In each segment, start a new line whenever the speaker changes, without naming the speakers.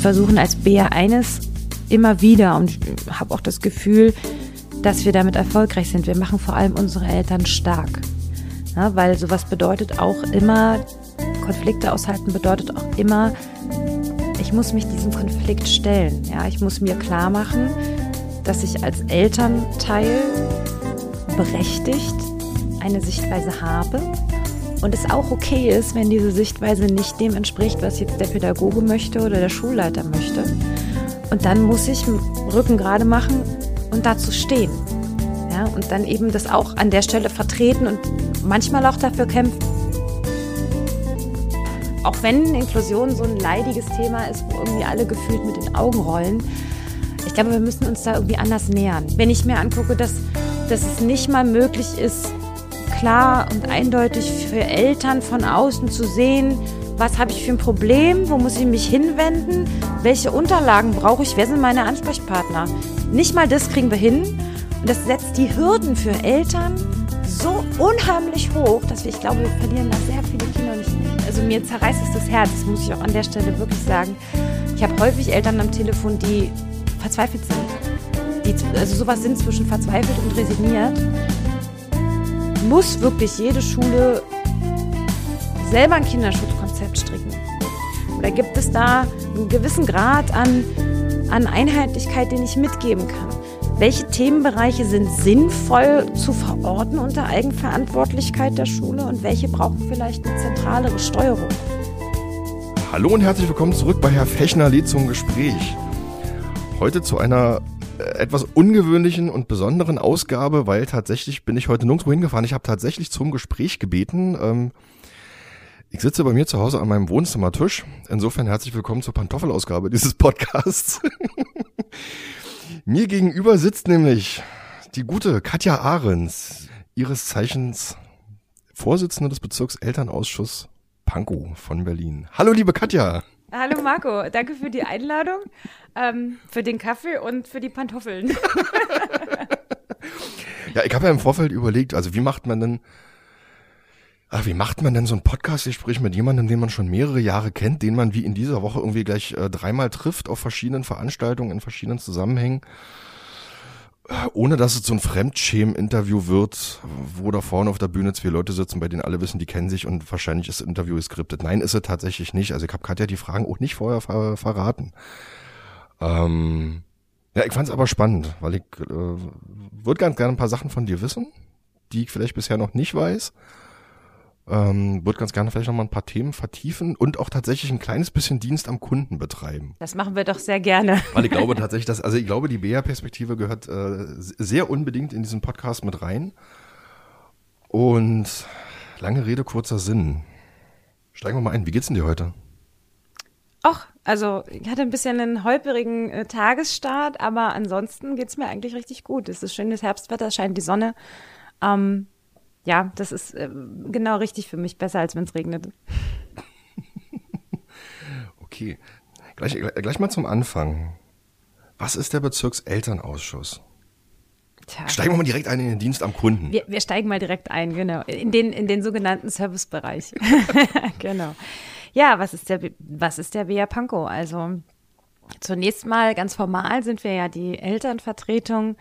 wir versuchen als BR eines immer wieder und habe auch das Gefühl, dass wir damit erfolgreich sind. Wir machen vor allem unsere Eltern stark. Ja, weil sowas bedeutet auch immer, Konflikte aushalten bedeutet auch immer, ich muss mich diesem Konflikt stellen. Ja, ich muss mir klar machen, dass ich als Elternteil berechtigt eine Sichtweise habe und es auch okay ist, wenn diese Sichtweise nicht dem entspricht, was jetzt der Pädagoge möchte oder der Schulleiter möchte. Und dann muss ich Rücken gerade machen und dazu stehen. Ja, und dann eben das auch an der Stelle vertreten und manchmal auch dafür kämpfen. Auch wenn Inklusion so ein leidiges Thema ist, wo irgendwie alle gefühlt mit den Augen rollen, ich glaube, wir müssen uns da irgendwie anders nähern. Wenn ich mir angucke, dass, dass es nicht mal möglich ist, klar und eindeutig für Eltern von außen zu sehen, was habe ich für ein Problem, wo muss ich mich hinwenden, welche Unterlagen brauche ich, wer sind meine Ansprechpartner. Nicht mal das kriegen wir hin. Und das setzt die Hürden für Eltern so unheimlich hoch, dass wir, ich glaube, wir verlieren da sehr viele Kinder nicht. Also mir zerreißt es das Herz, das muss ich auch an der Stelle wirklich sagen. Ich habe häufig Eltern am Telefon, die verzweifelt sind. Die, also sowas sind zwischen verzweifelt und resigniert muss wirklich jede Schule selber ein Kinderschutzkonzept stricken? Oder gibt es da einen gewissen Grad an, an Einheitlichkeit, den ich mitgeben kann? Welche Themenbereiche sind sinnvoll zu verorten unter Eigenverantwortlichkeit der Schule und welche brauchen vielleicht eine zentralere Steuerung?
Hallo und herzlich willkommen zurück bei Herr Fechner-Lied zum Gespräch. Heute zu einer etwas ungewöhnlichen und besonderen Ausgabe, weil tatsächlich bin ich heute nirgendwo hingefahren. Ich habe tatsächlich zum Gespräch gebeten. Ähm, ich sitze bei mir zu Hause an meinem Wohnzimmertisch. Insofern herzlich willkommen zur Pantoffelausgabe dieses Podcasts. mir gegenüber sitzt nämlich die gute Katja Ahrens, ihres Zeichens Vorsitzende des Bezirkselternausschuss Pankow von Berlin. Hallo liebe Katja.
Hallo Marco, danke für die Einladung, ähm, für den Kaffee und für die Pantoffeln.
ja, ich habe ja im Vorfeld überlegt, also wie macht man denn, ach, wie macht man denn so ein Podcast-Gespräch mit jemandem, den man schon mehrere Jahre kennt, den man wie in dieser Woche irgendwie gleich äh, dreimal trifft auf verschiedenen Veranstaltungen, in verschiedenen Zusammenhängen? Ohne dass es so ein Fremdschämen-Interview wird, wo da vorne auf der Bühne zwei Leute sitzen, bei denen alle wissen, die kennen sich und wahrscheinlich ist das Interview geskriptet. Nein, ist es tatsächlich nicht. Also ich habe Katja die Fragen auch nicht vorher ver verraten. Ähm, ja, ich fand es aber spannend, weil ich äh, würde ganz gerne ein paar Sachen von dir wissen, die ich vielleicht bisher noch nicht weiß. Ähm, würde ganz gerne vielleicht noch mal ein paar Themen vertiefen und auch tatsächlich ein kleines bisschen Dienst am Kunden betreiben.
Das machen wir doch sehr gerne.
Weil ich glaube tatsächlich, dass, also ich glaube, die BR-Perspektive gehört äh, sehr unbedingt in diesen Podcast mit rein. Und lange Rede, kurzer Sinn. Steigen wir mal ein. Wie geht's denn dir heute?
Ach, also ich hatte ein bisschen einen holperigen äh, Tagesstart, aber ansonsten geht's mir eigentlich richtig gut. Es ist schönes Herbstwetter, es scheint die Sonne. Ähm, ja, das ist äh, genau richtig für mich, besser als wenn es regnet.
okay, gleich, gleich mal zum Anfang. Was ist der Bezirkselternausschuss? Tja. Steigen wir mal direkt ein in den Dienst am Kunden.
Wir, wir steigen mal direkt ein, genau. In den, in den sogenannten Servicebereich. genau. Ja, was ist der, was ist der BA Pankow? Also, zunächst mal ganz formal sind wir ja die Elternvertretung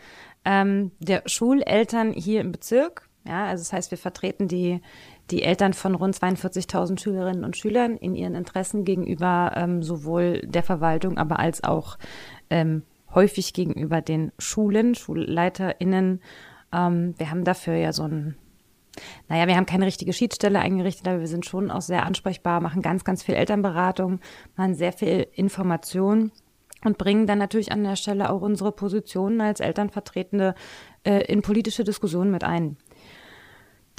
ähm, der Schuleltern hier im Bezirk. Ja, also das heißt, wir vertreten die, die Eltern von rund 42.000 Schülerinnen und Schülern in ihren Interessen gegenüber ähm, sowohl der Verwaltung, aber als auch ähm, häufig gegenüber den Schulen, SchulleiterInnen. Ähm, wir haben dafür ja so ein, naja, wir haben keine richtige Schiedsstelle eingerichtet, aber wir sind schon auch sehr ansprechbar, machen ganz, ganz viel Elternberatung, machen sehr viel Information und bringen dann natürlich an der Stelle auch unsere Positionen als Elternvertretende äh, in politische Diskussionen mit ein.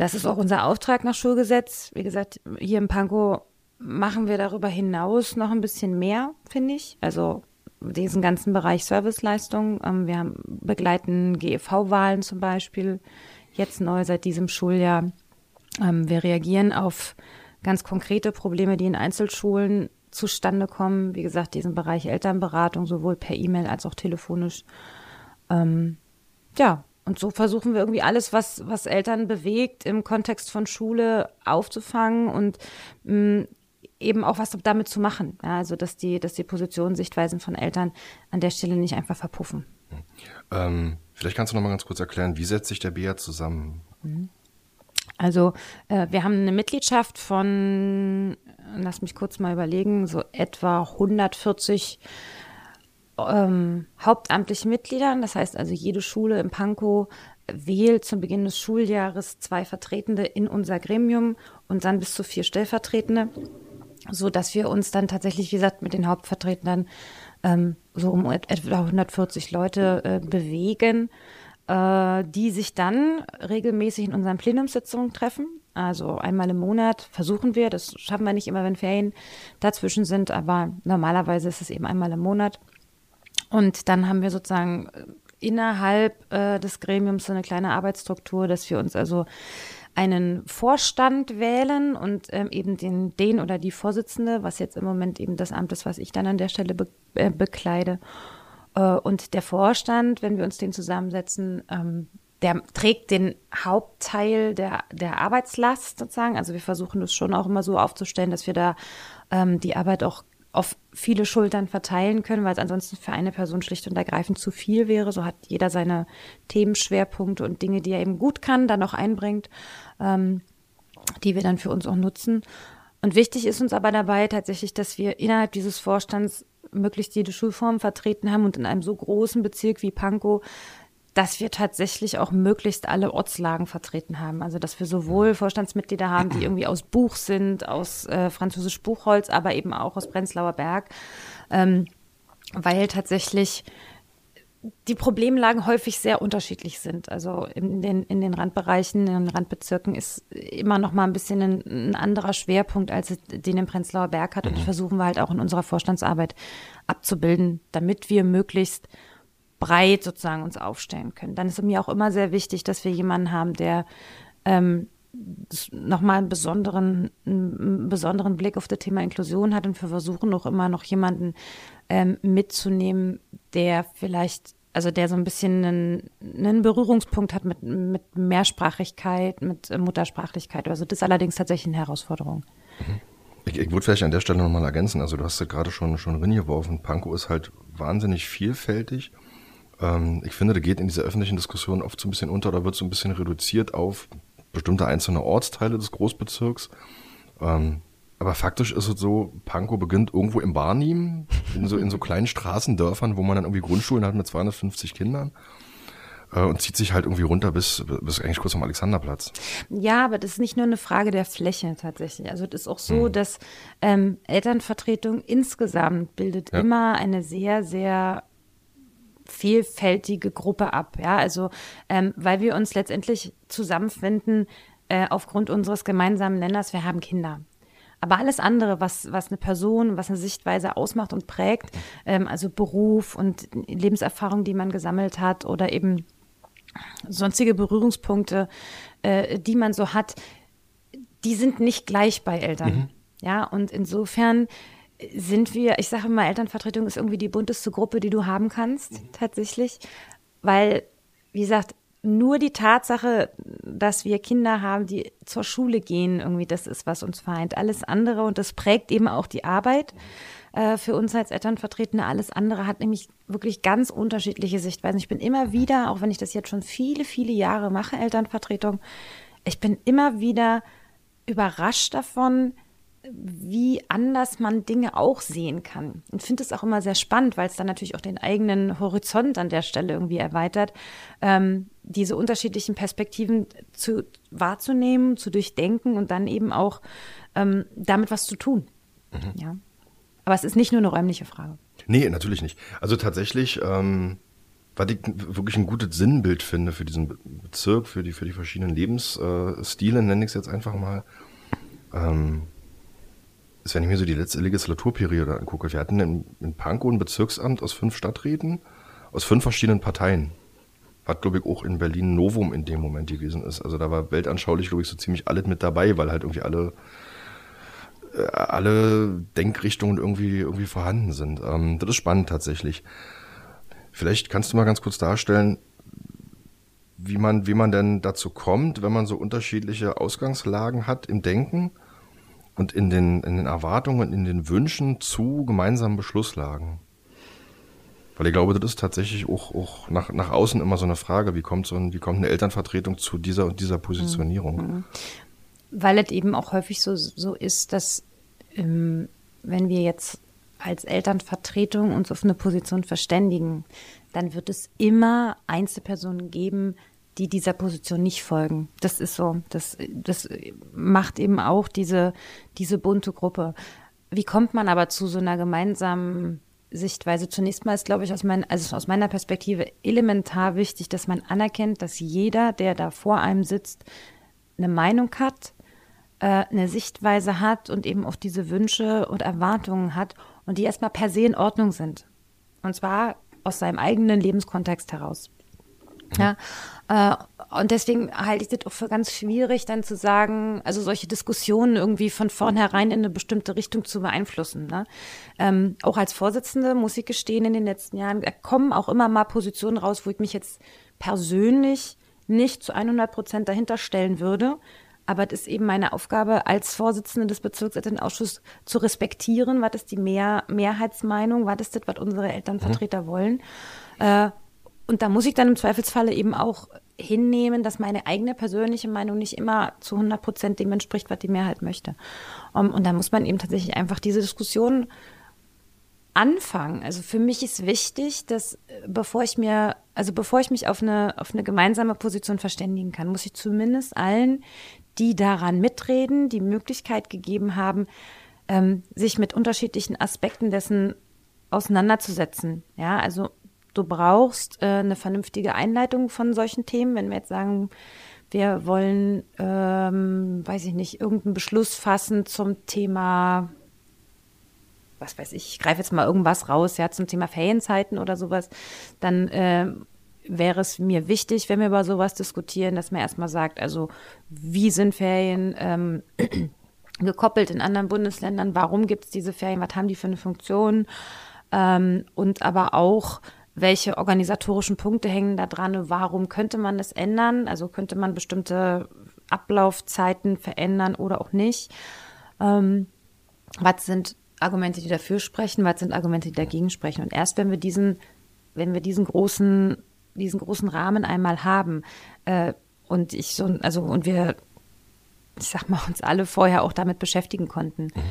Das ist auch unser Auftrag nach Schulgesetz. Wie gesagt, hier im Pankow machen wir darüber hinaus noch ein bisschen mehr, finde ich. Also diesen ganzen Bereich Serviceleistungen. Ähm, wir haben, begleiten GEV-Wahlen zum Beispiel, jetzt neu seit diesem Schuljahr. Ähm, wir reagieren auf ganz konkrete Probleme, die in Einzelschulen zustande kommen. Wie gesagt, diesen Bereich Elternberatung, sowohl per E-Mail als auch telefonisch. Ähm, ja, und so versuchen wir irgendwie alles, was, was Eltern bewegt, im Kontext von Schule aufzufangen. Und mh, mm, eben auch was damit zu machen. Ja, also dass die, dass die Positionen, Sichtweisen von Eltern an der Stelle nicht einfach verpuffen.
Ähm, vielleicht kannst du noch mal ganz kurz erklären, wie setzt sich der BEA zusammen?
Also äh, wir haben eine Mitgliedschaft von, lass mich kurz mal überlegen, so etwa 140 ähm, hauptamtliche Mitgliedern. Das heißt also, jede Schule im Pankow wählt zum Beginn des Schuljahres zwei Vertretende in unser Gremium und dann bis zu vier Stellvertretende, so dass wir uns dann tatsächlich, wie gesagt, mit den Hauptvertretern ähm, so um etwa 140 Leute äh, bewegen, äh, die sich dann regelmäßig in unseren Plenumssitzungen treffen. Also einmal im Monat versuchen wir, das schaffen wir nicht immer, wenn Ferien dazwischen sind, aber normalerweise ist es eben einmal im Monat. Und dann haben wir sozusagen innerhalb äh, des Gremiums so eine kleine Arbeitsstruktur, dass wir uns also einen Vorstand wählen und ähm, eben den, den oder die Vorsitzende, was jetzt im Moment eben das Amt ist, was ich dann an der Stelle be äh, bekleide. Äh, und der Vorstand, wenn wir uns den zusammensetzen, ähm, der trägt den Hauptteil der, der Arbeitslast sozusagen. Also wir versuchen das schon auch immer so aufzustellen, dass wir da ähm, die Arbeit auch auf viele Schultern verteilen können, weil es ansonsten für eine Person schlicht und ergreifend zu viel wäre. So hat jeder seine Themenschwerpunkte und Dinge, die er eben gut kann, dann auch einbringt, ähm, die wir dann für uns auch nutzen. Und wichtig ist uns aber dabei tatsächlich, dass wir innerhalb dieses Vorstands möglichst jede Schulform vertreten haben und in einem so großen Bezirk wie Pankow dass wir tatsächlich auch möglichst alle Ortslagen vertreten haben. Also dass wir sowohl Vorstandsmitglieder haben, die irgendwie aus Buch sind, aus äh, französisch Buchholz, aber eben auch aus Prenzlauer Berg, ähm, weil tatsächlich die Problemlagen häufig sehr unterschiedlich sind. Also in den, in den Randbereichen, in den Randbezirken ist immer noch mal ein bisschen ein, ein anderer Schwerpunkt, als den im Prenzlauer Berg hat. Und das mhm. versuchen wir halt auch in unserer Vorstandsarbeit abzubilden, damit wir möglichst breit sozusagen uns aufstellen können. Dann ist es mir auch immer sehr wichtig, dass wir jemanden haben, der ähm, nochmal einen besonderen, einen besonderen Blick auf das Thema Inklusion hat und wir versuchen auch immer noch jemanden ähm, mitzunehmen, der vielleicht, also der so ein bisschen einen, einen Berührungspunkt hat mit, mit Mehrsprachigkeit, mit Muttersprachlichkeit. Also das ist allerdings tatsächlich eine Herausforderung.
Ich, ich würde vielleicht an der Stelle nochmal ergänzen, also du hast ja gerade schon, schon reingeworfen, Pankow ist halt wahnsinnig vielfältig ähm, ich finde, da geht in dieser öffentlichen Diskussion oft so ein bisschen unter, da wird so ein bisschen reduziert auf bestimmte einzelne Ortsteile des Großbezirks. Ähm, aber faktisch ist es so, Pankow beginnt irgendwo im Barnim, in so, in so kleinen Straßendörfern, wo man dann irgendwie Grundschulen hat mit 250 Kindern äh, und zieht sich halt irgendwie runter bis, bis eigentlich kurz am Alexanderplatz.
Ja, aber das ist nicht nur eine Frage der Fläche tatsächlich. Also es ist auch so, hm. dass ähm, Elternvertretung insgesamt bildet ja. immer eine sehr, sehr vielfältige Gruppe ab. Ja, also ähm, weil wir uns letztendlich zusammenfinden äh, aufgrund unseres gemeinsamen Nenners, wir haben Kinder. Aber alles andere, was, was eine Person, was eine Sichtweise ausmacht und prägt, ähm, also Beruf und Lebenserfahrung, die man gesammelt hat oder eben sonstige Berührungspunkte, äh, die man so hat, die sind nicht gleich bei Eltern. Mhm. Ja, und insofern sind wir, ich sage immer, Elternvertretung ist irgendwie die bunteste Gruppe, die du haben kannst, mhm. tatsächlich. Weil, wie gesagt, nur die Tatsache, dass wir Kinder haben, die zur Schule gehen, irgendwie, das ist, was uns vereint. Alles andere, und das prägt eben auch die Arbeit äh, für uns als Elternvertretende, alles andere hat nämlich wirklich ganz unterschiedliche Sichtweisen. Ich bin immer wieder, auch wenn ich das jetzt schon viele, viele Jahre mache, Elternvertretung, ich bin immer wieder überrascht davon, wie anders man Dinge auch sehen kann. Und finde es auch immer sehr spannend, weil es dann natürlich auch den eigenen Horizont an der Stelle irgendwie erweitert, ähm, diese unterschiedlichen Perspektiven zu wahrzunehmen, zu durchdenken und dann eben auch ähm, damit was zu tun. Mhm. Ja. Aber es ist nicht nur eine räumliche Frage.
Nee, natürlich nicht. Also tatsächlich, ähm, was ich wirklich ein gutes Sinnbild finde für diesen Bezirk, für die, für die verschiedenen Lebensstile, nenne ich es jetzt einfach mal. Ist, wenn ich mir so die letzte Legislaturperiode angucke, wir hatten in, in Pankow ein Bezirksamt aus fünf Stadträten, aus fünf verschiedenen Parteien. Was, glaube ich, auch in Berlin Novum in dem Moment gewesen ist. Also da war weltanschaulich, glaube ich, so ziemlich alles mit dabei, weil halt irgendwie alle, äh, alle Denkrichtungen irgendwie, irgendwie vorhanden sind. Ähm, das ist spannend tatsächlich. Vielleicht kannst du mal ganz kurz darstellen, wie man, wie man denn dazu kommt, wenn man so unterschiedliche Ausgangslagen hat im Denken und in den, in den Erwartungen, in den Wünschen zu gemeinsamen Beschlusslagen? Weil ich glaube, das ist tatsächlich auch, auch nach, nach außen immer so eine Frage, wie kommt so ein, wie kommt eine Elternvertretung zu dieser und dieser Positionierung? Mhm.
Weil es eben auch häufig so, so ist, dass ähm, wenn wir jetzt als Elternvertretung uns auf eine Position verständigen, dann wird es immer Einzelpersonen geben, die dieser Position nicht folgen. Das ist so. Das, das macht eben auch diese, diese bunte Gruppe. Wie kommt man aber zu so einer gemeinsamen Sichtweise? Zunächst mal ist, glaube ich, aus, mein, also aus meiner Perspektive elementar wichtig, dass man anerkennt, dass jeder, der da vor einem sitzt, eine Meinung hat, äh, eine Sichtweise hat und eben auch diese Wünsche und Erwartungen hat und die erstmal per se in Ordnung sind. Und zwar aus seinem eigenen Lebenskontext heraus. Ja, äh, und deswegen halte ich das auch für ganz schwierig, dann zu sagen, also solche Diskussionen irgendwie von vornherein in eine bestimmte Richtung zu beeinflussen. Ne? Ähm, auch als Vorsitzende, muss ich gestehen, in den letzten Jahren kommen auch immer mal Positionen raus, wo ich mich jetzt persönlich nicht zu 100 Prozent dahinter stellen würde, aber es ist eben meine Aufgabe als Vorsitzende des Bezirkselternausschusses zu respektieren, was ist die Mehr Mehrheitsmeinung, was ist das, was unsere Elternvertreter mhm. wollen. Äh, und da muss ich dann im Zweifelsfalle eben auch hinnehmen, dass meine eigene persönliche Meinung nicht immer zu 100 Prozent dem entspricht, was die Mehrheit möchte. Um, und da muss man eben tatsächlich einfach diese Diskussion anfangen. Also für mich ist wichtig, dass äh, bevor ich mir, also bevor ich mich auf eine, auf eine gemeinsame Position verständigen kann, muss ich zumindest allen, die daran mitreden, die Möglichkeit gegeben haben, ähm, sich mit unterschiedlichen Aspekten dessen auseinanderzusetzen. Ja, also du brauchst äh, eine vernünftige Einleitung von solchen Themen. Wenn wir jetzt sagen, wir wollen, ähm, weiß ich nicht, irgendeinen Beschluss fassen zum Thema, was weiß ich, ich greife jetzt mal irgendwas raus, ja, zum Thema Ferienzeiten oder sowas, dann äh, wäre es mir wichtig, wenn wir über sowas diskutieren, dass man erstmal sagt, also wie sind Ferien ähm, gekoppelt in anderen Bundesländern, warum gibt es diese Ferien, was haben die für eine Funktion? Ähm, und aber auch, welche organisatorischen Punkte hängen da dran, warum könnte man das ändern, also könnte man bestimmte Ablaufzeiten verändern oder auch nicht. Ähm, was sind Argumente, die dafür sprechen, was sind Argumente, die dagegen sprechen. Und erst wenn wir diesen, wenn wir diesen großen diesen großen Rahmen einmal haben äh, und ich so, also und wir, ich sag mal, uns alle vorher auch damit beschäftigen konnten, mhm.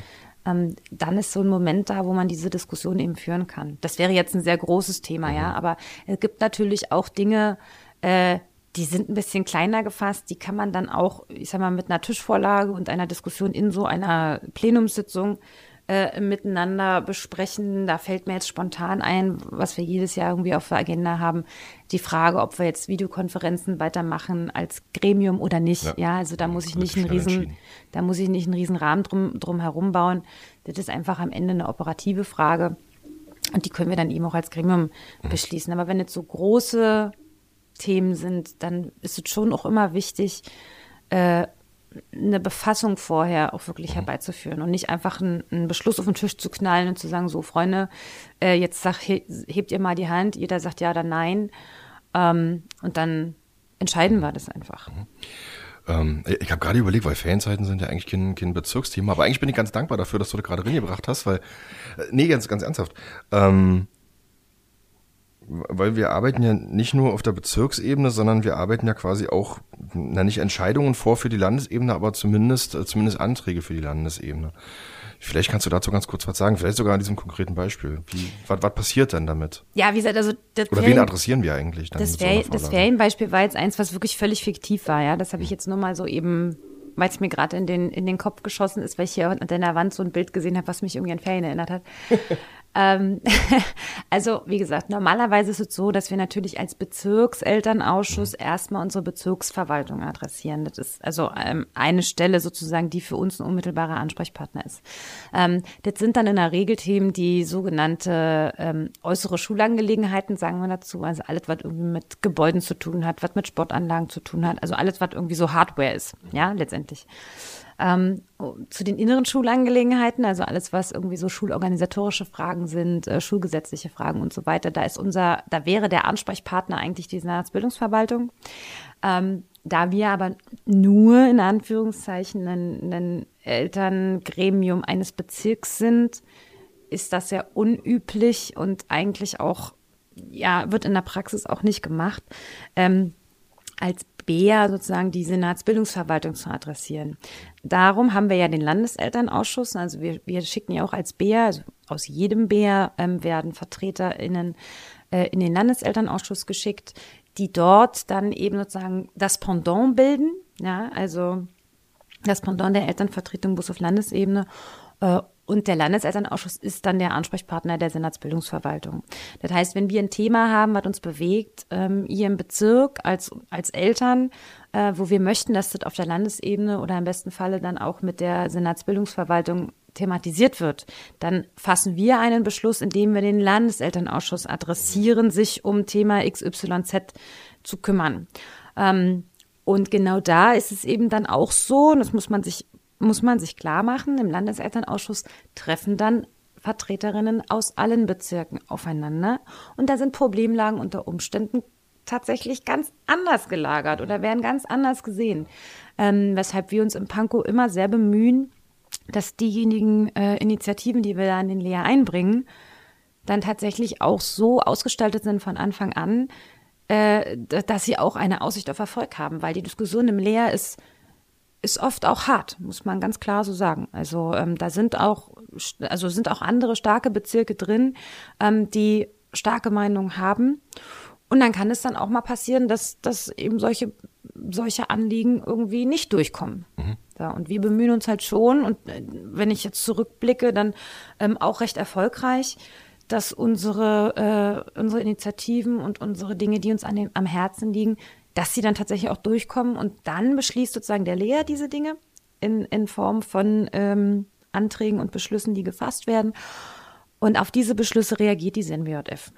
Ähm, dann ist so ein Moment da, wo man diese Diskussion eben führen kann. Das wäre jetzt ein sehr großes Thema, mhm. ja, aber es gibt natürlich auch Dinge, äh, die sind ein bisschen kleiner gefasst, die kann man dann auch, ich sag mal, mit einer Tischvorlage und einer Diskussion in so einer Plenumssitzung äh, miteinander besprechen. Da fällt mir jetzt spontan ein, was wir jedes Jahr irgendwie auf der Agenda haben, die Frage, ob wir jetzt Videokonferenzen weitermachen als Gremium oder nicht. Ja, ja also da muss ich nicht einen riesen, da muss ich nicht einen riesen Rahmen drum, drum herum bauen. Das ist einfach am Ende eine operative Frage. Und die können wir dann eben auch als Gremium mhm. beschließen. Aber wenn jetzt so große Themen sind, dann ist es schon auch immer wichtig, äh, eine Befassung vorher auch wirklich mhm. herbeizuführen und nicht einfach einen, einen, Beschluss auf den Tisch zu knallen und zu sagen, so Freunde, äh, jetzt sag, he, hebt ihr mal die Hand, jeder sagt ja oder nein ähm, und dann entscheiden wir das einfach. Mhm.
Ähm, ich habe gerade überlegt, weil Fanzeiten sind ja eigentlich kein, kein Bezirksthema, aber eigentlich bin ich ganz dankbar dafür, dass du da gerade reingebracht hast, weil, äh, nee, ganz, ganz ernsthaft, ähm, weil wir arbeiten ja nicht nur auf der Bezirksebene, sondern wir arbeiten ja quasi auch, na nicht Entscheidungen vor für die Landesebene, aber zumindest, äh, zumindest Anträge für die Landesebene. Vielleicht kannst du dazu ganz kurz was sagen, vielleicht sogar an diesem konkreten Beispiel. Wie, was, was passiert denn damit?
Ja, wie gesagt, also
das Oder wen adressieren wir eigentlich
dann? Das, Fer so das Ferienbeispiel war jetzt eins, was wirklich völlig fiktiv war, ja. Das habe ich hm. jetzt nur mal so eben, weil es mir gerade in den, in den Kopf geschossen ist, weil ich hier an deiner Wand so ein Bild gesehen habe, was mich irgendwie an Ferien erinnert hat. Ähm, also, wie gesagt, normalerweise ist es so, dass wir natürlich als Bezirkselternausschuss erstmal unsere Bezirksverwaltung adressieren. Das ist also ähm, eine Stelle sozusagen, die für uns ein unmittelbarer Ansprechpartner ist. Ähm, das sind dann in der Regel Themen, die sogenannte ähm, äußere Schulangelegenheiten, sagen wir dazu. Also alles, was irgendwie mit Gebäuden zu tun hat, was mit Sportanlagen zu tun hat. Also alles, was irgendwie so Hardware ist, ja, letztendlich. Ähm, zu den inneren Schulangelegenheiten, also alles, was irgendwie so schulorganisatorische Fragen sind, äh, schulgesetzliche Fragen und so weiter, da ist unser, da wäre der Ansprechpartner eigentlich die Senatsbildungsverwaltung. Ähm, da wir aber nur in Anführungszeichen ein, ein Elterngremium eines Bezirks sind, ist das sehr unüblich und eigentlich auch, ja, wird in der Praxis auch nicht gemacht, ähm, als BEA sozusagen die Senatsbildungsverwaltung zu adressieren. Darum haben wir ja den Landeselternausschuss, also wir, wir schicken ja auch als BEA, also aus jedem BEA ähm, werden VertreterInnen äh, in den Landeselternausschuss geschickt, die dort dann eben sozusagen das Pendant bilden, ja, also das Pendant der Elternvertretung Bus auf Landesebene. Äh, und der Landeselternausschuss ist dann der Ansprechpartner der Senatsbildungsverwaltung. Das heißt, wenn wir ein Thema haben, was uns bewegt, ähm, hier im Bezirk als, als Eltern, äh, wo wir möchten, dass das auf der Landesebene oder im besten Falle dann auch mit der Senatsbildungsverwaltung thematisiert wird, dann fassen wir einen Beschluss, indem wir den Landeselternausschuss adressieren, sich um Thema XYZ zu kümmern. Ähm, und genau da ist es eben dann auch so, und das muss man sich, muss man sich klar machen, im Landeselternausschuss treffen dann Vertreterinnen aus allen Bezirken aufeinander. Und da sind Problemlagen unter Umständen tatsächlich ganz anders gelagert oder werden ganz anders gesehen. Ähm, weshalb wir uns im Pankow immer sehr bemühen, dass diejenigen äh, Initiativen, die wir da in den Lehr einbringen, dann tatsächlich auch so ausgestaltet sind von Anfang an, äh, dass sie auch eine Aussicht auf Erfolg haben, weil die Diskussion im Lehr ist, ist oft auch hart, muss man ganz klar so sagen. Also ähm, da sind auch, also sind auch andere starke Bezirke drin, ähm, die starke Meinungen haben. Und dann kann es dann auch mal passieren, dass, dass eben solche, solche Anliegen irgendwie nicht durchkommen. Mhm. Ja, und wir bemühen uns halt schon, und äh, wenn ich jetzt zurückblicke, dann ähm, auch recht erfolgreich, dass unsere, äh, unsere Initiativen und unsere Dinge, die uns an den, am Herzen liegen, dass sie dann tatsächlich auch durchkommen. Und dann beschließt sozusagen der Lehrer diese Dinge in, in Form von ähm, Anträgen und Beschlüssen, die gefasst werden. Und auf diese Beschlüsse reagiert die SNWJF.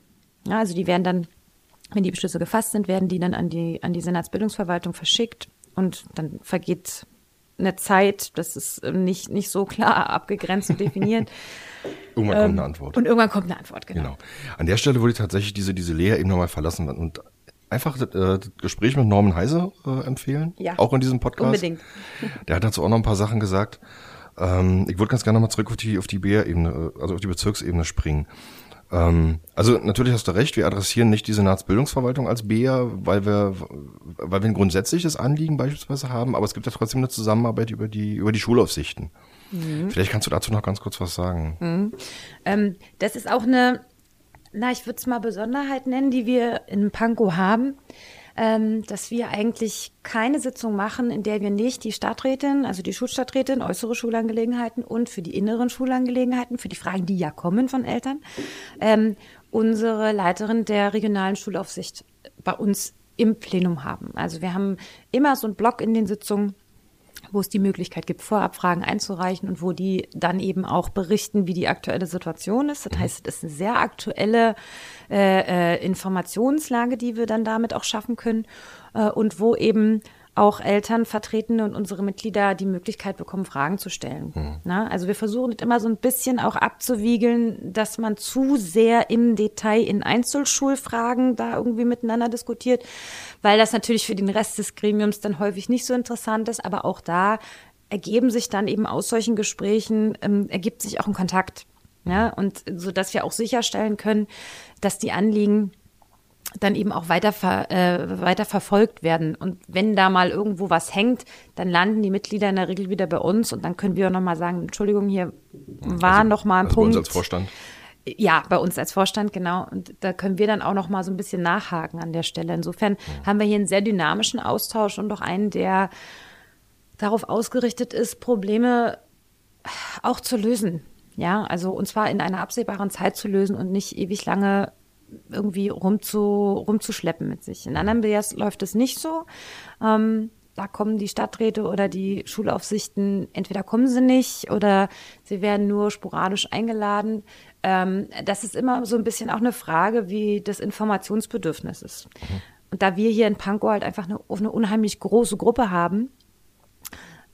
Ja, also die werden dann, wenn die Beschlüsse gefasst sind, werden die dann an die, an die Senatsbildungsverwaltung verschickt und dann vergeht eine Zeit, das ist ähm, nicht, nicht so klar abgegrenzt und definiert.
irgendwann ähm, kommt eine Antwort.
Und irgendwann kommt eine Antwort, genau. genau.
An der Stelle würde ich tatsächlich diese, diese Lehre eben nochmal verlassen und einfach äh, das Gespräch mit Norman Heise äh, empfehlen. Ja. Auch in diesem Podcast.
Unbedingt.
Der hat dazu auch noch ein paar Sachen gesagt. Ähm, ich würde ganz gerne nochmal zurück auf die, auf die BR-Ebene, also auf die Bezirksebene springen. Ähm, also natürlich hast du recht, wir adressieren nicht die Senatsbildungsverwaltung als BEA, weil wir, weil wir ein grundsätzliches Anliegen beispielsweise haben, aber es gibt ja trotzdem eine Zusammenarbeit über die, über die Schulaufsichten. Mhm. Vielleicht kannst du dazu noch ganz kurz was sagen.
Mhm. Ähm, das ist auch eine, na, ich würde es mal Besonderheit nennen, die wir in Pankow haben ähm, dass wir eigentlich keine Sitzung machen, in der wir nicht die Stadträtin, also die Schulstadträtin, äußere Schulangelegenheiten und für die inneren Schulangelegenheiten, für die Fragen, die ja kommen von Eltern, ähm, unsere Leiterin der regionalen Schulaufsicht bei uns im Plenum haben. Also wir haben immer so einen Block in den Sitzungen, wo es die Möglichkeit gibt, Vorabfragen einzureichen und wo die dann eben auch berichten, wie die aktuelle Situation ist. Das mhm. heißt, es ist eine sehr aktuelle äh, äh, Informationslage, die wir dann damit auch schaffen können äh, und wo eben auch Eltern, Vertretene und unsere Mitglieder die Möglichkeit bekommen, Fragen zu stellen. Mhm. Na, also wir versuchen immer so ein bisschen auch abzuwiegeln, dass man zu sehr im Detail in Einzelschulfragen da irgendwie miteinander diskutiert, weil das natürlich für den Rest des Gremiums dann häufig nicht so interessant ist. Aber auch da ergeben sich dann eben aus solchen Gesprächen, ähm, ergibt sich auch ein Kontakt. Ja, und so dass wir auch sicherstellen können, dass die Anliegen dann eben auch weiter, ver, äh, weiter verfolgt werden. Und wenn da mal irgendwo was hängt, dann landen die Mitglieder in der Regel wieder bei uns und dann können wir auch nochmal sagen, Entschuldigung, hier war also, noch mal ein
also
Punkt.
Bei uns als Vorstand.
Ja, bei uns als Vorstand, genau. Und da können wir dann auch noch mal so ein bisschen nachhaken an der Stelle. Insofern haben wir hier einen sehr dynamischen Austausch und auch einen, der darauf ausgerichtet ist, Probleme auch zu lösen. Ja, also und zwar in einer absehbaren Zeit zu lösen und nicht ewig lange irgendwie rumzu, rumzuschleppen mit sich. In anderen BRs läuft es nicht so. Ähm, da kommen die Stadträte oder die Schulaufsichten, entweder kommen sie nicht oder sie werden nur sporadisch eingeladen. Ähm, das ist immer so ein bisschen auch eine Frage, wie das Informationsbedürfnis ist. Mhm. Und da wir hier in Pankow halt einfach eine, eine unheimlich große Gruppe haben,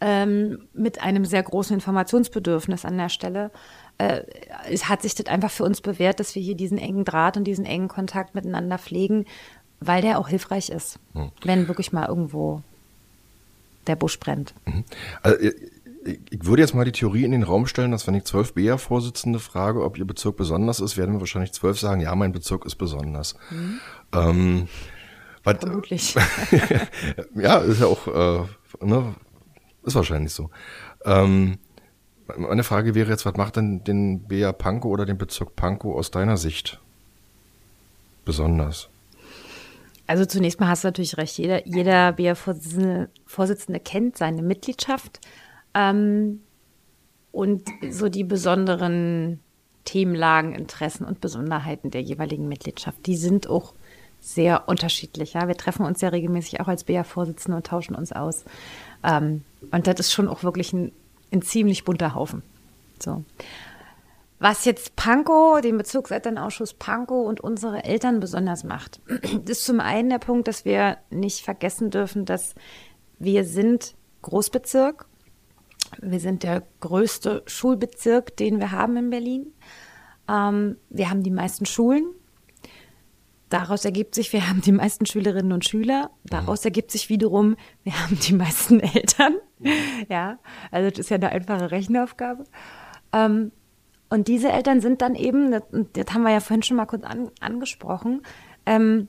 ähm, mit einem sehr großen Informationsbedürfnis an der Stelle, äh, es hat sich das einfach für uns bewährt, dass wir hier diesen engen Draht und diesen engen Kontakt miteinander pflegen, weil der auch hilfreich ist, mhm. wenn wirklich mal irgendwo der Busch brennt. Mhm.
Also, ich würde jetzt mal die Theorie in den Raum stellen, dass wenn ich zwölf BR-Vorsitzende frage, ob ihr Bezirk besonders ist, werden wir wahrscheinlich zwölf sagen, ja, mein Bezirk ist besonders. Mhm. Ähm,
was, Vermutlich.
ja, ist ja auch, äh, ne, ist wahrscheinlich so. Ähm, meine Frage wäre jetzt, was macht denn den BR Pankow oder den Bezirk Pankow aus deiner Sicht besonders?
Also zunächst mal hast du natürlich recht. Jeder, jeder BR-Vorsitzende Vorsitzende kennt seine Mitgliedschaft ähm, und so die besonderen Themenlagen, Interessen und Besonderheiten der jeweiligen Mitgliedschaft. Die sind auch sehr unterschiedlich. Ja? Wir treffen uns ja regelmäßig auch als BA-Vorsitzende und tauschen uns aus. Ähm, und das ist schon auch wirklich ein, ein ziemlich bunter Haufen. So. Was jetzt Pankow, den Bezirkselternausschuss Pankow und unsere Eltern besonders macht, ist zum einen der Punkt, dass wir nicht vergessen dürfen, dass wir sind Großbezirk. Wir sind der größte Schulbezirk, den wir haben in Berlin. Ähm, wir haben die meisten Schulen. Daraus ergibt sich, wir haben die meisten Schülerinnen und Schüler. Daraus ergibt sich wiederum, wir haben die meisten Eltern. Ja, also das ist ja eine einfache Rechenaufgabe. Ähm, und diese Eltern sind dann eben, das, das haben wir ja vorhin schon mal kurz an, angesprochen, ähm,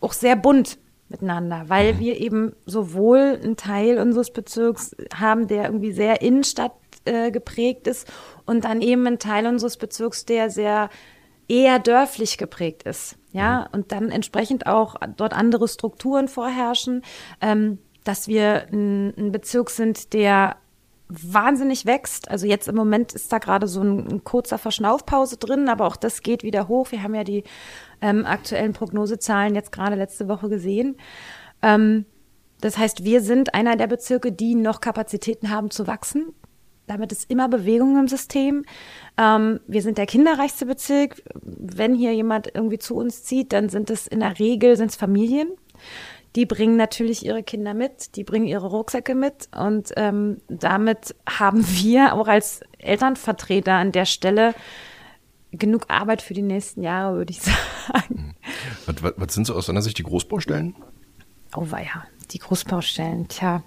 auch sehr bunt miteinander, weil mhm. wir eben sowohl einen Teil unseres Bezirks haben, der irgendwie sehr Innenstadt äh, geprägt ist und dann eben einen Teil unseres Bezirks, der sehr eher dörflich geprägt ist. Ja, mhm. und dann entsprechend auch dort andere Strukturen vorherrschen, ähm, dass wir ein, ein Bezirk sind, der wahnsinnig wächst. Also jetzt im Moment ist da gerade so ein, ein, kurzer Verschnaufpause drin, aber auch das geht wieder hoch. Wir haben ja die ähm, aktuellen Prognosezahlen jetzt gerade letzte Woche gesehen. Ähm, das heißt, wir sind einer der Bezirke, die noch Kapazitäten haben zu wachsen. Damit ist immer Bewegung im System. Ähm, wir sind der kinderreichste Bezirk. Wenn hier jemand irgendwie zu uns zieht, dann sind es in der Regel sind's Familien. Die bringen natürlich ihre Kinder mit, die bringen ihre Rucksäcke mit und ähm, damit haben wir auch als Elternvertreter an der Stelle genug Arbeit für die nächsten Jahre, würde ich sagen.
Was, was, was sind so aus deiner Sicht die Großbaustellen?
Oh ja, die Großbaustellen. Tja,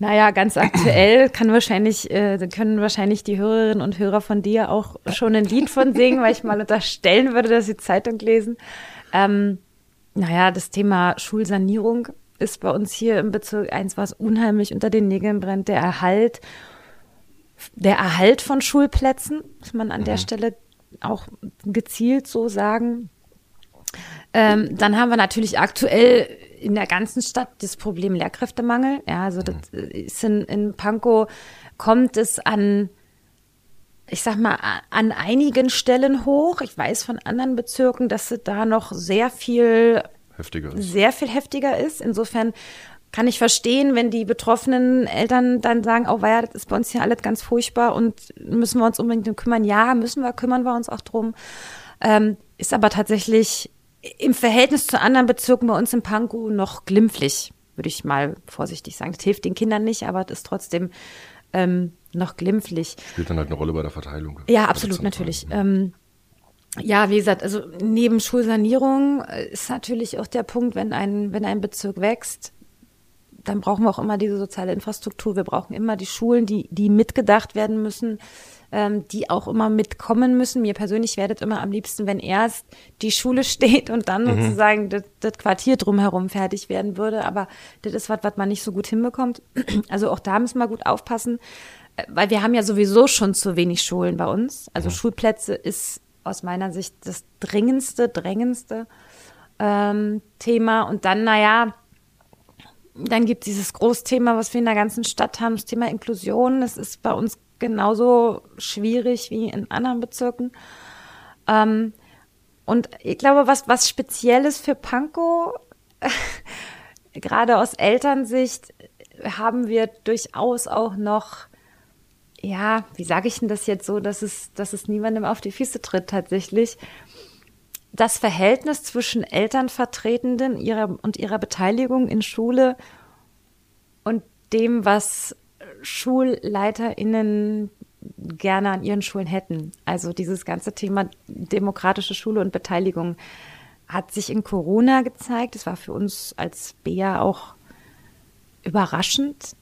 naja, ganz aktuell kann wahrscheinlich, äh, können wahrscheinlich die Hörerinnen und Hörer von dir auch schon ein Lied von singen, weil ich mal unterstellen würde, dass sie Zeitung lesen. Ähm, naja, das Thema Schulsanierung ist bei uns hier im Bezirk eins, was unheimlich unter den Nägeln brennt. Der Erhalt, der Erhalt von Schulplätzen, muss man an mhm. der Stelle auch gezielt so sagen. Ähm, dann haben wir natürlich aktuell in der ganzen Stadt das Problem Lehrkräftemangel. Ja, also das ist in, in Pankow kommt es an, ich sag mal, an einigen Stellen hoch. Ich weiß von anderen Bezirken, dass es da noch sehr viel
heftiger ist.
sehr viel heftiger ist. Insofern kann ich verstehen, wenn die betroffenen Eltern dann sagen, oh ja, das ist bei uns hier alles ganz furchtbar und müssen wir uns unbedingt kümmern. Ja, müssen wir, kümmern wir uns auch drum. Ähm, ist aber tatsächlich im Verhältnis zu anderen Bezirken bei uns in Pankow noch glimpflich, würde ich mal vorsichtig sagen. Das hilft den Kindern nicht, aber das ist trotzdem ähm, noch glimpflich.
Spielt dann halt eine Rolle bei der Verteilung.
Ja, absolut, natürlich. Ähm, ja, wie gesagt, also neben Schulsanierung ist natürlich auch der Punkt, wenn ein, wenn ein Bezirk wächst, dann brauchen wir auch immer diese soziale Infrastruktur. Wir brauchen immer die Schulen, die, die mitgedacht werden müssen ähm, die auch immer mitkommen müssen. Mir persönlich werdet immer am liebsten, wenn erst die Schule steht und dann mhm. sozusagen das, das Quartier drumherum fertig werden würde. Aber das ist was, was man nicht so gut hinbekommt. Also auch da müssen wir gut aufpassen, äh, weil wir haben ja sowieso schon zu wenig Schulen bei uns. Also mhm. Schulplätze ist aus meiner Sicht das dringendste, drängendste ähm, Thema. Und dann, naja, dann gibt es dieses Großthema, was wir in der ganzen Stadt haben, das Thema Inklusion. Das ist bei uns genauso schwierig wie in anderen Bezirken. Ähm, und ich glaube, was, was Spezielles für Pankow, gerade aus Elternsicht, haben wir durchaus auch noch, ja, wie sage ich denn das jetzt so, dass es, dass es niemandem auf die Füße tritt tatsächlich. Das Verhältnis zwischen Elternvertretenden ihrer, und ihrer Beteiligung in Schule und dem, was SchulleiterInnen gerne an ihren Schulen hätten. Also dieses ganze Thema demokratische Schule und Beteiligung hat sich in Corona gezeigt. Das war für uns als BEA auch überraschend.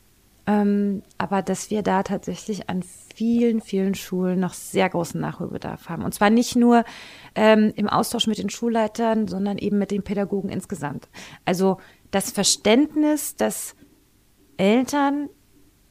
Ähm, aber dass wir da tatsächlich an vielen, vielen Schulen noch sehr großen Nachholbedarf haben. Und zwar nicht nur ähm, im Austausch mit den Schulleitern, sondern eben mit den Pädagogen insgesamt. Also das Verständnis, dass Eltern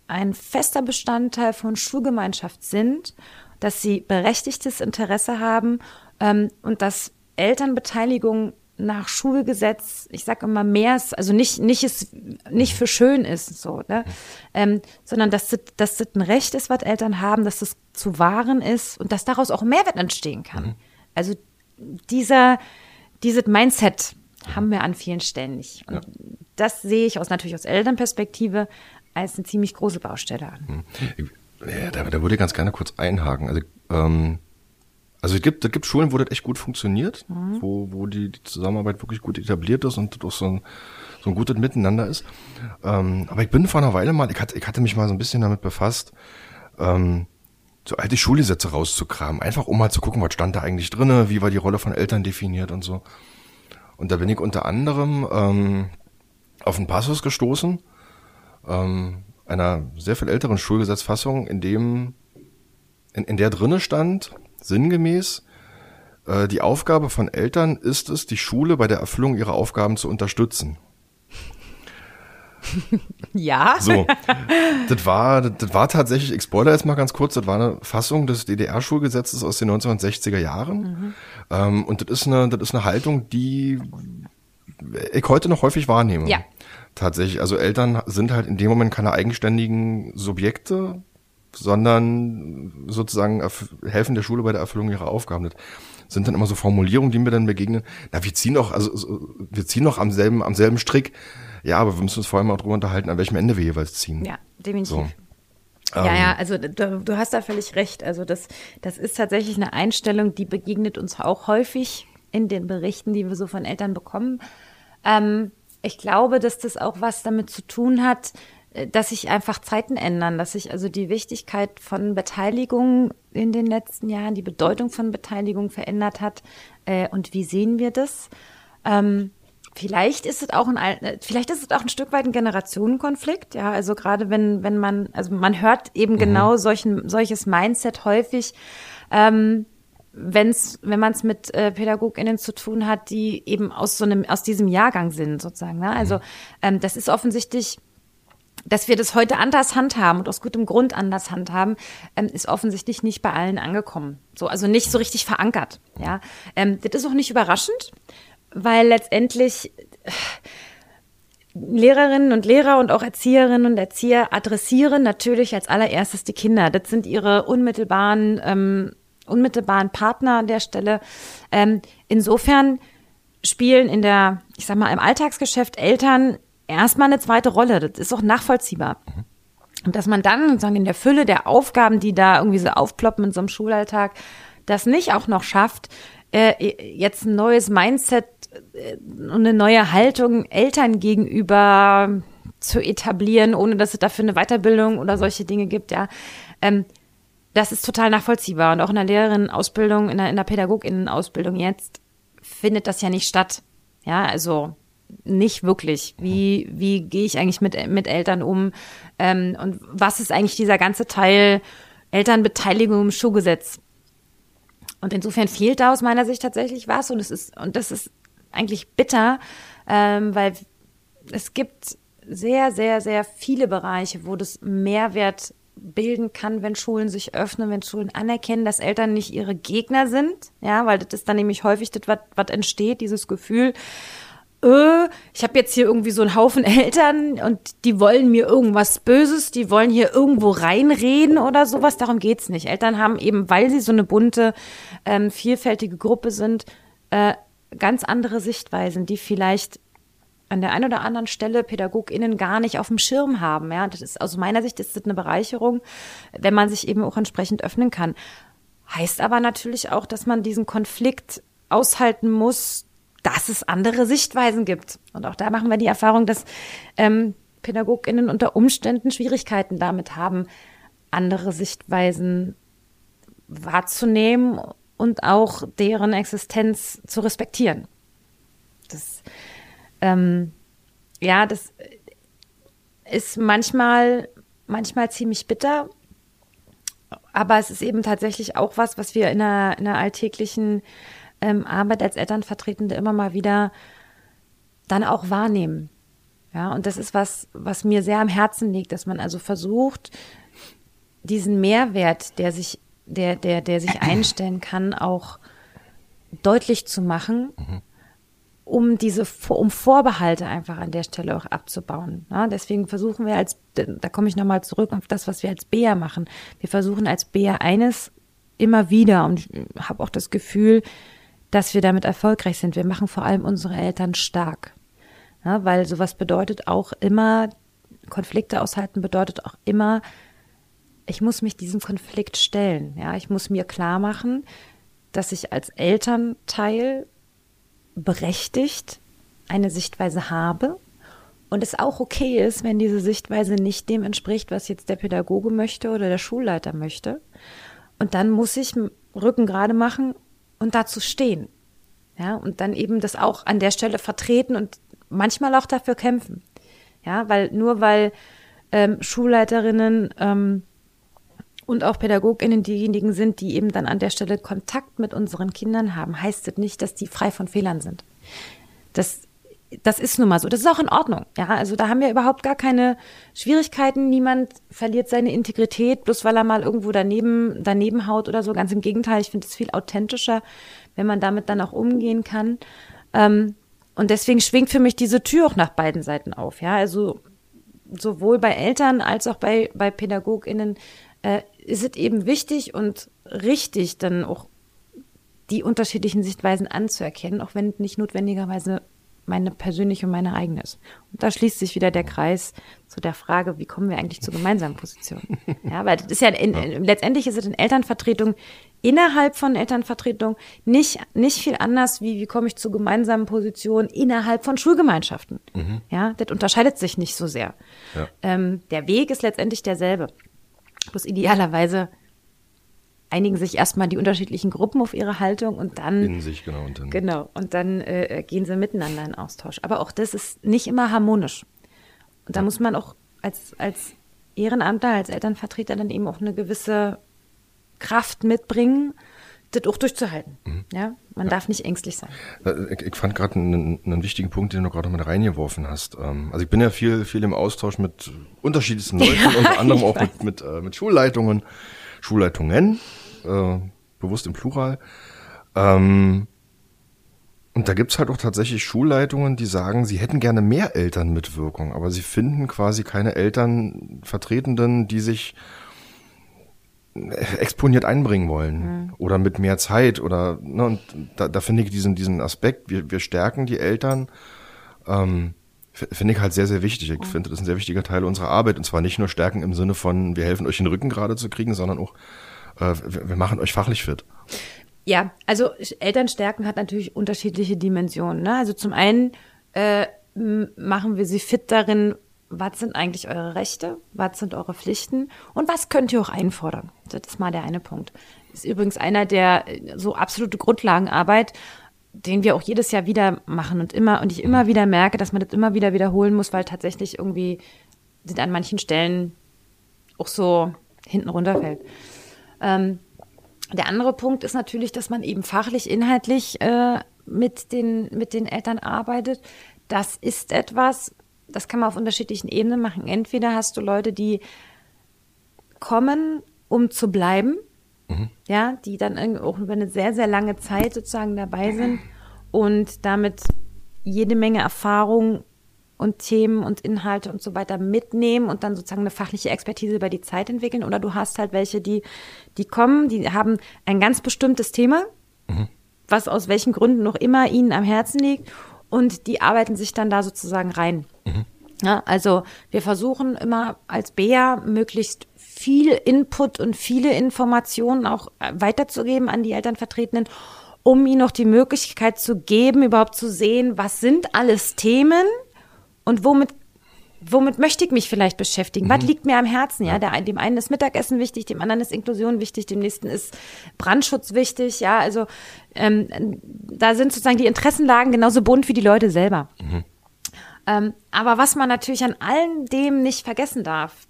ein fester Bestandteil von Schulgemeinschaft sind, dass sie berechtigtes Interesse haben ähm, und dass Elternbeteiligung nach Schulgesetz, ich sage immer mehr, ist, also nicht nicht ist nicht für schön ist so, ne? Ähm, sondern dass das, dass das ein Recht ist, was Eltern haben, dass das zu wahren ist und dass daraus auch Mehrwert entstehen kann. Mhm. Also dieser dieses Mindset haben wir an vielen Stellen nicht. Und ja. das sehe ich aus natürlich aus Elternperspektive als eine ziemlich große Baustelle an.
Mhm. Ja, da, da würde ich ganz gerne kurz einhaken. Also ähm, also es gibt, es gibt Schulen, wo das echt gut funktioniert, mhm. wo, wo die, die Zusammenarbeit wirklich gut etabliert ist und das so ein, so ein gutes Miteinander ist. Ähm, aber ich bin vor einer Weile mal, ich hatte, ich hatte mich mal so ein bisschen damit befasst, ähm, so alte Schulgesetze rauszukramen, einfach um mal zu gucken, was stand da eigentlich drinne, wie war die Rolle von Eltern definiert und so. Und da bin ich unter anderem ähm, auf einen Passus gestoßen, ähm, einer sehr viel älteren Schulgesetzfassung, in dem in, in der drinne stand, sinngemäß, äh, die Aufgabe von Eltern ist es, die Schule bei der Erfüllung ihrer Aufgaben zu unterstützen.
Ja.
So, das war, das war tatsächlich, ich spoilere jetzt mal ganz kurz, das war eine Fassung des DDR-Schulgesetzes aus den 1960er Jahren. Mhm. Ähm, und das ist eine, das ist eine Haltung, die ich heute noch häufig wahrnehme.
Ja.
Tatsächlich, also Eltern sind halt in dem Moment keine eigenständigen Subjekte, sondern sozusagen helfen der Schule bei der Erfüllung ihrer Aufgaben. Das sind dann immer so Formulierungen, die mir dann begegnen. Na, wir ziehen doch, also wir ziehen doch am selben, am selben Strick. Ja, aber wir müssen uns vor allem auch darüber unterhalten, an welchem Ende wir jeweils ziehen.
Ja, definitiv. So. Ja, ja, ähm. also du, du, hast da völlig recht. Also das, das ist tatsächlich eine Einstellung, die begegnet uns auch häufig in den Berichten, die wir so von Eltern bekommen. Ähm, ich glaube, dass das auch was damit zu tun hat, dass sich einfach Zeiten ändern, dass sich also die Wichtigkeit von Beteiligung in den letzten Jahren, die Bedeutung von Beteiligung verändert hat. Äh, und wie sehen wir das? Ähm, vielleicht ist es auch ein, äh, vielleicht ist es auch ein Stück weit ein Generationenkonflikt. Ja, also gerade wenn, wenn man, also man hört eben mhm. genau solchen, solches Mindset häufig. Ähm, wenn's, wenn man es mit äh, PädagogInnen zu tun hat, die eben aus so einem, aus diesem Jahrgang sind, sozusagen. Ne? Also mhm. ähm, das ist offensichtlich dass wir das heute anders handhaben und aus gutem Grund anders handhaben, ähm, ist offensichtlich nicht bei allen angekommen. So, also nicht so richtig verankert. Ja, ähm, das ist auch nicht überraschend, weil letztendlich äh, Lehrerinnen und Lehrer und auch Erzieherinnen und Erzieher adressieren natürlich als allererstes die Kinder. Das sind ihre unmittelbaren ähm, unmittelbaren Partner an der Stelle. Ähm, insofern spielen in der, ich sag mal, im Alltagsgeschäft Eltern erstmal eine zweite Rolle. Das ist auch nachvollziehbar. Mhm. Und dass man dann sozusagen in der Fülle der Aufgaben, die da irgendwie so aufploppen in so einem Schulalltag, das nicht auch noch schafft, äh, jetzt ein neues Mindset äh, und eine neue Haltung Eltern gegenüber zu etablieren, ohne dass es dafür eine Weiterbildung oder solche Dinge gibt, ja. Ähm, das ist total nachvollziehbar. Und auch in der Lehrerinnenausbildung, in der, in der Pädagoginnenausbildung jetzt findet das ja nicht statt. Ja, also nicht wirklich. Wie, wie gehe ich eigentlich mit, mit Eltern um? Ähm, und was ist eigentlich dieser ganze Teil Elternbeteiligung im Schulgesetz? Und insofern fehlt da aus meiner Sicht tatsächlich was. Und es ist, und das ist eigentlich bitter, ähm, weil es gibt sehr, sehr, sehr viele Bereiche, wo das Mehrwert bilden kann, wenn Schulen sich öffnen, wenn Schulen anerkennen, dass Eltern nicht ihre Gegner sind, ja, weil das ist dann nämlich häufig das, was entsteht, dieses Gefühl, äh, ich habe jetzt hier irgendwie so einen Haufen Eltern und die wollen mir irgendwas Böses, die wollen hier irgendwo reinreden oder sowas. Darum geht's nicht. Eltern haben eben, weil sie so eine bunte, ähm, vielfältige Gruppe sind, äh, ganz andere Sichtweisen, die vielleicht an der einen oder anderen Stelle PädagogInnen gar nicht auf dem Schirm haben. Ja, das ist aus meiner Sicht ist das eine Bereicherung, wenn man sich eben auch entsprechend öffnen kann. Heißt aber natürlich auch, dass man diesen Konflikt aushalten muss, dass es andere Sichtweisen gibt. Und auch da machen wir die Erfahrung, dass ähm, PädagogInnen unter Umständen Schwierigkeiten damit haben, andere Sichtweisen wahrzunehmen und auch deren Existenz zu respektieren. Das, ähm, ja, das ist manchmal, manchmal ziemlich bitter, aber es ist eben tatsächlich auch was, was wir in der, in der alltäglichen ähm, Arbeit als Elternvertretende immer mal wieder dann auch wahrnehmen. Ja, und das ist was, was mir sehr am Herzen liegt, dass man also versucht, diesen Mehrwert, der sich, der, der, der sich einstellen kann, auch deutlich zu machen, mhm. um diese, um Vorbehalte einfach an der Stelle auch abzubauen. Ja, deswegen versuchen wir als, da komme ich nochmal zurück auf das, was wir als BEA machen. Wir versuchen als BEA eines immer wieder und ich habe auch das Gefühl, dass wir damit erfolgreich sind. Wir machen vor allem unsere Eltern stark. Ja, weil sowas bedeutet auch immer, Konflikte aushalten bedeutet auch immer, ich muss mich diesem Konflikt stellen. Ja, ich muss mir klar machen, dass ich als Elternteil berechtigt eine Sichtweise habe und es auch okay ist, wenn diese Sichtweise nicht dem entspricht, was jetzt der Pädagoge möchte oder der Schulleiter möchte. Und dann muss ich Rücken gerade machen und dazu stehen. Ja, und dann eben das auch an der Stelle vertreten und manchmal auch dafür kämpfen. Ja, weil nur weil ähm, Schulleiterinnen ähm, und auch PädagogInnen diejenigen sind, die eben dann an der Stelle Kontakt mit unseren Kindern haben, heißt das nicht, dass die frei von Fehlern sind. Das, das ist nun mal so. Das ist auch in Ordnung. Ja, also da haben wir überhaupt gar keine Schwierigkeiten. Niemand verliert seine Integrität, bloß weil er mal irgendwo daneben, daneben haut oder so. Ganz im Gegenteil. Ich finde es viel authentischer, wenn man damit dann auch umgehen kann. Ähm, und deswegen schwingt für mich diese Tür auch nach beiden Seiten auf. Ja, also sowohl bei Eltern als auch bei, bei PädagogInnen äh, ist es eben wichtig und richtig, dann auch die unterschiedlichen Sichtweisen anzuerkennen, auch wenn nicht notwendigerweise meine persönliche und meine eigene ist. Und da schließt sich wieder der Kreis zu der Frage, wie kommen wir eigentlich zu gemeinsamen Positionen? Ja, weil das ist ja, in, in, letztendlich ist es in Elternvertretung, innerhalb von Elternvertretung nicht, nicht viel anders, wie wie komme ich zu gemeinsamen Positionen innerhalb von Schulgemeinschaften. Mhm. Ja, das unterscheidet sich nicht so sehr. Ja. Ähm, der Weg ist letztendlich derselbe. Bloß idealerweise einigen sich erstmal die unterschiedlichen Gruppen auf ihre Haltung und dann.
In sich, genau. Und dann,
genau. Und dann äh, gehen sie miteinander in Austausch. Aber auch das ist nicht immer harmonisch. Und da ja. muss man auch als, als Ehrenamtler, als Elternvertreter dann eben auch eine gewisse Kraft mitbringen, das auch durchzuhalten. Mhm. Ja, man ja. darf nicht ängstlich sein.
Ich, ich fand gerade einen, einen, wichtigen Punkt, den du gerade mal reingeworfen hast. Ähm, also ich bin ja viel, viel im Austausch mit unterschiedlichsten Leuten, ja, unter anderem auch mit, mit, äh, mit Schulleitungen. Schulleitungen, äh, bewusst im Plural. Ähm, und da gibt's halt auch tatsächlich Schulleitungen, die sagen, sie hätten gerne mehr Elternmitwirkung, aber sie finden quasi keine Elternvertretenden, die sich exponiert einbringen wollen mhm. oder mit mehr Zeit oder ne, und da, da finde ich diesen diesen Aspekt wir, wir stärken die Eltern ähm, finde ich halt sehr, sehr wichtig. Ich finde, das ist ein sehr wichtiger Teil unserer Arbeit. Und zwar nicht nur stärken im Sinne von, wir helfen euch den Rücken gerade zu kriegen, sondern auch, äh, wir machen euch fachlich fit.
Ja, also Elternstärken hat natürlich unterschiedliche Dimensionen. Ne? Also zum einen äh, machen wir sie fit darin, was sind eigentlich eure Rechte, was sind eure Pflichten und was könnt ihr auch einfordern. Das ist mal der eine Punkt. Das ist übrigens einer der äh, so absolute Grundlagenarbeit den wir auch jedes Jahr wieder machen und immer und ich immer wieder merke, dass man das immer wieder wiederholen muss, weil tatsächlich irgendwie sind an manchen Stellen auch so hinten runterfällt. Ähm, der andere Punkt ist natürlich, dass man eben fachlich, inhaltlich äh, mit den mit den Eltern arbeitet. Das ist etwas, das kann man auf unterschiedlichen Ebenen machen. Entweder hast du Leute, die kommen, um zu bleiben Mhm. Ja, die dann auch über eine sehr, sehr lange Zeit sozusagen dabei sind und damit jede Menge Erfahrung und Themen und Inhalte und so weiter mitnehmen und dann sozusagen eine fachliche Expertise über die Zeit entwickeln. Oder du hast halt welche, die, die kommen, die haben ein ganz bestimmtes Thema, mhm. was aus welchen Gründen noch immer ihnen am Herzen liegt und die arbeiten sich dann da sozusagen rein. Mhm. Ja, also wir versuchen immer als BEA möglichst viel Input und viele Informationen auch äh, weiterzugeben an die Elternvertretenden, um ihnen noch die Möglichkeit zu geben, überhaupt zu sehen, was sind alles Themen und womit womit möchte ich mich vielleicht beschäftigen? Mhm. Was liegt mir am Herzen? Ja, der, dem einen ist Mittagessen wichtig, dem anderen ist Inklusion wichtig, dem nächsten ist Brandschutz wichtig. Ja, also ähm, da sind sozusagen die Interessenlagen genauso bunt wie die Leute selber. Mhm. Ähm, aber was man natürlich an allem dem nicht vergessen darf,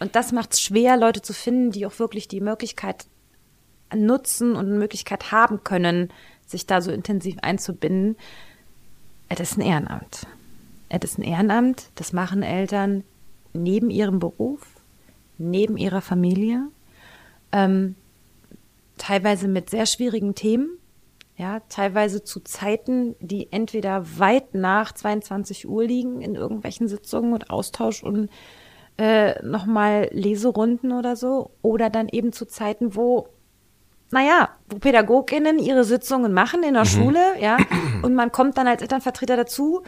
und das macht es schwer, Leute zu finden, die auch wirklich die Möglichkeit nutzen und eine Möglichkeit haben können, sich da so intensiv einzubinden. Es ist ein Ehrenamt. Es ist ein Ehrenamt, das machen Eltern neben ihrem Beruf, neben ihrer Familie, ähm, teilweise mit sehr schwierigen Themen, ja, teilweise zu Zeiten, die entweder weit nach 22 Uhr liegen in irgendwelchen Sitzungen und Austausch und äh, nochmal Leserunden oder so, oder dann eben zu Zeiten, wo naja, wo PädagogInnen ihre Sitzungen machen in der mhm. Schule, ja, und man kommt dann als Elternvertreter dazu,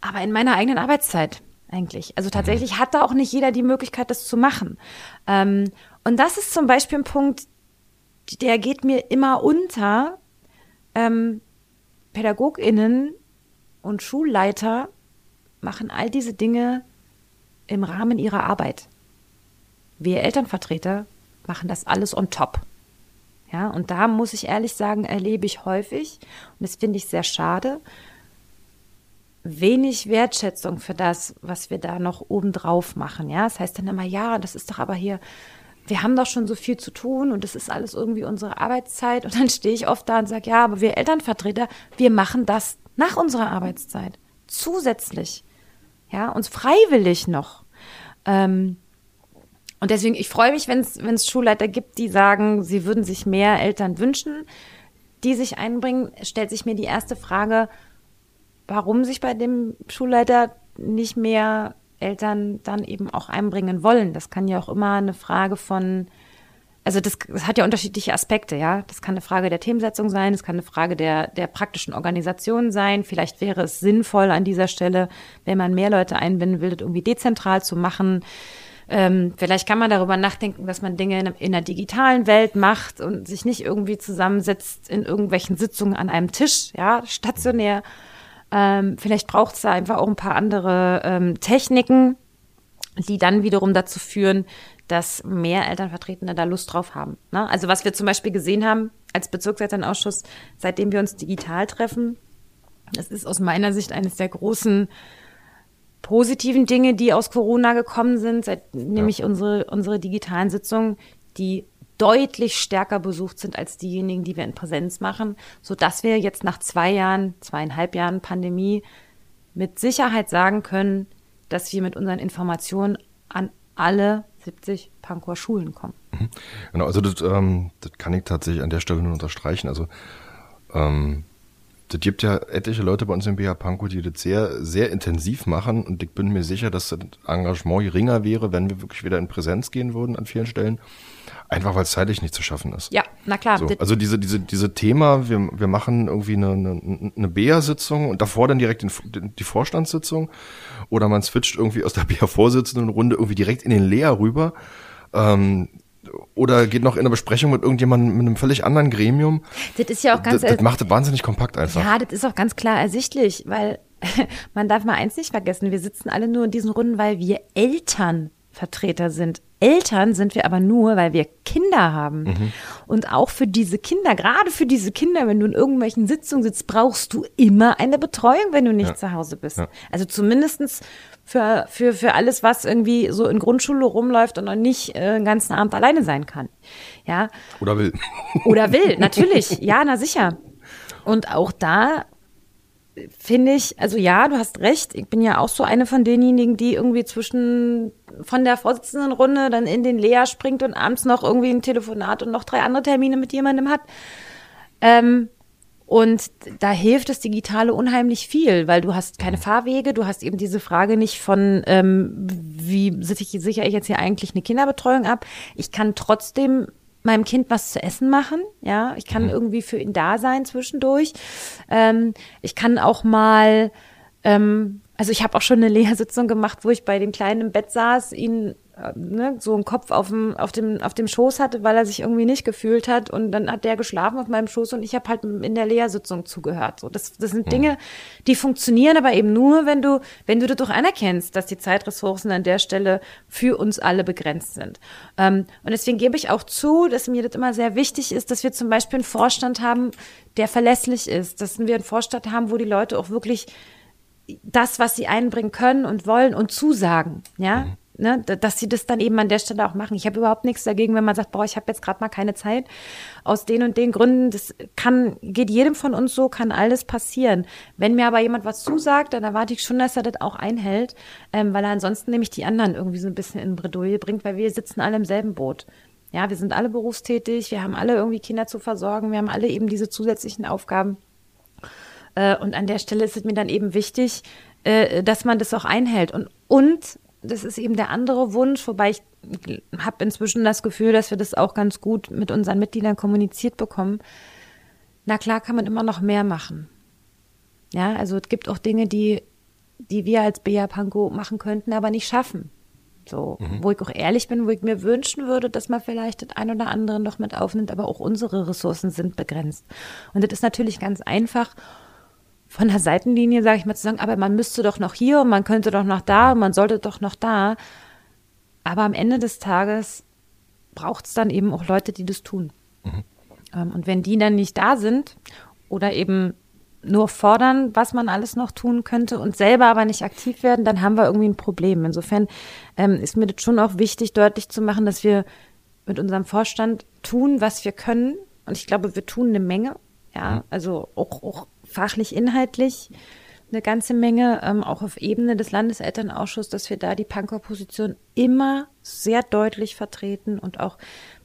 aber in meiner eigenen Arbeitszeit eigentlich. Also tatsächlich hat da auch nicht jeder die Möglichkeit, das zu machen. Ähm, und das ist zum Beispiel ein Punkt, der geht mir immer unter. Ähm, PädagogInnen und Schulleiter machen all diese Dinge im Rahmen ihrer Arbeit. Wir Elternvertreter machen das alles on top. Ja, und da muss ich ehrlich sagen, erlebe ich häufig, und das finde ich sehr schade, wenig Wertschätzung für das, was wir da noch obendrauf machen. Ja, das heißt dann immer, ja, das ist doch aber hier, wir haben doch schon so viel zu tun und das ist alles irgendwie unsere Arbeitszeit. Und dann stehe ich oft da und sage, ja, aber wir Elternvertreter, wir machen das nach unserer Arbeitszeit. Zusätzlich. Ja, uns freiwillig noch. Ähm, und deswegen, ich freue mich, wenn es Schulleiter gibt, die sagen, sie würden sich mehr Eltern wünschen, die sich einbringen, stellt sich mir die erste Frage, warum sich bei dem Schulleiter nicht mehr Eltern dann eben auch einbringen wollen. Das kann ja auch immer eine Frage von, also das, das hat ja unterschiedliche Aspekte, ja. Das kann eine Frage der Themensetzung sein, es kann eine Frage der, der praktischen Organisation sein. Vielleicht wäre es sinnvoll an dieser Stelle, wenn man mehr Leute einbinden will, das irgendwie dezentral zu machen. Ähm, vielleicht kann man darüber nachdenken, dass man Dinge in, in der digitalen Welt macht und sich nicht irgendwie zusammensetzt in irgendwelchen Sitzungen an einem Tisch, ja, stationär. Ähm, vielleicht braucht es da einfach auch ein paar andere ähm, Techniken, die dann wiederum dazu führen, dass mehr Elternvertretende da Lust drauf haben. Ne? Also was wir zum Beispiel gesehen haben als Bezirkselternausschuss, seitdem wir uns digital treffen, das ist aus meiner Sicht eines der großen positiven Dinge, die aus Corona gekommen sind, seit, nämlich ja. unsere, unsere digitalen Sitzungen, die deutlich stärker besucht sind als diejenigen, die wir in Präsenz machen, so dass wir jetzt nach zwei Jahren, zweieinhalb Jahren Pandemie mit Sicherheit sagen können, dass wir mit unseren Informationen an alle 70 Pankower Schulen kommen.
Mhm. Genau, also das, ähm, das kann ich tatsächlich an der Stelle nur unterstreichen. Also ähm, das gibt ja etliche Leute bei uns im BH Pankow, die das sehr, sehr intensiv machen und ich bin mir sicher, dass das Engagement geringer wäre, wenn wir wirklich wieder in Präsenz gehen würden an vielen Stellen. Einfach weil es zeitlich nicht zu schaffen ist.
Ja, na klar.
So, also diese, diese, diese Thema, wir, wir machen irgendwie eine, eine, eine BEA-Sitzung und davor dann direkt den, die Vorstandssitzung oder man switcht irgendwie aus der BEA-Vorsitzenden-Runde irgendwie direkt in den Lea rüber. Ähm, oder geht noch in eine Besprechung mit irgendjemandem mit einem völlig anderen Gremium.
Das ist ja auch ganz.
Das, das macht das wahnsinnig kompakt einfach.
Ja, das ist auch ganz klar ersichtlich, weil man darf mal eins nicht vergessen, wir sitzen alle nur in diesen Runden, weil wir Elternvertreter sind. Eltern sind wir aber nur, weil wir Kinder haben. Mhm. Und auch für diese Kinder, gerade für diese Kinder, wenn du in irgendwelchen Sitzungen sitzt, brauchst du immer eine Betreuung, wenn du nicht ja. zu Hause bist. Ja. Also zumindestens für, für, für alles, was irgendwie so in Grundschule rumläuft und noch nicht äh, den ganzen Abend alleine sein kann. Ja.
Oder will.
Oder will, natürlich. Ja, na sicher. Und auch da finde ich, also ja, du hast recht. Ich bin ja auch so eine von denjenigen, die irgendwie zwischen von der Vorsitzendenrunde dann in den Lea springt und abends noch irgendwie ein Telefonat und noch drei andere Termine mit jemandem hat. Ähm, und da hilft das Digitale unheimlich viel, weil du hast keine Fahrwege, du hast eben diese Frage nicht von, ähm, wie sichere ich jetzt hier eigentlich eine Kinderbetreuung ab. Ich kann trotzdem meinem Kind was zu essen machen, ja. Ich kann mhm. irgendwie für ihn da sein zwischendurch. Ähm, ich kann auch mal, ähm, also ich habe auch schon eine Lehrsitzung gemacht, wo ich bei dem Kleinen im Bett saß, ihn ne, so einen Kopf auf dem, auf, dem, auf dem Schoß hatte, weil er sich irgendwie nicht gefühlt hat. Und dann hat der geschlafen auf meinem Schoß und ich habe halt in der Lehrsitzung zugehört. So, das, das sind Dinge, die funktionieren aber eben nur, wenn du, wenn du das doch anerkennst, dass die Zeitressourcen an der Stelle für uns alle begrenzt sind. Ähm, und deswegen gebe ich auch zu, dass mir das immer sehr wichtig ist, dass wir zum Beispiel einen Vorstand haben, der verlässlich ist, dass wir einen Vorstand haben, wo die Leute auch wirklich das, was sie einbringen können und wollen und zusagen, ja, mhm. Ne, dass sie das dann eben an der Stelle auch machen. Ich habe überhaupt nichts dagegen, wenn man sagt, boah, ich habe jetzt gerade mal keine Zeit aus den und den Gründen. Das kann geht jedem von uns so, kann alles passieren. Wenn mir aber jemand was zusagt, dann erwarte ich schon, dass er das auch einhält, ähm, weil er ansonsten nämlich die anderen irgendwie so ein bisschen in Bredouille bringt, weil wir sitzen alle im selben Boot. Ja, wir sind alle berufstätig, wir haben alle irgendwie Kinder zu versorgen, wir haben alle eben diese zusätzlichen Aufgaben. Äh, und an der Stelle ist es mir dann eben wichtig, äh, dass man das auch einhält. Und, und das ist eben der andere Wunsch, wobei ich habe inzwischen das Gefühl, dass wir das auch ganz gut mit unseren Mitgliedern kommuniziert bekommen. Na klar kann man immer noch mehr machen. Ja, also es gibt auch Dinge, die, die wir als Bea Panko machen könnten, aber nicht schaffen. So, mhm. wo ich auch ehrlich bin, wo ich mir wünschen würde, dass man vielleicht das ein oder andere noch mit aufnimmt, aber auch unsere Ressourcen sind begrenzt. Und das ist natürlich ganz einfach von der Seitenlinie, sage ich mal, zu sagen, aber man müsste doch noch hier und man könnte doch noch da und man sollte doch noch da. Aber am Ende des Tages braucht es dann eben auch Leute, die das tun. Mhm. Ähm, und wenn die dann nicht da sind oder eben nur fordern, was man alles noch tun könnte und selber aber nicht aktiv werden, dann haben wir irgendwie ein Problem. Insofern ähm, ist mir das schon auch wichtig, deutlich zu machen, dass wir mit unserem Vorstand tun, was wir können. Und ich glaube, wir tun eine Menge. Ja, mhm. also auch, auch fachlich, inhaltlich eine ganze Menge, ähm, auch auf Ebene des Landeselternausschusses, dass wir da die Pankow-Position immer sehr deutlich vertreten und auch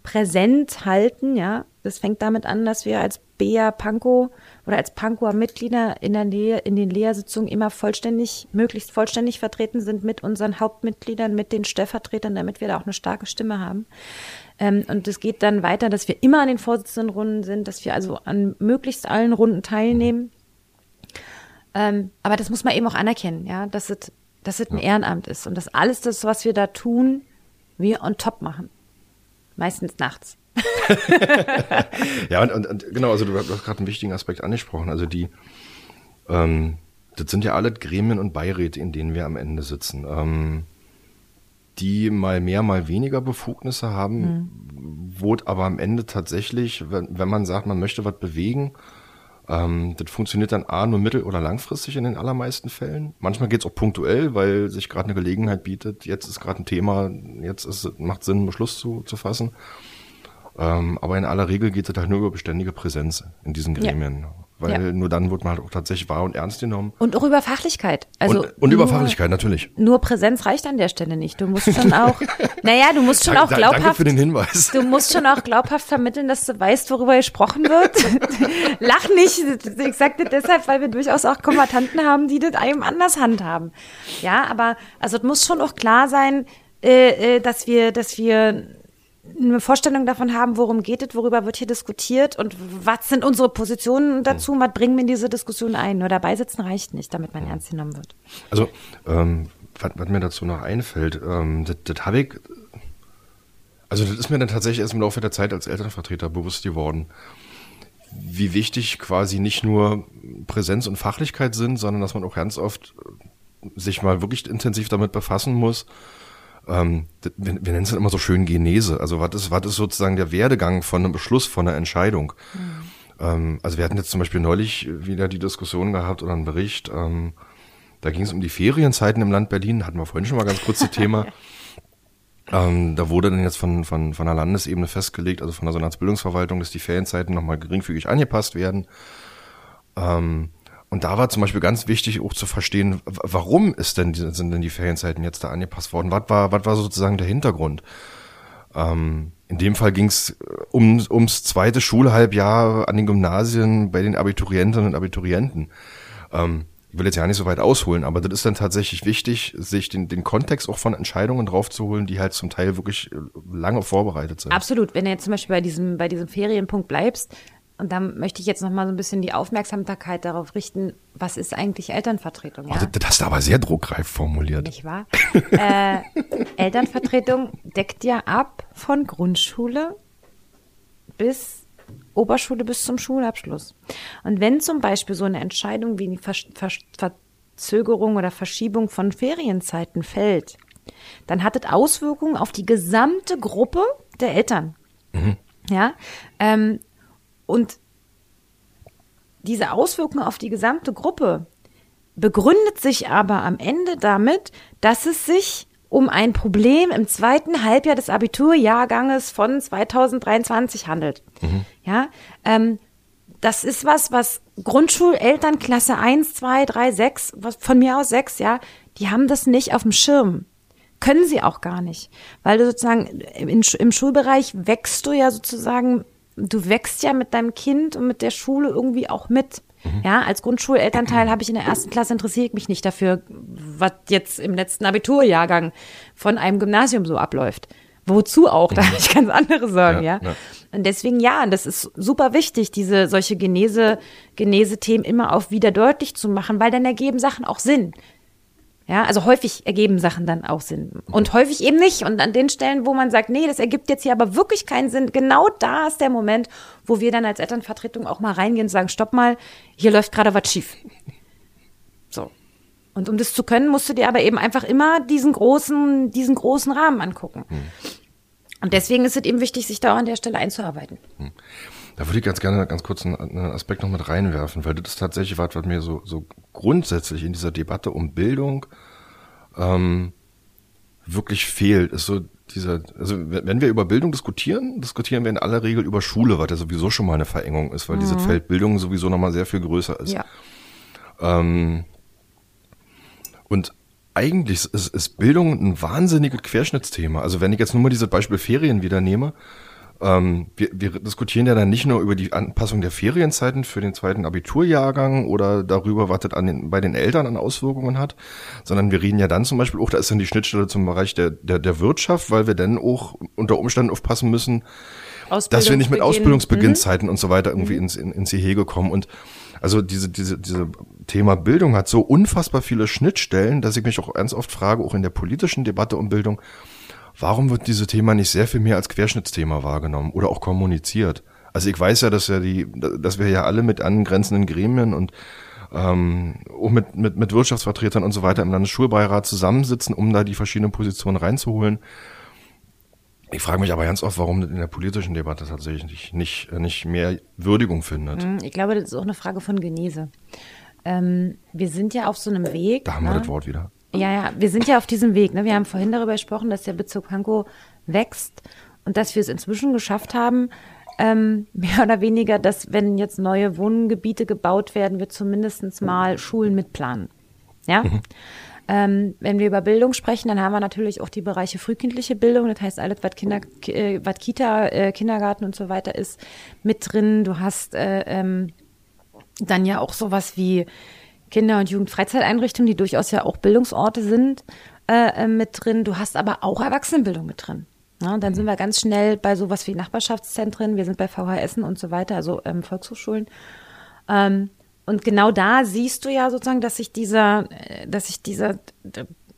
präsent halten, ja. Das fängt damit an, dass wir als BEA Pankow oder als Pankower Mitglieder in der Nähe, in den Lehrsitzungen immer vollständig, möglichst vollständig vertreten sind mit unseren Hauptmitgliedern, mit den Stellvertretern, damit wir da auch eine starke Stimme haben. Ähm, und es geht dann weiter, dass wir immer an den Vorsitzendenrunden sind, dass wir also an möglichst allen Runden teilnehmen. Ähm, aber das muss man eben auch anerkennen, ja, dass es, dass es ein Ehrenamt ist und dass alles das, was wir da tun, wir on top machen. Meistens nachts.
ja, und, und, und, genau, also du hast gerade einen wichtigen Aspekt angesprochen. Also die, ähm, das sind ja alle Gremien und Beiräte, in denen wir am Ende sitzen. Ähm, die mal mehr, mal weniger Befugnisse haben, mhm. wo aber am Ende tatsächlich, wenn, wenn man sagt, man möchte was bewegen, ähm, das funktioniert dann A nur mittel- oder langfristig in den allermeisten Fällen. Manchmal geht es auch punktuell, weil sich gerade eine Gelegenheit bietet. Jetzt ist gerade ein Thema, jetzt ist, macht Sinn, einen Beschluss zu, zu fassen. Ähm, aber in aller Regel geht es halt nur über beständige Präsenz in diesen Gremien. Ja weil ja. nur dann wird man halt auch tatsächlich wahr und ernst genommen.
Und auch über Fachlichkeit. Also
und, und über Fachlichkeit, natürlich.
Nur Präsenz reicht an der Stelle nicht. Du musst schon auch, naja, du musst schon auch glaubhaft. Danke
für den Hinweis.
Du musst schon auch glaubhaft vermitteln, dass du weißt, worüber gesprochen wird. Lach nicht. Ich sagte deshalb, weil wir durchaus auch Kombatanten haben, die das einem anders handhaben. Ja, aber, also es muss schon auch klar sein, äh, äh dass wir, dass wir eine Vorstellung davon haben, worum geht es, worüber wird hier diskutiert und was sind unsere Positionen dazu, mhm. was bringen wir in diese Diskussion ein. Nur dabei sitzen reicht nicht, damit man ernst genommen wird.
Also, ähm, was, was, mir dazu noch einfällt, ähm, das, das habe ich, also das ist mir dann tatsächlich erst im Laufe der Zeit als Elternvertreter bewusst geworden, wie wichtig quasi nicht nur Präsenz und Fachlichkeit sind, sondern dass man auch ganz oft sich mal wirklich intensiv damit befassen muss, ähm, wir, wir nennen es immer so schön Genese. Also was ist, was ist sozusagen der Werdegang von einem Beschluss, von einer Entscheidung? Mhm. Ähm, also wir hatten jetzt zum Beispiel neulich wieder die Diskussion gehabt oder einen Bericht, ähm, da ging es um die Ferienzeiten im Land Berlin, hatten wir vorhin schon mal ganz kurz das Thema. Ähm, da wurde dann jetzt von, von, von der Landesebene festgelegt, also von der Senatsbildungsverwaltung, dass die Ferienzeiten nochmal geringfügig angepasst werden. Ähm, und da war zum Beispiel ganz wichtig auch zu verstehen, warum ist denn, sind denn die Ferienzeiten jetzt da angepasst worden? Was war, was war sozusagen der Hintergrund? Ähm, in dem Fall ging es äh, um, ums zweite Schulhalbjahr an den Gymnasien bei den Abiturientinnen und Abiturienten. Ähm, ich will jetzt ja nicht so weit ausholen, aber das ist dann tatsächlich wichtig, sich den, den Kontext auch von Entscheidungen draufzuholen, die halt zum Teil wirklich äh, lange vorbereitet sind.
Absolut. Wenn du jetzt zum Beispiel bei diesem, bei diesem Ferienpunkt bleibst, und da möchte ich jetzt noch mal so ein bisschen die Aufmerksamkeit darauf richten, was ist eigentlich Elternvertretung?
Ja? Oh, das hast du aber sehr druckreif formuliert.
Nicht wahr? äh, Elternvertretung deckt ja ab von Grundschule bis Oberschule bis zum Schulabschluss. Und wenn zum Beispiel so eine Entscheidung wie die Ver Ver Verzögerung oder Verschiebung von Ferienzeiten fällt, dann hat es Auswirkungen auf die gesamte Gruppe der Eltern. Mhm. Ja, ähm, und diese Auswirkungen auf die gesamte Gruppe begründet sich aber am Ende damit, dass es sich um ein Problem im zweiten Halbjahr des Abiturjahrganges von 2023 handelt. Mhm. Ja, ähm, das ist was, was Grundschuleltern Klasse 1, 2, 3, 6, was von mir aus 6, ja, die haben das nicht auf dem Schirm. Können sie auch gar nicht. Weil du sozusagen in, im Schulbereich wächst du ja sozusagen du wächst ja mit deinem Kind und mit der Schule irgendwie auch mit. Mhm. Ja, als Grundschulelternteil habe ich in der ersten Klasse interessiert mich nicht dafür, was jetzt im letzten Abiturjahrgang von einem Gymnasium so abläuft. Wozu auch? Da habe ich ganz andere Sorgen, ja, ja. ja. Und deswegen ja, das ist super wichtig, diese solche Genese, Genese-Themen immer auch wieder deutlich zu machen, weil dann ergeben Sachen auch Sinn. Ja, also häufig ergeben Sachen dann auch Sinn und häufig eben nicht. Und an den Stellen, wo man sagt, nee, das ergibt jetzt hier aber wirklich keinen Sinn, genau da ist der Moment, wo wir dann als Elternvertretung auch mal reingehen und sagen, stopp mal, hier läuft gerade was schief. So. Und um das zu können, musst du dir aber eben einfach immer diesen großen, diesen großen Rahmen angucken. Hm. Und deswegen ist es eben wichtig, sich da auch an der Stelle einzuarbeiten. Hm.
Da würde ich ganz gerne ganz kurz einen, einen Aspekt noch mit reinwerfen, weil das ist tatsächlich was, was mir so, so grundsätzlich in dieser Debatte um Bildung ähm, wirklich fehlt. Ist so dieser, also wenn wir über Bildung diskutieren, diskutieren wir in aller Regel über Schule, was ja sowieso schon mal eine Verengung ist, weil mhm. dieses Feld Bildung sowieso nochmal sehr viel größer ist. Ja. Ähm, und eigentlich ist, ist Bildung ein wahnsinniges Querschnittsthema. Also wenn ich jetzt nur mal dieses Beispiel Ferien wieder nehme, ähm, wir, wir diskutieren ja dann nicht nur über die Anpassung der Ferienzeiten für den zweiten Abiturjahrgang oder darüber, was das an den, bei den Eltern an Auswirkungen hat, sondern wir reden ja dann zum Beispiel auch, da ist dann die Schnittstelle zum Bereich der, der, der Wirtschaft, weil wir dann auch unter Umständen aufpassen müssen, dass wir nicht mit Ausbildungsbeginnzeiten mhm. und so weiter irgendwie ins, in, ins Gehege kommen. Und also diese, diese, diese Thema Bildung hat so unfassbar viele Schnittstellen, dass ich mich auch ganz oft frage, auch in der politischen Debatte um Bildung, warum wird dieses Thema nicht sehr viel mehr als Querschnittsthema wahrgenommen oder auch kommuniziert? Also ich weiß ja, dass ja die, dass wir ja alle mit angrenzenden Gremien und ähm, mit, mit, mit Wirtschaftsvertretern und so weiter im Landesschulbeirat zusammensitzen, um da die verschiedenen Positionen reinzuholen. Ich frage mich aber ganz oft, warum das in der politischen Debatte tatsächlich nicht, nicht mehr Würdigung findet.
Hm, ich glaube, das ist auch eine Frage von Genese. Ähm, wir sind ja auf so einem Weg.
Da haben ne? wir das Wort wieder.
Ja, ja, wir sind ja auf diesem Weg. Ne? Wir haben vorhin darüber gesprochen, dass der Bezirk Pankow wächst und dass wir es inzwischen geschafft haben, ähm, mehr oder weniger, dass wenn jetzt neue Wohngebiete gebaut werden, wir zumindest mal Schulen mitplanen. Ja. Mhm. Ähm, wenn wir über Bildung sprechen, dann haben wir natürlich auch die Bereiche frühkindliche Bildung, das heißt alles, was, Kinder, äh, was Kita, äh, Kindergarten und so weiter ist, mit drin. Du hast äh, ähm, dann ja auch sowas wie Kinder- und Jugendfreizeiteinrichtungen, die durchaus ja auch Bildungsorte sind, äh, äh, mit drin. Du hast aber auch Erwachsenenbildung mit drin. Ja, dann sind wir ganz schnell bei sowas wie Nachbarschaftszentren, wir sind bei VHS und so weiter, also ähm, Volkshochschulen. Ähm, und genau da siehst du ja sozusagen, dass sich dieser, äh, dass sich dieser,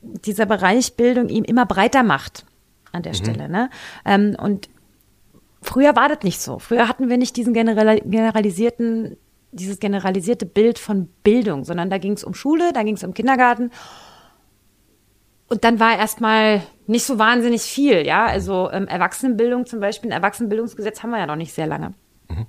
dieser Bereich Bildung ihm immer breiter macht an der mhm. Stelle. Ne? Ähm, und früher war das nicht so. Früher hatten wir nicht diesen generalisierten dieses generalisierte Bild von Bildung, sondern da ging es um Schule, da ging es um Kindergarten. Und dann war erstmal nicht so wahnsinnig viel, ja. Also ähm, Erwachsenenbildung zum Beispiel, ein Erwachsenenbildungsgesetz haben wir ja noch nicht sehr lange. Mhm.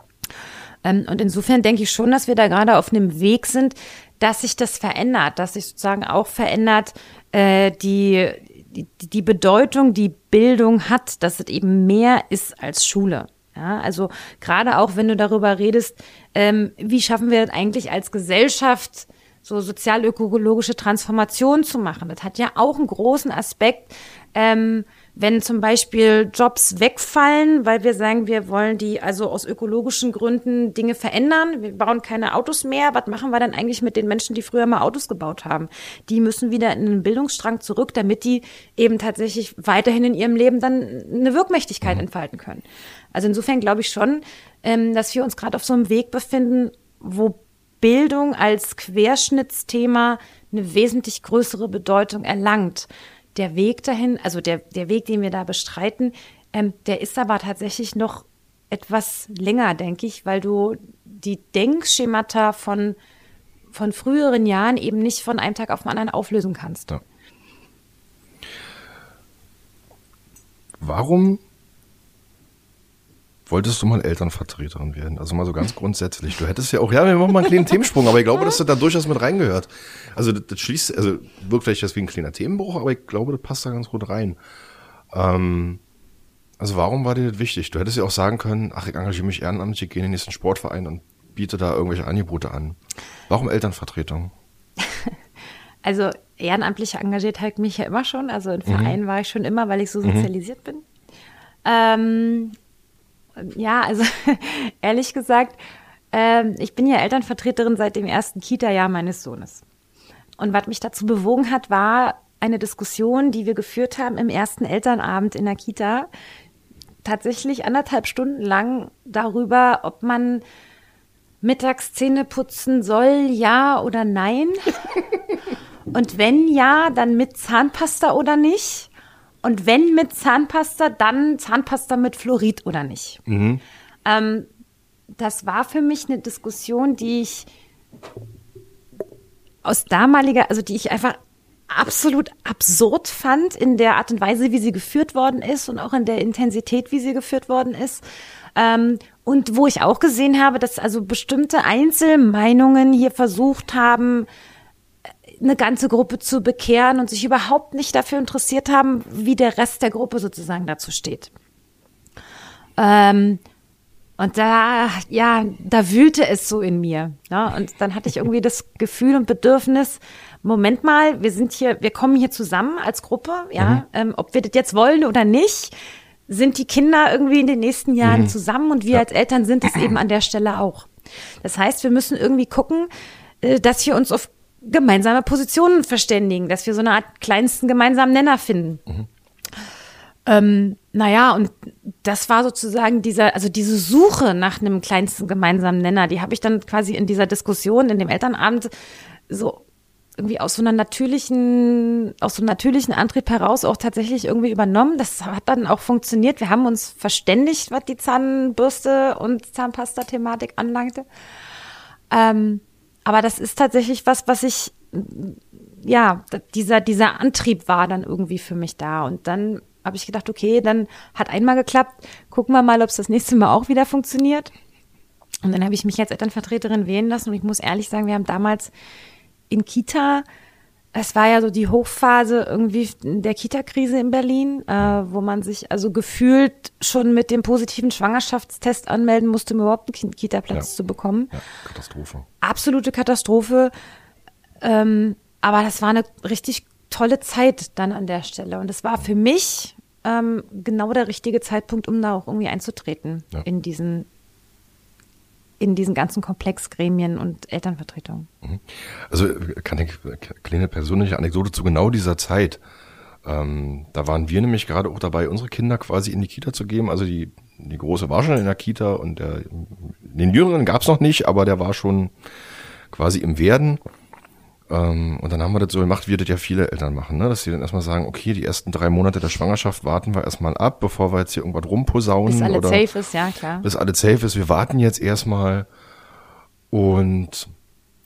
Ähm, und insofern denke ich schon, dass wir da gerade auf einem Weg sind, dass sich das verändert, dass sich sozusagen auch verändert äh, die, die, die Bedeutung, die Bildung hat, dass es eben mehr ist als Schule. Ja, also gerade auch, wenn du darüber redest, ähm, wie schaffen wir das eigentlich als Gesellschaft, so sozial-ökologische Transformation zu machen. Das hat ja auch einen großen Aspekt, ähm, wenn zum Beispiel Jobs wegfallen, weil wir sagen, wir wollen die also aus ökologischen Gründen Dinge verändern. Wir bauen keine Autos mehr. Was machen wir dann eigentlich mit den Menschen, die früher mal Autos gebaut haben? Die müssen wieder in den Bildungsstrang zurück, damit die eben tatsächlich weiterhin in ihrem Leben dann eine Wirkmächtigkeit entfalten können. Also insofern glaube ich schon, ähm, dass wir uns gerade auf so einem Weg befinden, wo Bildung als Querschnittsthema eine wesentlich größere Bedeutung erlangt. Der Weg dahin, also der, der Weg, den wir da bestreiten, ähm, der ist aber tatsächlich noch etwas länger, denke ich, weil du die Denkschemata von, von früheren Jahren eben nicht von einem Tag auf den anderen auflösen kannst. Ja.
Warum wolltest du mal Elternvertreterin werden? Also mal so ganz grundsätzlich. Du hättest ja auch, ja, wir machen mal einen kleinen Themensprung, aber ich glaube, dass das da durchaus mit reingehört. Also das, das schließt, also wirkt vielleicht deswegen ein kleiner Themenbruch, aber ich glaube, das passt da ganz gut rein. Ähm, also warum war dir das wichtig? Du hättest ja auch sagen können, ach, ich engagiere mich ehrenamtlich, ich gehe in den nächsten Sportverein und biete da irgendwelche Angebote an. Warum Elternvertretung?
Also ehrenamtlich engagiert halt mich ja immer schon. Also in Vereinen mhm. war ich schon immer, weil ich so mhm. sozialisiert mhm. bin. Ähm, ja, also ehrlich gesagt, ähm, ich bin ja Elternvertreterin seit dem ersten Kita-Jahr meines Sohnes. Und was mich dazu bewogen hat, war eine Diskussion, die wir geführt haben im ersten Elternabend in der Kita, tatsächlich anderthalb Stunden lang darüber, ob man mittags Zähne putzen soll, ja oder nein. Und wenn ja, dann mit Zahnpasta oder nicht. Und wenn mit Zahnpasta, dann Zahnpasta mit Fluorid oder nicht. Mhm. Ähm, das war für mich eine Diskussion, die ich aus damaliger, also die ich einfach absolut absurd fand in der Art und Weise, wie sie geführt worden ist und auch in der Intensität, wie sie geführt worden ist. Ähm, und wo ich auch gesehen habe, dass also bestimmte Einzelmeinungen hier versucht haben, eine ganze Gruppe zu bekehren und sich überhaupt nicht dafür interessiert haben, wie der Rest der Gruppe sozusagen dazu steht. Ähm, und da, ja, da wühlte es so in mir. Ne? und dann hatte ich irgendwie das Gefühl und Bedürfnis, Moment mal, wir sind hier, wir kommen hier zusammen als Gruppe, ja, mhm. ähm, ob wir das jetzt wollen oder nicht, sind die Kinder irgendwie in den nächsten Jahren mhm. zusammen und wir ja. als Eltern sind es eben an der Stelle auch. Das heißt, wir müssen irgendwie gucken, äh, dass wir uns auf gemeinsame Positionen verständigen, dass wir so eine Art kleinsten gemeinsamen Nenner finden. Mhm. Ähm, naja, und das war sozusagen dieser, also diese Suche nach einem kleinsten gemeinsamen Nenner, die habe ich dann quasi in dieser Diskussion, in dem Elternabend so irgendwie aus so einer natürlichen, aus so einem natürlichen Antrieb heraus auch tatsächlich irgendwie übernommen. Das hat dann auch funktioniert. Wir haben uns verständigt, was die Zahnbürste und Zahnpasta-Thematik anlangte. Ähm, aber das ist tatsächlich was, was ich, ja, dieser, dieser Antrieb war dann irgendwie für mich da. Und dann habe ich gedacht, okay, dann hat einmal geklappt. Gucken wir mal, ob es das nächste Mal auch wieder funktioniert. Und dann habe ich mich als Elternvertreterin wählen lassen. Und ich muss ehrlich sagen, wir haben damals in Kita, es war ja so die Hochphase irgendwie der Kita-Krise in Berlin, äh, wo man sich also gefühlt schon mit dem positiven Schwangerschaftstest anmelden musste, um überhaupt einen Kita-Platz ja. zu bekommen. Ja,
Katastrophe.
Absolute Katastrophe. Ähm, aber das war eine richtig tolle Zeit dann an der Stelle. Und es war für mich ähm, genau der richtige Zeitpunkt, um da auch irgendwie einzutreten ja. in diesen in diesen ganzen Komplexgremien und Elternvertretungen. Mhm.
Also kann ich kleine persönliche Anekdote zu genau dieser Zeit. Ähm, da waren wir nämlich gerade auch dabei, unsere Kinder quasi in die Kita zu geben. Also die, die große war schon in der Kita und der, den Jüngeren gab's noch nicht, aber der war schon quasi im Werden. Ähm, und dann haben wir das so gemacht, wie das ja viele Eltern machen, ne? dass sie dann erstmal sagen, okay, die ersten drei Monate der Schwangerschaft warten wir erstmal ab, bevor wir jetzt hier irgendwas rumposaunen. Bis
alles safe ist, ja klar.
Bis alles safe ist, wir warten jetzt erstmal. Und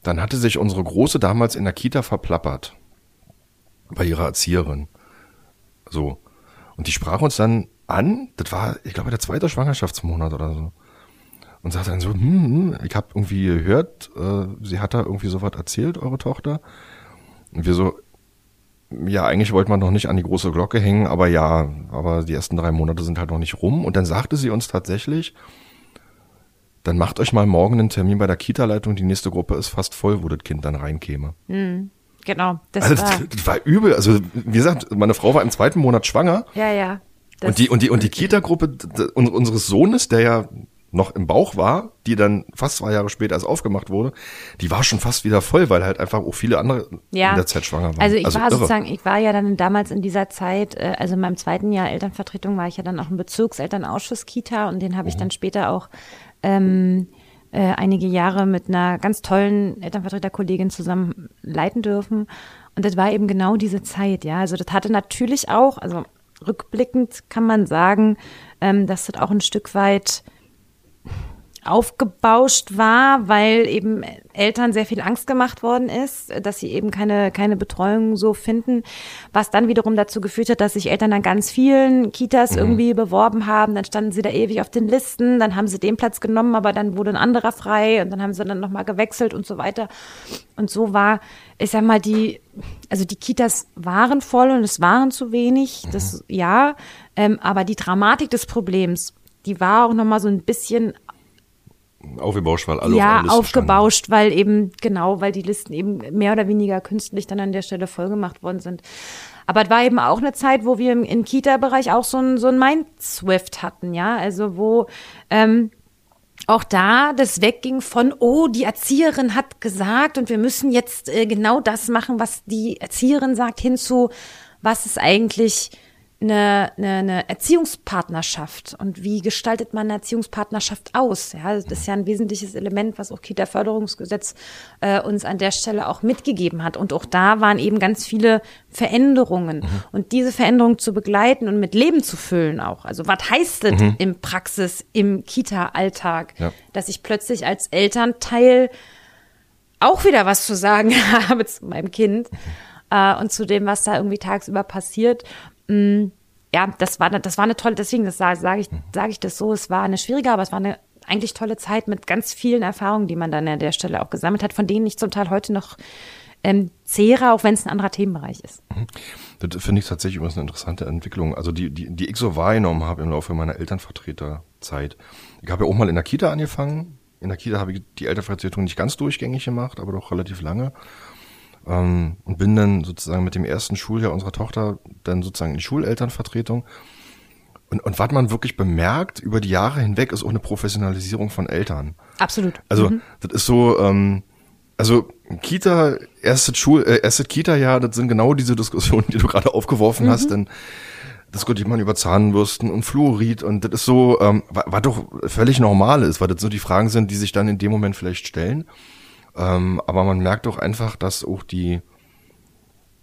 dann hatte sich unsere Große damals in der Kita verplappert. Bei ihrer Erzieherin. So. Und die sprach uns dann an, das war, ich glaube, der zweite Schwangerschaftsmonat oder so und sagt dann so, hm, hm ich habe irgendwie gehört, äh, sie hat da irgendwie sowas erzählt, eure Tochter. Und wir so, ja, eigentlich wollte man noch nicht an die große Glocke hängen, aber ja, aber die ersten drei Monate sind halt noch nicht rum. Und dann sagte sie uns tatsächlich, dann macht euch mal morgen einen Termin bei der Kita-Leitung, die nächste Gruppe ist fast voll, wo das Kind dann reinkäme.
Mhm. Genau.
Das, also, war das, das war übel. Also, wie gesagt, meine Frau war im zweiten Monat schwanger.
Ja, ja.
Und die, und die, und die Kita-Gruppe unseres Sohnes, der ja noch im Bauch war, die dann fast zwei Jahre später erst aufgemacht wurde, die war schon fast wieder voll, weil halt einfach auch viele andere
Ja.
in der Zeit schwanger waren.
Also ich war
irre.
sozusagen, ich war ja dann damals in dieser Zeit, äh, also in meinem zweiten Jahr Elternvertretung war ich ja dann auch im Bezirkselternausschuss Kita und den habe ich dann später auch ähm, äh, einige Jahre mit einer ganz tollen Elternvertreterkollegin zusammen leiten dürfen. Und das war eben genau diese Zeit, ja. Also das hatte natürlich auch, also rückblickend kann man sagen, ähm, dass das auch ein Stück weit aufgebauscht war, weil eben Eltern sehr viel Angst gemacht worden ist, dass sie eben keine, keine Betreuung so finden, was dann wiederum dazu geführt hat, dass sich Eltern an ganz vielen Kitas irgendwie beworben haben, dann standen sie da ewig auf den Listen, dann haben sie den Platz genommen, aber dann wurde ein anderer frei und dann haben sie dann nochmal gewechselt und so weiter. Und so war, ich sag mal, die, also die Kitas waren voll und es waren zu wenig, das ja, ähm, aber die Dramatik des Problems, die war auch nochmal so ein bisschen
aufgebauscht, weil alle
ja,
auf
aufgebauscht, weil eben, genau, weil die Listen eben mehr oder weniger künstlich dann an der Stelle vollgemacht worden sind. Aber es war eben auch eine Zeit, wo wir im, im Kita-Bereich auch so ein, so ein Mind-Swift hatten, ja, also wo ähm, auch da das wegging von, oh, die Erzieherin hat gesagt und wir müssen jetzt äh, genau das machen, was die Erzieherin sagt, hinzu, was ist eigentlich eine, eine, eine Erziehungspartnerschaft und wie gestaltet man eine Erziehungspartnerschaft aus? Ja, das ist ja ein wesentliches Element, was auch Kita-Förderungsgesetz äh, uns an der Stelle auch mitgegeben hat. Und auch da waren eben ganz viele Veränderungen. Und diese Veränderungen zu begleiten und mit Leben zu füllen auch. Also was heißt das im Praxis, im Kita-Alltag,
Ja.
dass ich plötzlich als Elternteil auch wieder was zu sagen habe zu meinem Kind äh, und zu dem, was da irgendwie tagsüber passiert. Mm, ja, das war, das war eine tolle, deswegen sage sag ich, sage ich das so, es war eine schwierige, aber es war eine eigentlich tolle Zeit mit ganz vielen Erfahrungen, die man dann an der Stelle auch gesammelt hat, von denen ich zum Teil heute noch ähm, zehre, auch wenn es ein anderer Themenbereich ist.
Das finde ich tatsächlich übrigens eine interessante Entwicklung. Also die, die, die ich so wahrgenommen habe im Laufe meiner Elternvertreterzeit. Ich habe ja auch mal in der Kita angefangen. In der Kita habe ich die Elternvertretung nicht ganz durchgängig gemacht, aber doch relativ lange. Ähm, und bin dann sozusagen mit dem ersten Schuljahr unserer Tochter dann sozusagen in die Schulelternvertretung. Und, und was man wirklich bemerkt über die Jahre hinweg, ist auch eine Professionalisierung von Eltern.
Absolut.
Also das ist so, ähm, also Kita, erstes Schul, äh, erstes Kita-Jahr, das sind genau diese Diskussionen, die du gerade aufgeworfen hast, denn diskutiert man über Zahnbürsten und Fluorid und das ist so, ähm, was doch völlig normal ist, weil das so die Fragen sind, die sich dann in dem Moment vielleicht stellen. Ähm, aber man merkt doch einfach, dass auch die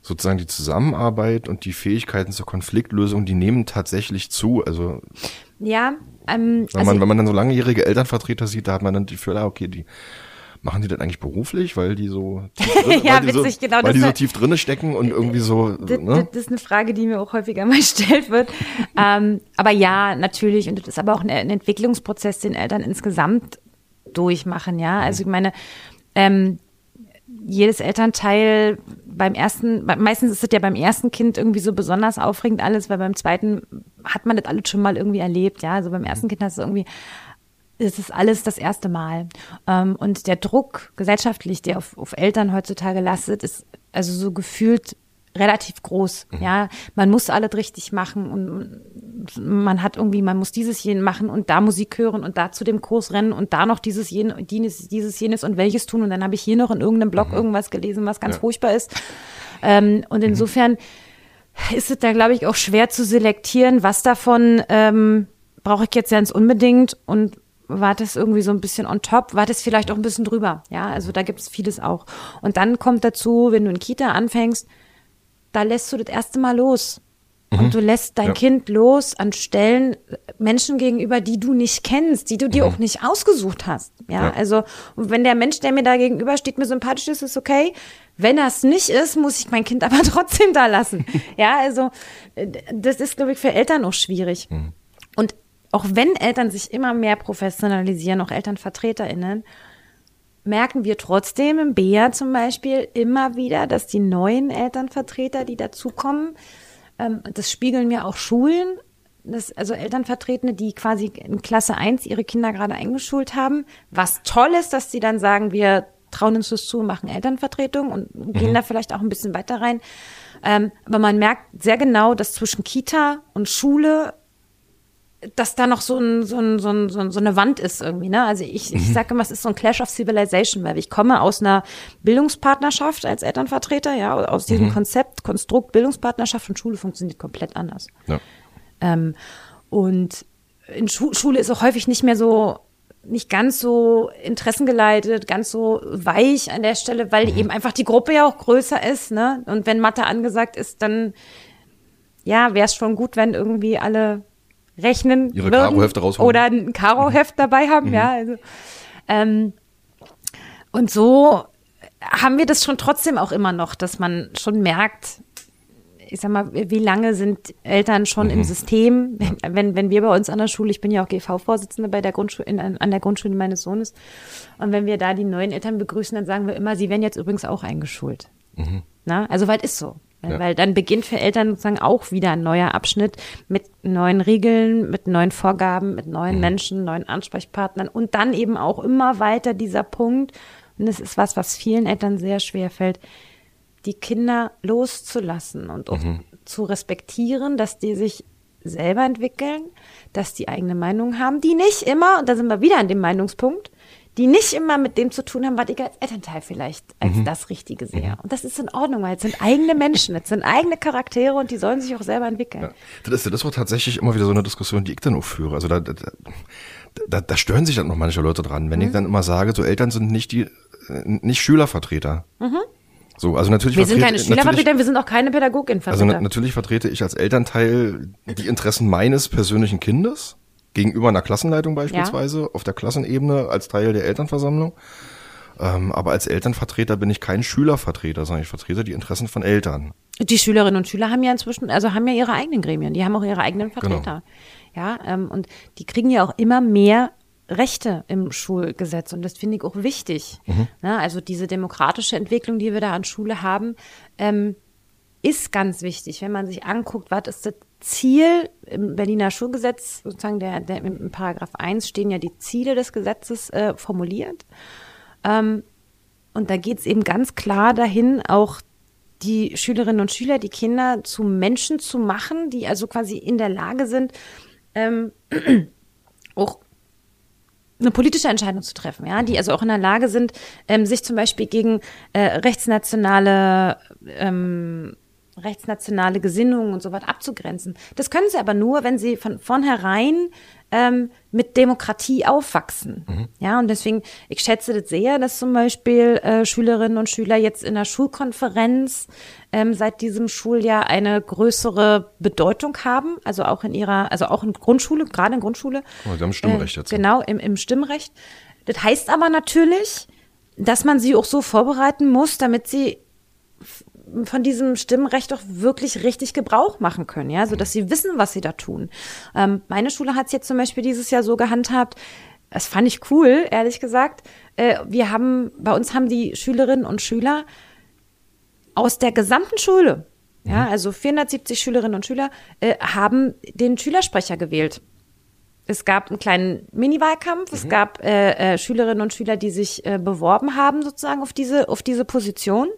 sozusagen die Zusammenarbeit und die Fähigkeiten zur Konfliktlösung, die nehmen tatsächlich zu. Also
Ja, ähm,
wenn,
also
man, wenn man dann so langjährige Elternvertreter sieht, da hat man dann die Gefühl, ah, okay, die machen die das eigentlich beruflich, weil die so tief drin,
Ja,
weil die
witzig,
so,
genau,
weil
das
die so
war-
tief drinne stecken und irgendwie so,
Das,
ne?
das ist eine Frage, die mir auch häufiger mal gestellt wird. ähm, aber ja, natürlich. Und das ist aber auch ein, ein Entwicklungsprozess, den Eltern insgesamt durchmachen, ja. Also ich meine, ähm, jedes Elternteil beim ersten, meistens ist es ja beim ersten Kind irgendwie so besonders aufregend alles, weil beim zweiten hat man das alles schon mal irgendwie erlebt, ja. Also beim ersten Kind hast du irgendwie es ist alles das erste Mal. Ähm, und der Druck gesellschaftlich, der auf, auf Eltern heutzutage lastet, ist also so gefühlt relativ groß. Ja, man muss alles richtig machen und man hat irgendwie, man muss dieses jenen machen und da Musik hören und da zu dem Kurs rennen und da noch dieses jen, dieses, dieses jenes und welches tun und dann habe ich hier noch in irgendeinem Blog irgendwas gelesen, was ganz
Ja.
furchtbar ist. Ähm, und insofern ist es da, glaube ich, auch schwer zu selektieren, was davon ähm, brauche ich jetzt ganz unbedingt und war das irgendwie so ein bisschen on top, war das vielleicht auch ein bisschen drüber. Ja, also da gibt es vieles auch. Und dann kommt dazu, wenn du in Kita anfängst, da lässt du das erste Mal los. Und du lässt dein
Ja.
Kind los an Stellen äh, Menschen gegenüber, die du nicht kennst, die du dir auch nicht ausgesucht hast. Ja,
Ja.
also und wenn der Mensch, der mir da gegenüber steht, mir sympathisch ist, ist okay. Wenn das nicht ist, muss ich mein Kind aber trotzdem da lassen. ja, also äh, das ist, glaube ich, für Eltern auch schwierig. Und auch wenn Eltern sich immer mehr professionalisieren, auch ElternvertreterInnen, merken wir trotzdem im BEA zum Beispiel immer wieder, dass die neuen Elternvertreter, die dazukommen, ähm, das spiegeln mir auch Schulen, das, also Elternvertretende, die quasi in Klasse 1 ihre Kinder gerade eingeschult haben. Was toll ist, dass sie dann sagen, wir trauen uns das zu, machen Elternvertretung und gehen da vielleicht auch ein bisschen weiter rein. Ähm, aber man merkt sehr genau, dass zwischen Kita und Schule dass da noch so, ein, so, ein, so, ein, so eine Wand ist irgendwie. Ne? Also ich, ich sage immer, es ist so ein Clash of Civilization, weil ich komme aus einer Bildungspartnerschaft als Elternvertreter, ja, aus diesem mhm. Konzept, Konstrukt Bildungspartnerschaft und Schule funktioniert komplett anders. Ja. Ähm, und in Schu Schule ist auch häufig nicht mehr so nicht ganz so interessengeleitet, ganz so weich an der Stelle, weil mhm. eben einfach die Gruppe ja auch größer ist, ne? Und wenn Mathe angesagt ist, dann ja, wäre es schon gut, wenn irgendwie alle rechnen
ihre rausholen
oder ein Karoheft dabei haben, mhm. ja. Also, ähm, und so haben wir das schon trotzdem auch immer noch, dass man schon merkt, ich sag mal, wie lange sind Eltern schon mhm. im System? Wenn, wenn wir bei uns an der Schule, ich bin ja auch GV-Vorsitzende bei der Grundschule, in, an der Grundschule meines Sohnes, und wenn wir da die neuen Eltern begrüßen, dann sagen wir immer, sie werden jetzt übrigens auch eingeschult. Mhm. Na, also weit ist so. Ja. Weil dann beginnt für Eltern sozusagen auch wieder ein neuer Abschnitt mit neuen Regeln, mit neuen Vorgaben, mit neuen mhm. Menschen, neuen Ansprechpartnern und dann eben auch immer weiter dieser Punkt, und das ist was, was vielen Eltern sehr schwer fällt, die Kinder loszulassen und auch mhm. zu respektieren, dass die sich selber entwickeln, dass die eigene Meinung haben, die nicht immer, und da sind wir wieder an dem Meinungspunkt, die nicht immer mit dem zu tun haben, was ich als Elternteil vielleicht als mhm. das Richtige sehe. Mhm. Und das ist in Ordnung, weil es sind eigene Menschen, es sind eigene Charaktere und die sollen sich auch selber entwickeln. Ja,
das, ist, das war tatsächlich immer wieder so eine Diskussion, die ich dann auch führe. Also da, da, da, da stören sich dann noch manche Leute dran, wenn mhm. ich dann immer sage, so Eltern sind nicht die, nicht Schülervertreter. Mhm. So, also natürlich
wir sind keine Schülervertreter, wir sind auch keine Pädagoginvertreter.
Also natürlich vertrete ich als Elternteil die Interessen meines persönlichen Kindes gegenüber einer Klassenleitung beispielsweise, ja. auf der Klassenebene als Teil der Elternversammlung. Ähm, aber als Elternvertreter bin ich kein Schülervertreter, sondern ich vertrete die Interessen von Eltern.
Die Schülerinnen und Schüler haben ja inzwischen, also haben ja ihre eigenen Gremien, die haben auch ihre eigenen Vertreter. Genau. Ja, ähm, und die kriegen ja auch immer mehr Rechte im Schulgesetz und das finde ich auch wichtig. Mhm. Na, ne? also diese demokratische Entwicklung, die wir da an Schule haben, ähm, ist ganz wichtig, wenn man sich anguckt, was ist das Ziel im Berliner Schulgesetz, sozusagen der, der im Paragraph 1 stehen ja die Ziele des Gesetzes äh, formuliert. Ähm, und da geht es eben ganz klar dahin, auch die Schülerinnen und Schüler, die Kinder zu Menschen zu machen, die also quasi in der Lage sind, ähm, auch eine politische Entscheidung zu treffen, ja, die also auch in der Lage sind, ähm, sich zum Beispiel gegen äh, rechtsnationale ähm, rechtsnationale Gesinnungen und so weiter abzugrenzen. Das können sie aber nur, wenn sie von vornherein ähm, mit Demokratie aufwachsen. Mhm. Ja, und deswegen, ich schätze das sehr, dass zum Beispiel äh, Schülerinnen und Schüler jetzt in der Schulkonferenz ähm, seit diesem Schuljahr eine größere Bedeutung haben, also auch in ihrer, also auch in Grundschule, gerade in Grundschule.
Oh, sie haben Stimmrecht
äh, jetzt. Genau, im, im Stimmrecht. Das heißt aber natürlich, dass man sie auch so vorbereiten muss, damit sie von diesem Stimmrecht auch wirklich richtig Gebrauch machen können, ja, so dass sie wissen, was sie da tun. Ähm, meine Schule hat es jetzt zum Beispiel dieses Jahr so gehandhabt, das fand ich cool, ehrlich gesagt. Äh, wir haben, bei uns haben die Schülerinnen und Schüler aus der gesamten Schule, ja, mhm. also 470 Schülerinnen und Schüler, äh, haben den Schülersprecher gewählt. Es gab einen kleinen Mini-Wahlkampf. Mhm. Es gab äh, äh, Schülerinnen und Schüler, die sich äh, beworben haben sozusagen auf diese auf diese Position.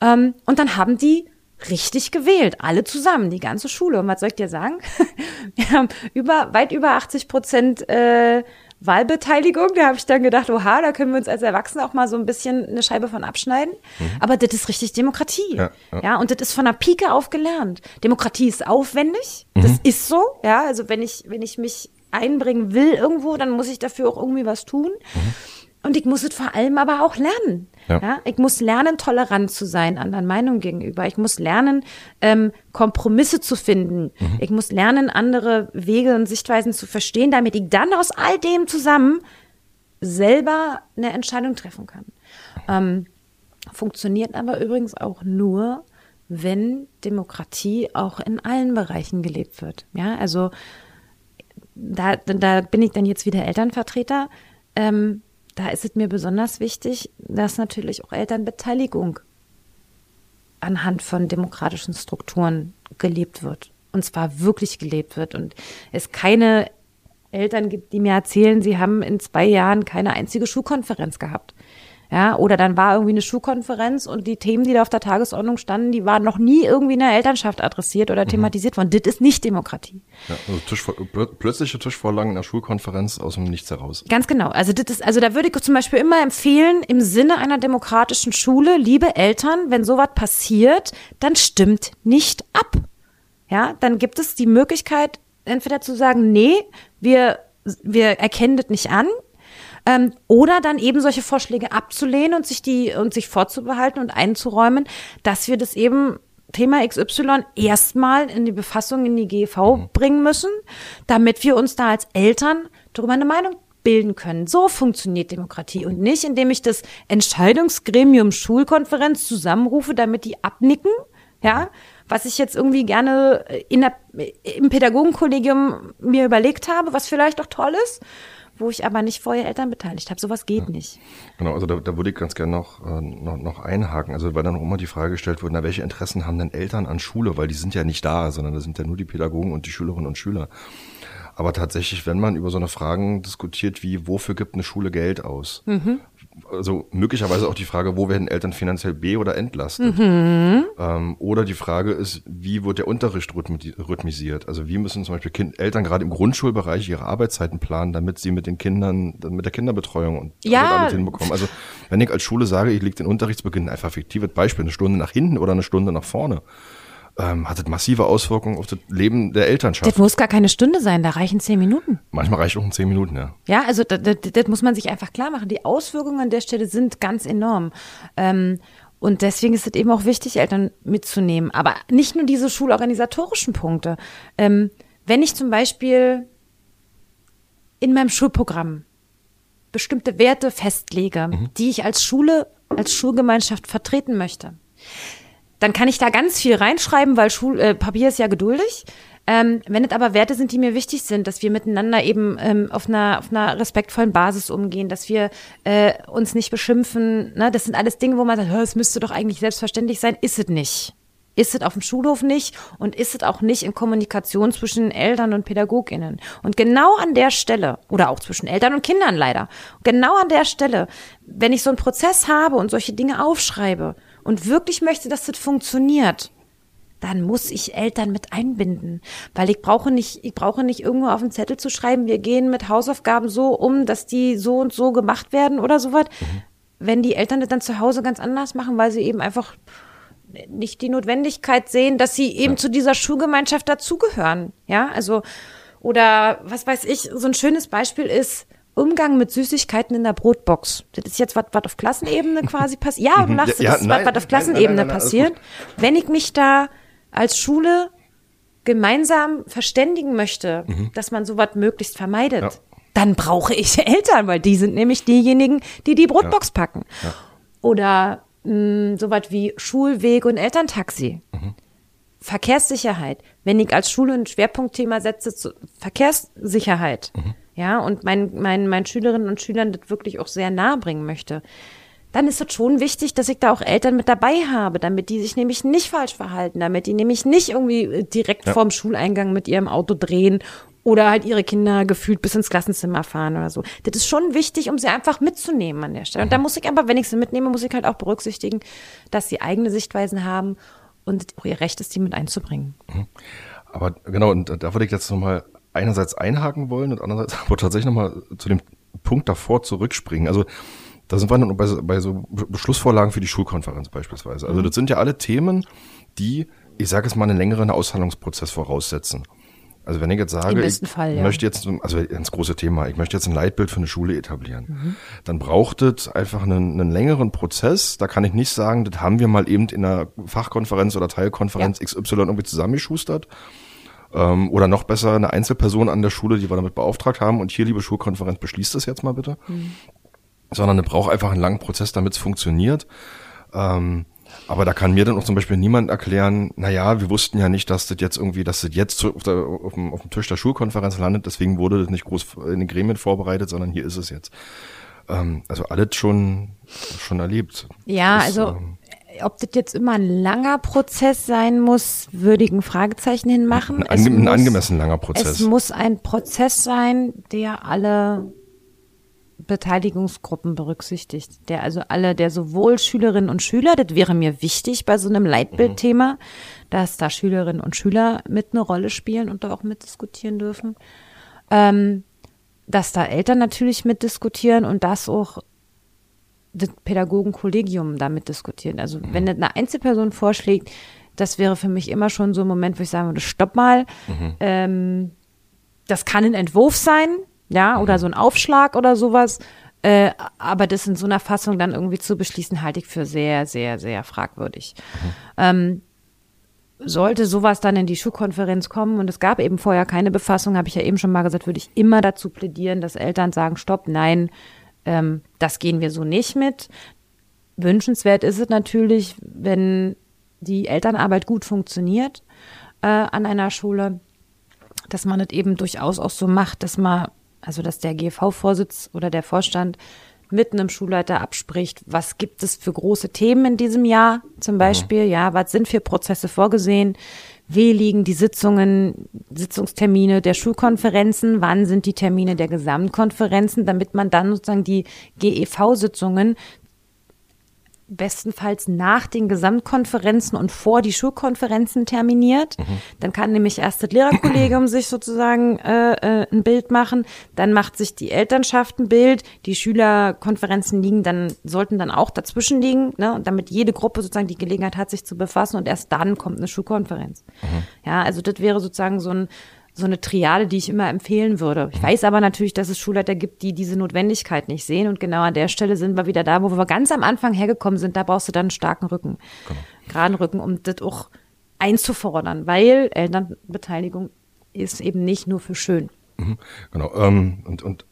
Ähm, und dann haben die richtig gewählt, alle zusammen, die ganze Schule. Und was soll ich dir sagen? Wir haben über, weit über 80 Prozent äh, Wahlbeteiligung. Da habe ich dann gedacht, oha, da können wir uns als Erwachsene auch mal so ein bisschen eine Scheibe von abschneiden. Mhm. Aber das ist richtig Demokratie. Ja, ja. ja, und das ist von der Pike auf gelernt. Demokratie ist aufwendig. Mhm. Das ist so. Ja, also wenn ich, wenn ich mich einbringen will irgendwo, dann muss ich dafür auch irgendwie was tun. Mhm. Und ich muss es vor allem aber auch lernen. Ja. ja. ich muss lernen, tolerant zu sein anderen Meinungen gegenüber. Ich muss lernen, ähm, Kompromisse zu finden. Mhm. Ich muss lernen, andere Wege und Sichtweisen zu verstehen, damit ich dann aus all dem zusammen selber eine Entscheidung treffen kann. Ähm, funktioniert aber übrigens auch nur, wenn Demokratie auch in allen Bereichen gelebt wird. Ja, also da, da bin ich dann jetzt wieder Elternvertreter. Ähm, da ist es mir besonders wichtig, dass natürlich auch Elternbeteiligung anhand von demokratischen Strukturen gelebt wird. Und zwar wirklich gelebt wird. Und es keine Eltern gibt, die mir erzählen, sie haben in zwei Jahren keine einzige Schulkonferenz gehabt. Ja, oder dann war irgendwie eine Schulkonferenz und die Themen, die da auf der Tagesordnung standen, die waren noch nie irgendwie in der Elternschaft adressiert oder mhm. thematisiert worden. Das ist nicht Demokratie.
Ja, also Tischvor plötzliche Tischvorlagen in der Schulkonferenz aus dem Nichts heraus.
Ganz genau. Also das ist, also da würde ich zum Beispiel immer empfehlen, im Sinne einer demokratischen Schule, liebe Eltern, wenn sowas passiert, dann stimmt nicht ab. Ja, dann gibt es die Möglichkeit, entweder zu sagen, nee, wir, wir erkennen das nicht an, ähm, oder dann eben solche Vorschläge abzulehnen und sich die und sich vorzubehalten und einzuräumen, dass wir das eben Thema XY erstmal in die Befassung in die GV mhm. bringen müssen, damit wir uns da als Eltern darüber eine Meinung bilden können. So funktioniert Demokratie und nicht, indem ich das Entscheidungsgremium Schulkonferenz zusammenrufe, damit die abnicken, ja, was ich jetzt irgendwie gerne in der, im Pädagogenkollegium mir überlegt habe, was vielleicht auch toll ist wo ich aber nicht vorher Eltern beteiligt habe. Sowas geht ja. nicht.
Genau, also da, da würde ich ganz gerne noch, äh, noch, noch einhaken. Also weil dann auch immer die Frage gestellt wurde, na, welche Interessen haben denn Eltern an Schule? Weil die sind ja nicht da, sondern das sind ja nur die Pädagogen und die Schülerinnen und Schüler. Aber tatsächlich, wenn man über so eine Fragen diskutiert wie, wofür gibt eine Schule Geld aus? Mhm also möglicherweise auch die Frage, wo werden Eltern finanziell be- oder entlastet? Mhm. Ähm, oder die Frage ist, wie wird der Unterricht rhythmisiert? Also wie müssen zum Beispiel kind, Eltern gerade im Grundschulbereich ihre Arbeitszeiten planen, damit sie mit den Kindern, mit der Kinderbetreuung und
ja.
alles hinbekommen? Also wenn ich als Schule sage, ich lege den Unterrichtsbeginn einfach fiktives Beispiel, eine Stunde nach hinten oder eine Stunde nach vorne, ähm, hat das massive Auswirkungen auf das Leben der Elternschaft.
Das muss gar keine Stunde sein, da reichen zehn Minuten.
Manchmal reicht auch ein zehn Minuten, ja.
Ja, also das, das, das muss man sich einfach klar machen. Die Auswirkungen an der Stelle sind ganz enorm. Ähm, und deswegen ist es eben auch wichtig, Eltern mitzunehmen. Aber nicht nur diese schulorganisatorischen Punkte. Ähm, wenn ich zum Beispiel in meinem Schulprogramm bestimmte Werte festlege, mhm. die ich als Schule, als Schulgemeinschaft vertreten möchte, dann kann ich da ganz viel reinschreiben, weil Schul äh, Papier ist ja geduldig. Ähm, wenn es aber Werte sind, die mir wichtig sind, dass wir miteinander eben ähm, auf, einer, auf einer respektvollen Basis umgehen, dass wir äh, uns nicht beschimpfen, ne? das sind alles Dinge, wo man sagt, es müsste doch eigentlich selbstverständlich sein, ist es nicht. Ist es auf dem Schulhof nicht und ist es auch nicht in Kommunikation zwischen Eltern und PädagogInnen. Und genau an der Stelle, oder auch zwischen Eltern und Kindern leider, genau an der Stelle, wenn ich so einen Prozess habe und solche Dinge aufschreibe und wirklich möchte, dass das funktioniert, dann muss ich Eltern mit einbinden, weil ich brauche nicht, ich brauche nicht irgendwo auf den Zettel zu schreiben, wir gehen mit Hausaufgaben so um, dass die so und so gemacht werden oder sowas. Mhm. Wenn die Eltern das dann zu Hause ganz anders machen, weil sie eben einfach nicht die Notwendigkeit sehen, dass sie eben ja. zu dieser Schulgemeinschaft dazugehören. Ja, also, oder was weiß ich, so ein schönes Beispiel ist, Umgang mit Süßigkeiten in der Brotbox. Das ist jetzt was, was auf Klassenebene quasi passiert. Ja, du lachst, ja, das ist was, was auf Klassenebene nein, nein, nein, passiert. Wenn ich mich da als Schule gemeinsam verständigen möchte, mhm. dass man sowas möglichst vermeidet, ja. dann brauche ich Eltern, weil die sind nämlich diejenigen, die die Brotbox ja. packen. Ja. Oder mh, sowas wie Schulweg und Elterntaxi. Mhm. Verkehrssicherheit. Wenn ich als Schule ein Schwerpunktthema setze, zu Verkehrssicherheit. Mhm ja, und meinen mein, mein Schülerinnen und Schülern das wirklich auch sehr nahe bringen möchte, dann ist es schon wichtig, dass ich da auch Eltern mit dabei habe, damit die sich nämlich nicht falsch verhalten, damit die nämlich nicht irgendwie äh, direkt ja. vorm Schuleingang mit ihrem Auto drehen oder halt ihre Kinder gefühlt bis ins Klassenzimmer fahren oder so. Das ist schon wichtig, um sie einfach mitzunehmen an der Stelle. Und da mhm. muss ich aber, wenn ich sie mitnehme, muss ich halt auch berücksichtigen, dass sie eigene Sichtweisen haben und auch ihr Recht ist, die mit einzubringen. Mhm.
Aber genau, und da würde ich jetzt nochmal einerseits einhaken wollen und andererseits aber tatsächlich nochmal zu dem Punkt davor zurückspringen. Also da sind wir dann bei, bei so Beschlussvorlagen für die Schulkonferenz beispielsweise. Also mhm. das sind ja alle Themen, die, ich sage es mal, einen längeren Aushandlungsprozess voraussetzen. Also wenn ich jetzt sage, ich
Fall, ja.
möchte jetzt, also ins große Thema, ich möchte jetzt ein Leitbild für eine Schule etablieren, mhm. dann braucht es einfach einen, einen, längeren Prozess. Da kann ich nicht sagen, das haben wir mal eben in einer Fachkonferenz oder Teilkonferenz ja. XY irgendwie zusammengeschustert ähm, oder noch besser eine Einzelperson an der Schule, die wir damit beauftragt haben und hier, liebe Schulkonferenz, beschließt das jetzt mal bitte. Mhm. Sondern es braucht einfach einen langen Prozess, damit es funktioniert. Ähm, aber da kann mir dann auch zum Beispiel niemand erklären, na ja, wir wussten ja nicht, dass das jetzt irgendwie, dass das jetzt auf, der, auf, dem, auf dem Tisch der Schulkonferenz landet, deswegen wurde das nicht groß in den Gremien vorbereitet, sondern hier ist es jetzt. Ähm, also alles schon, schon erlebt.
Ja, das, also ähm, ob das jetzt immer ein langer Prozess sein muss, ein Fragezeichen hinmachen.
Ein, ein, angemessen langer Prozess.
Es muss ein Prozess sein, der alle Beteiligungsgruppen berücksichtigt, der also alle, der sowohl Schülerinnen und Schüler, das wäre mir wichtig bei so einem Leitbildthema, mhm. dass da Schülerinnen und Schüler mit eine Rolle spielen und da auch mitdiskutieren dürfen, ähm, dass da Eltern natürlich mitdiskutieren und dass auch das Pädagogenkollegium damit diskutieren. Also wenn mhm. eine Einzelperson vorschlägt, das wäre für mich immer schon so ein Moment, wo ich sagen würde, stopp mal. Mhm. Ähm, das kann ein Entwurf sein, ja, mhm. oder so ein Aufschlag oder sowas. Äh, aber das in so einer Fassung dann irgendwie zu beschließen, halte ich für sehr, sehr, sehr fragwürdig. Mhm. Ähm, sollte sowas dann in die Schulkonferenz kommen und es gab eben vorher keine Befassung, habe ich ja eben schon mal gesagt, würde ich immer dazu plädieren, dass Eltern sagen, stopp, nein, ähm, das gehen wir so nicht mit. Wünschenswert ist es natürlich, wenn die Elternarbeit gut funktioniert äh, an einer Schule, dass man es eben durchaus auch so macht, dass man, also dass der GV-Vorsitz oder der Vorstand mit einem Schulleiter abspricht, was gibt es für große Themen in diesem Jahr zum mhm. Beispiel, ja, was sind für Prozesse vorgesehen, liegen die Sitzungen, Sitzungstermine der Schulkonferenzen, wann sind die Termine der Gesamtkonferenzen, damit man dann sozusagen die GEV-Sitzungen bestenfalls nach den Gesamtkonferenzen und vor die Schulkonferenzen terminiert. Mhm. Dann kann nämlich erst das Lehrerkollegium sich sozusagen äh, äh, ein Bild machen, dann macht sich die Elternschaft ein Bild, die Schülerkonferenzen liegen dann, sollten dann auch dazwischen liegen, ne, damit jede Gruppe sozusagen die Gelegenheit hat, sich zu befassen und erst dann kommt eine Schulkonferenz. Mhm. Ja, also das wäre sozusagen so ein so eine Triade, die ich immer empfehlen würde. Ich weiß aber natürlich, dass es Schulleiter gibt, die diese Notwendigkeit nicht sehen. Und genau an der Stelle sind wir wieder da, wo wir ganz am Anfang hergekommen sind. Da brauchst du dann einen starken Rücken, genau. geraden Rücken, um das auch einzufordern, weil Elternbeteiligung ist eben nicht nur für schön.
Mhm, genau. Ähm, und, und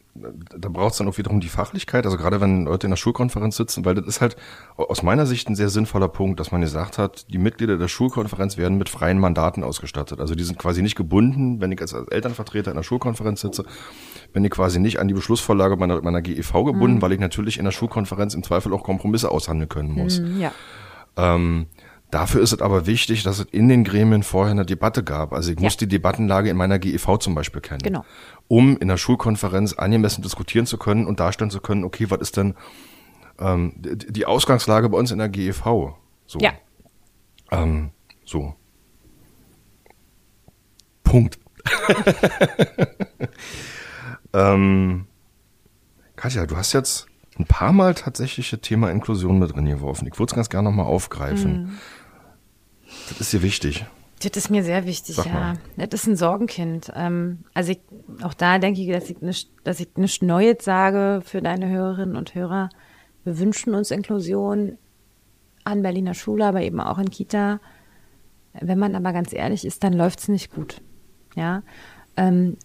da braucht es dann auch wiederum die Fachlichkeit, also gerade wenn Leute in der Schulkonferenz sitzen, weil das ist halt aus meiner Sicht ein sehr sinnvoller Punkt, dass man gesagt hat, die Mitglieder der Schulkonferenz werden mit freien Mandaten ausgestattet. Also die sind quasi nicht gebunden, wenn ich als Elternvertreter in der Schulkonferenz sitze, bin ich quasi nicht an die Beschlussvorlage meiner, meiner GEV gebunden, mhm. weil ich natürlich in der Schulkonferenz im Zweifel auch Kompromisse aushandeln können muss. Mhm, ja. Ähm, Dafür ist es aber wichtig, dass es in den Gremien vorher eine Debatte gab. Also ich ja. muss die Debattenlage in meiner GEV zum Beispiel kennen. Genau. Um in der Schulkonferenz angemessen diskutieren zu können und darstellen zu können, okay, was ist denn ähm, die Ausgangslage bei uns in der GEV? So. Ja. Ähm, so. Punkt. ähm, Katja, du hast jetzt ein paar Mal tatsächlich das Thema Inklusion mit drin geworfen. Ich würde es ganz gerne nochmal aufgreifen. Mhm. Das ist dir wichtig.
Das ist mir sehr wichtig, ja. Das ist ein Sorgenkind. Ähm, also ich, auch da denke ich, dass ich nicht, dass ich nichts Neues sage für deine Hörerinnen und Hörer. Wir wünschen uns Inklusion an Berliner Schule, aber eben auch in Kita. Wenn man aber ganz ehrlich ist, dann läuft es nicht gut. Ja. Ähm,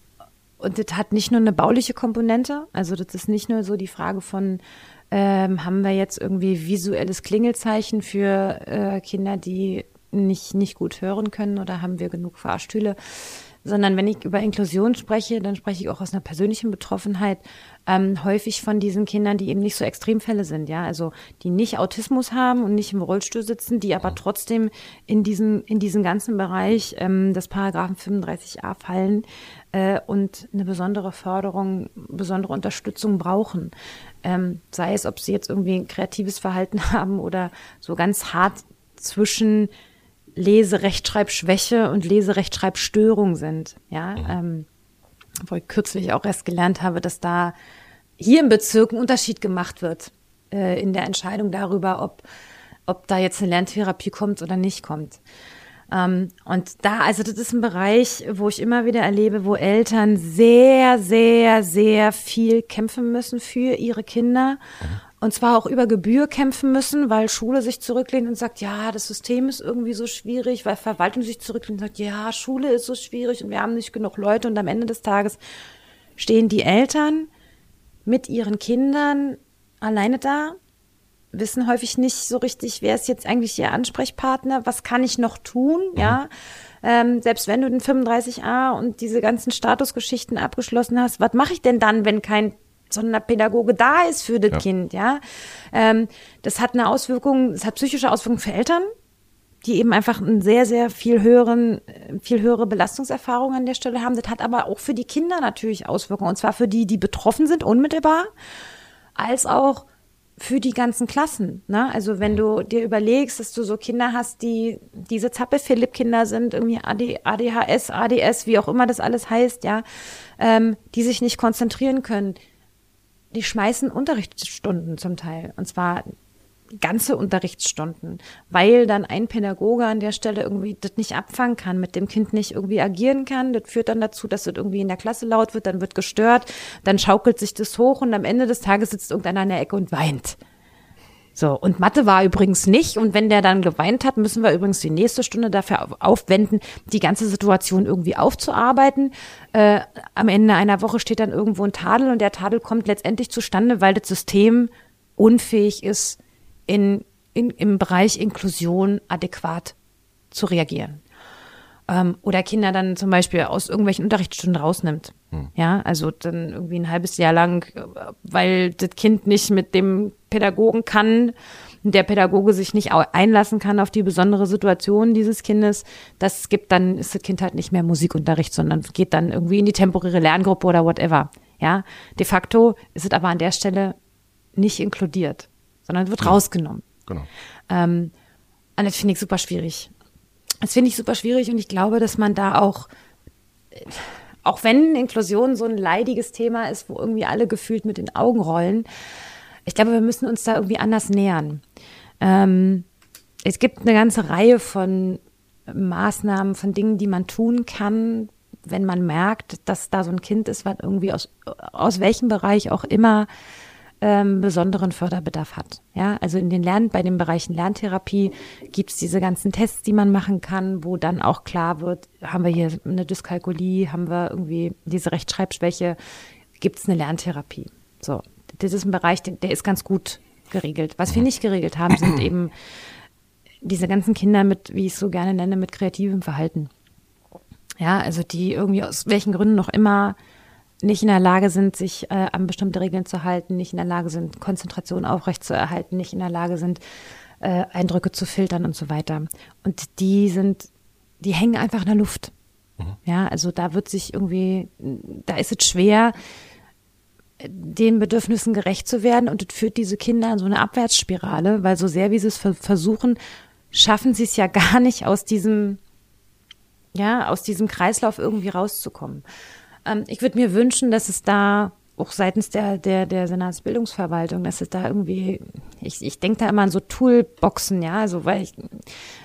und das hat nicht nur eine bauliche Komponente, also das ist nicht nur so die Frage von, ähm, haben wir jetzt irgendwie visuelles Klingelzeichen für äh, Kinder, die nicht, nicht gut hören können oder haben wir genug Fahrstühle, sondern wenn ich über Inklusion spreche, dann spreche ich auch aus einer persönlichen Betroffenheit ähm, häufig von diesen Kindern, die eben nicht so Extremfälle sind, ja, also die nicht Autismus haben und nicht im Rollstuhl sitzen, die aber trotzdem in diesen in diesen ganzen Bereich ähm, des Paragraphen 35a fallen äh, und eine besondere Förderung, besondere Unterstützung brauchen. Ähm, sei es, ob sie jetzt irgendwie ein kreatives Verhalten haben oder so ganz hart zwischen Leserechtschreibschwäche und Leserechtschreibstörung sind. Ja, mhm. ähm, wo ich kürzlich auch erst gelernt habe, dass da hier im Bezirk ein Unterschied gemacht wird äh, in der Entscheidung darüber, ob, ob da jetzt eine Lerntherapie kommt oder nicht kommt. Ähm, und da, also das ist ein Bereich, wo ich immer wieder erlebe, wo Eltern sehr, sehr, sehr viel kämpfen müssen für ihre Kinder. Mhm und zwar auch über Gebühr kämpfen müssen, weil Schule sich zurücklehnt und sagt, ja, das System ist irgendwie so schwierig, weil Verwaltung sich zurücklehnt und sagt, ja, Schule ist so schwierig und wir haben nicht genug Leute und am Ende des Tages stehen die Eltern mit ihren Kindern alleine da, wissen häufig nicht so richtig, wer ist jetzt eigentlich ihr Ansprechpartner, was kann ich noch tun, mhm. ja. Ähm, selbst wenn du den 35a und diese ganzen Statusgeschichten abgeschlossen hast, was mache ich denn dann, wenn kein Sonderpädagoge da ist für das ja. Kind, ja. Ähm, das hat eine Auswirkung, das hat psychische Auswirkungen für Eltern, die eben einfach einen sehr, sehr viel höheren, viel höhere Belastungserfahrung an der Stelle haben. Das hat aber auch für die Kinder natürlich Auswirkungen. Und zwar für die, die betroffen sind, unmittelbar, als auch für die ganzen Klassen. Ne? Also wenn du dir überlegst, dass du so Kinder hast, die diese Zappel-Philipp-Kinder sind, irgendwie AD, ADHS, ADS, wie auch immer das alles heißt, ja, ähm, die sich nicht konzentrieren können, die schmeißen Unterrichtsstunden zum Teil. Und zwar ganze Unterrichtsstunden, weil dann ein Pädagoge an der Stelle irgendwie das nicht abfangen kann, mit dem Kind nicht irgendwie agieren kann. Das führt dann dazu, dass das irgendwie in der Klasse laut wird, dann wird gestört, dann schaukelt sich das hoch und am Ende des Tages sitzt irgendeiner in der Ecke und weint. So, und Mathe war übrigens nicht. Und wenn der dann geweint hat, müssen wir übrigens die nächste Stunde dafür aufwenden, die ganze Situation irgendwie aufzuarbeiten. Äh, am Ende einer Woche steht dann irgendwo ein Tadel und der Tadel kommt letztendlich zustande, weil das System unfähig ist, in, in, im Bereich Inklusion adäquat zu reagieren. Ähm, oder Kinder dann zum Beispiel aus irgendwelchen Unterrichtsstunden rausnimmt. Hm. Ja, also dann irgendwie ein halbes Jahr lang, weil das Kind nicht mit dem Pädagogen kann, der Pädagoge sich nicht einlassen kann auf die besondere Situation dieses Kindes, das gibt dann, ist das Kind halt nicht mehr Musikunterricht, sondern geht dann irgendwie in die temporäre Lerngruppe oder whatever. Ja, de facto ist es aber an der Stelle nicht inkludiert sondern wird ja. rausgenommen. Genau. Ähm, und das finde ich super schwierig. Das finde ich super schwierig und ich glaube, dass man da auch, auch wenn Inklusion so ein leidiges Thema ist, wo irgendwie alle gefühlt mit den Augen rollen, ich glaube, wir müssen uns da irgendwie anders nähern. Ähm, es gibt eine ganze Reihe von Maßnahmen, von Dingen, die man tun kann, wenn man merkt, dass da so ein Kind ist, was irgendwie aus, aus welchem Bereich auch immer ähm, besonderen Förderbedarf hat. Ja, also in den Lern bei den Bereichen Lerntherapie gibt's diese ganzen Tests, die man machen kann, wo dann auch klar wird, haben wir hier eine Dyskalkulie, haben wir irgendwie diese Rechtschreibschwäche, gibt's eine Lerntherapie. So, das ist ein Bereich, der ist ganz gut geregelt. Was wir nicht geregelt haben, sind eben diese ganzen Kinder mit, wie ich es so gerne nenne, mit kreativem Verhalten. Ja, also die irgendwie aus welchen Gründen noch immer nicht in der Lage sind, sich äh, an bestimmte Regeln zu halten, nicht in der Lage sind, Konzentration aufrechtzuerhalten, nicht in der Lage sind, äh, Eindrücke zu filtern und so weiter. Und die sind, die hängen einfach in der Luft. Mhm. Ja, also da wird sich irgendwie, da ist es schwer, den Bedürfnissen gerecht zu werden und es führt diese Kinder in so eine Abwärtsspirale, weil so sehr wie sie es versuchen, schaffen sie es ja gar nicht aus diesem, ja, aus diesem Kreislauf irgendwie rauszukommen. Ähm, ich würde mir wünschen, dass es da auch seitens der, der, der Senatsbildungsverwaltung, dass es da irgendwie, ich, ich denke da immer an so Toolboxen, ja, also weil ich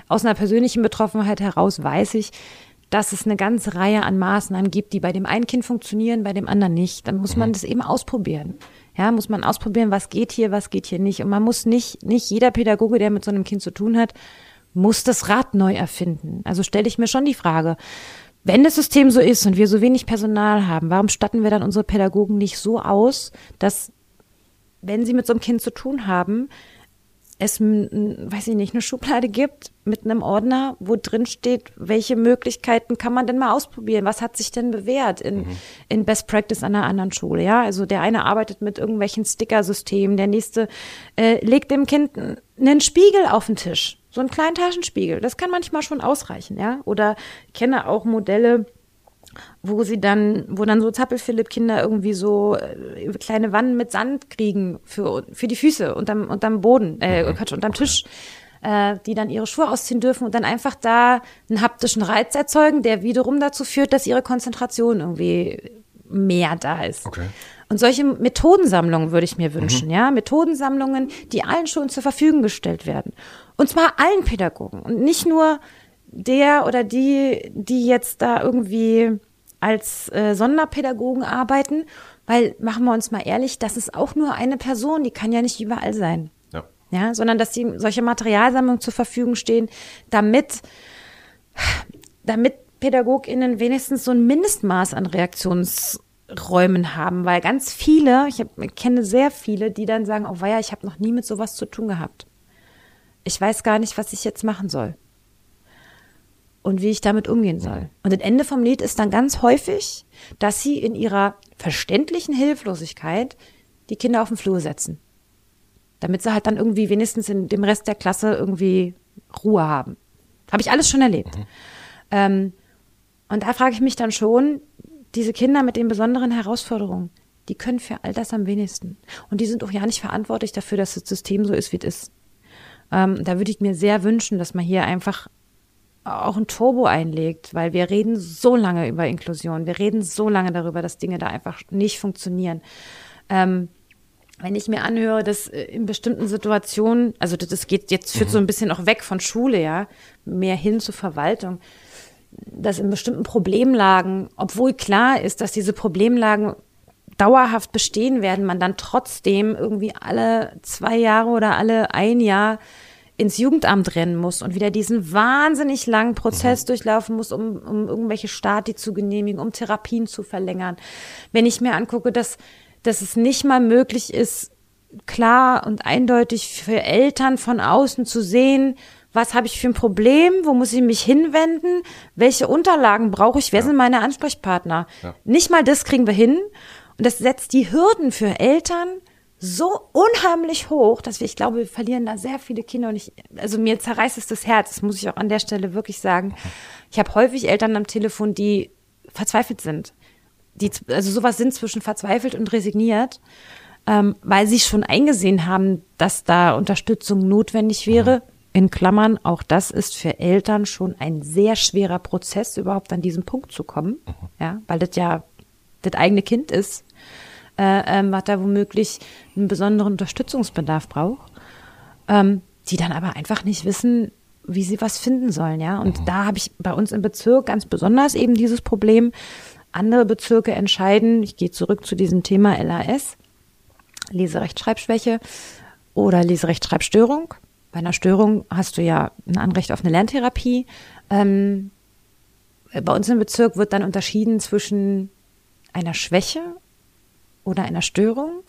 aus einer persönlichen Betroffenheit heraus weiß ich, dass es eine ganze Reihe an Maßnahmen gibt, die bei dem einen Kind funktionieren, bei dem anderen nicht. Dann muss man mhm. das eben ausprobieren. Ja, muss man ausprobieren, was geht hier, was geht hier nicht. Und man muss nicht, nicht jeder Pädagoge, der mit so einem Kind zu tun hat, muss das Rad neu erfinden. Also stelle ich mir schon die Frage, wenn das System so ist und wir so wenig Personal haben, warum statten wir dann unsere Pädagogen nicht so aus, dass, wenn sie mit so einem Kind zu tun haben, es, weiß ich nicht, eine Schublade gibt mit einem Ordner, wo drin steht, welche Möglichkeiten kann man denn mal ausprobieren? Was hat sich denn bewährt in, mhm. in Best Practice an einer anderen Schule? Ja, also der eine arbeitet mit irgendwelchen Sticker-Systemen, der nächste äh, legt dem Kind einen Spiegel auf den Tisch so einen kleinen Taschenspiegel, das kann manchmal schon ausreichen, ja. Oder ich kenne auch Modelle, wo sie dann, wo dann so Zappel-Philipp-Kinder irgendwie so äh, kleine Wannen mit Sand kriegen für, für die Füße unterm, unterm Boden, äh, mhm. Quatsch, unterm. Tisch, äh, die dann ihre Schuhe ausziehen dürfen und dann einfach da einen haptischen Reiz erzeugen, der wiederum dazu führt, dass ihre Konzentration irgendwie mehr da ist. Okay. Und solche Methodensammlungen würde ich mir wünschen, mhm. ja, Methodensammlungen, die allen schon zur Verfügung gestellt werden. Und zwar allen Pädagogen. Und nicht nur der oder die, die jetzt da irgendwie als äh, Sonderpädagogen arbeiten, weil machen wir uns mal ehrlich, das ist auch nur eine Person, die kann ja nicht überall sein. Ja. Ja, sondern dass die solche Materialsammlungen zur Verfügung stehen, damit, damit PädagogInnen wenigstens so ein Mindestmaß an Reaktionsräumen haben, weil ganz viele, ich, hab, ich kenne sehr viele, die dann sagen, oh weia, ich habe noch nie mit sowas zu tun gehabt ich weiß gar nicht, was ich jetzt machen soll. Und wie ich damit umgehen soll. Und das Ende vom Lied ist dann ganz häufig, dass sie in ihrer verständlichen Hilflosigkeit die Kinder auf den Flur setzen. Damit sie halt dann irgendwie wenigstens in dem Rest der Klasse irgendwie Ruhe haben. Habe ich alles schon erlebt. Mhm. Ähm, und da frage ich mich dann schon, diese Kinder mit den besonderen Herausforderungen, die können für all das am wenigsten. Und die sind auch ja nicht verantwortlich dafür, dass das System so ist, wie es ist. Ähm, da würde ich mir sehr wünschen, dass man hier einfach auch ein Turbo einlegt, weil wir reden so lange über Inklusion, wir reden so lange darüber, dass Dinge da einfach nicht funktionieren. Ähm, wenn ich mir anhöre, dass äh, in bestimmten Situationen, also das geht jetzt führt so ein bisschen auch weg von Schule, ja, mehr hin zur Verwaltung, dass in bestimmten Problemlagen, obwohl klar ist, dass diese Problemlagen dauerhaft bestehen werden, man dann trotzdem irgendwie alle zwei Jahre oder alle ein Jahr ins Jugendamt rennen muss und wieder diesen wahnsinnig langen Prozess mhm. durchlaufen muss, um, um irgendwelche Stati zu genehmigen, um Therapien zu verlängern. Wenn ich mir angucke, dass, dass es nicht mal möglich ist, klar und eindeutig für Eltern von außen zu sehen, was habe ich für ein Problem, wo muss ich mich hinwenden, welche Unterlagen brauche ich, wer ja. sind meine Ansprechpartner. Ja. Nicht mal das kriegen wir hin. Und das setzt die Hürden für Eltern so unheimlich hoch, dass wir, ich glaube, wir verlieren da sehr viele Kinder und ich, also mir zerreißt es das Herz, das muss ich auch an der Stelle wirklich sagen. Ich habe häufig Eltern am Telefon, die verzweifelt sind. Die, also sowas sind zwischen verzweifelt und resigniert, ähm, weil sie schon eingesehen haben, dass da Unterstützung notwendig wäre. In Klammern, auch das ist für Eltern schon ein sehr schwerer Prozess, überhaupt an diesen Punkt zu kommen. Ja, weil das ja das eigene Kind ist äh, ähm, was da womöglich einen besonderen Unterstützungsbedarf braucht, ähm, die dann aber einfach nicht wissen, wie sie was finden sollen, ja. Und mhm. da habe ich bei uns im Bezirk ganz besonders eben dieses Problem. Andere Bezirke entscheiden, ich gehe zurück zu diesem Thema LAS, Leserechtschreibschwäche oder Leserechtschreibstörung. Bei einer Störung hast du ja ein Anrecht auf eine Lerntherapie. Ähm, bei uns im Bezirk wird dann unterschieden zwischen einer Schwäche oder einer Störung.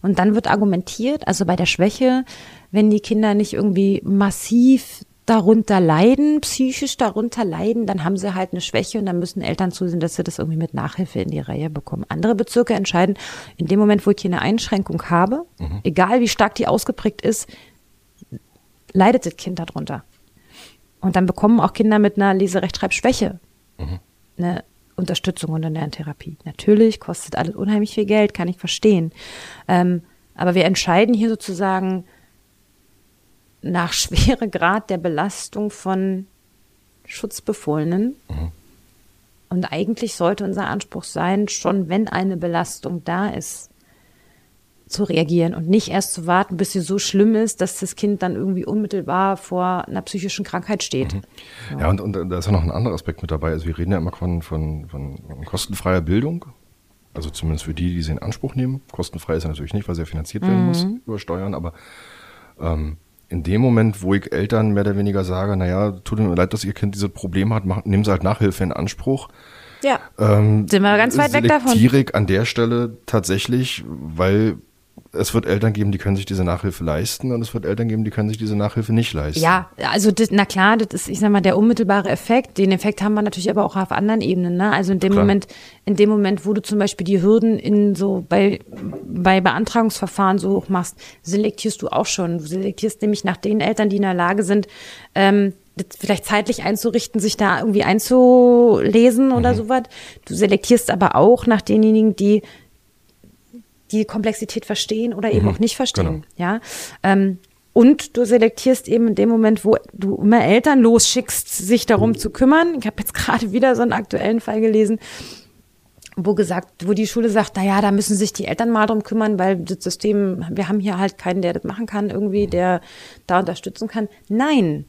Und dann wird argumentiert, also bei der Schwäche, wenn die Kinder nicht irgendwie massiv darunter leiden, psychisch darunter leiden, dann haben sie halt eine Schwäche und dann müssen Eltern zusehen, dass sie das irgendwie mit Nachhilfe in die Reihe bekommen. Andere Bezirke entscheiden, in dem Moment, wo ich hier eine Einschränkung habe, mhm. egal wie stark die ausgeprägt ist, leidet das Kind darunter. Und dann bekommen auch Kinder mit einer Leserechtschreibschwäche mhm. eine Unterstützung und eine Lerntherapie. Natürlich kostet alles unheimlich viel Geld, kann ich verstehen. Ähm, aber wir entscheiden hier sozusagen nach Schweregrad der Belastung von Schutzbefohlenen. Mhm. Und eigentlich sollte unser Anspruch sein, schon wenn eine Belastung da ist, zu reagieren und nicht erst zu warten, bis sie so schlimm ist, dass das Kind dann irgendwie unmittelbar vor einer psychischen Krankheit steht. Mhm.
Ja, ja und, und da ist ja noch ein anderer Aspekt mit dabei. Also wir reden ja immer von, von, von kostenfreier Bildung. Also zumindest für die, die sie in Anspruch nehmen. Kostenfrei ist ja natürlich nicht, weil sie ja finanziert werden mhm. muss über Steuern, aber ähm, in dem Moment, wo ich Eltern mehr oder weniger sage, naja, tut mir leid, dass ihr Kind dieses Problem hat, macht, nehmen sie halt Nachhilfe in Anspruch.
Ja. Ähm, Sind wir ganz weit weg davon.
ich an der Stelle tatsächlich, weil es wird Eltern geben, die können sich diese Nachhilfe leisten und es wird Eltern geben, die können sich diese Nachhilfe nicht leisten.
Ja, also das, na klar, das ist, ich sag mal, der unmittelbare Effekt. Den Effekt haben wir natürlich aber auch auf anderen Ebenen. Ne? Also in dem klar. Moment, in dem Moment, wo du zum Beispiel die Hürden in so bei bei Beantragungsverfahren so hoch machst, selektierst du auch schon. Du selektierst nämlich nach den Eltern, die in der Lage sind, ähm, vielleicht zeitlich einzurichten, sich da irgendwie einzulesen oder mhm. sowas. Du selektierst aber auch nach denjenigen, die die Komplexität verstehen oder eben mhm, auch nicht verstehen. Genau. Ja. Ähm, und du selektierst eben in dem Moment, wo du immer Eltern losschickst, sich darum mhm. zu kümmern. Ich habe jetzt gerade wieder so einen aktuellen Fall gelesen, wo gesagt, wo die Schule sagt, na ja, da müssen sich die Eltern mal drum kümmern, weil das System, wir haben hier halt keinen, der das machen kann, irgendwie, der da unterstützen kann. Nein,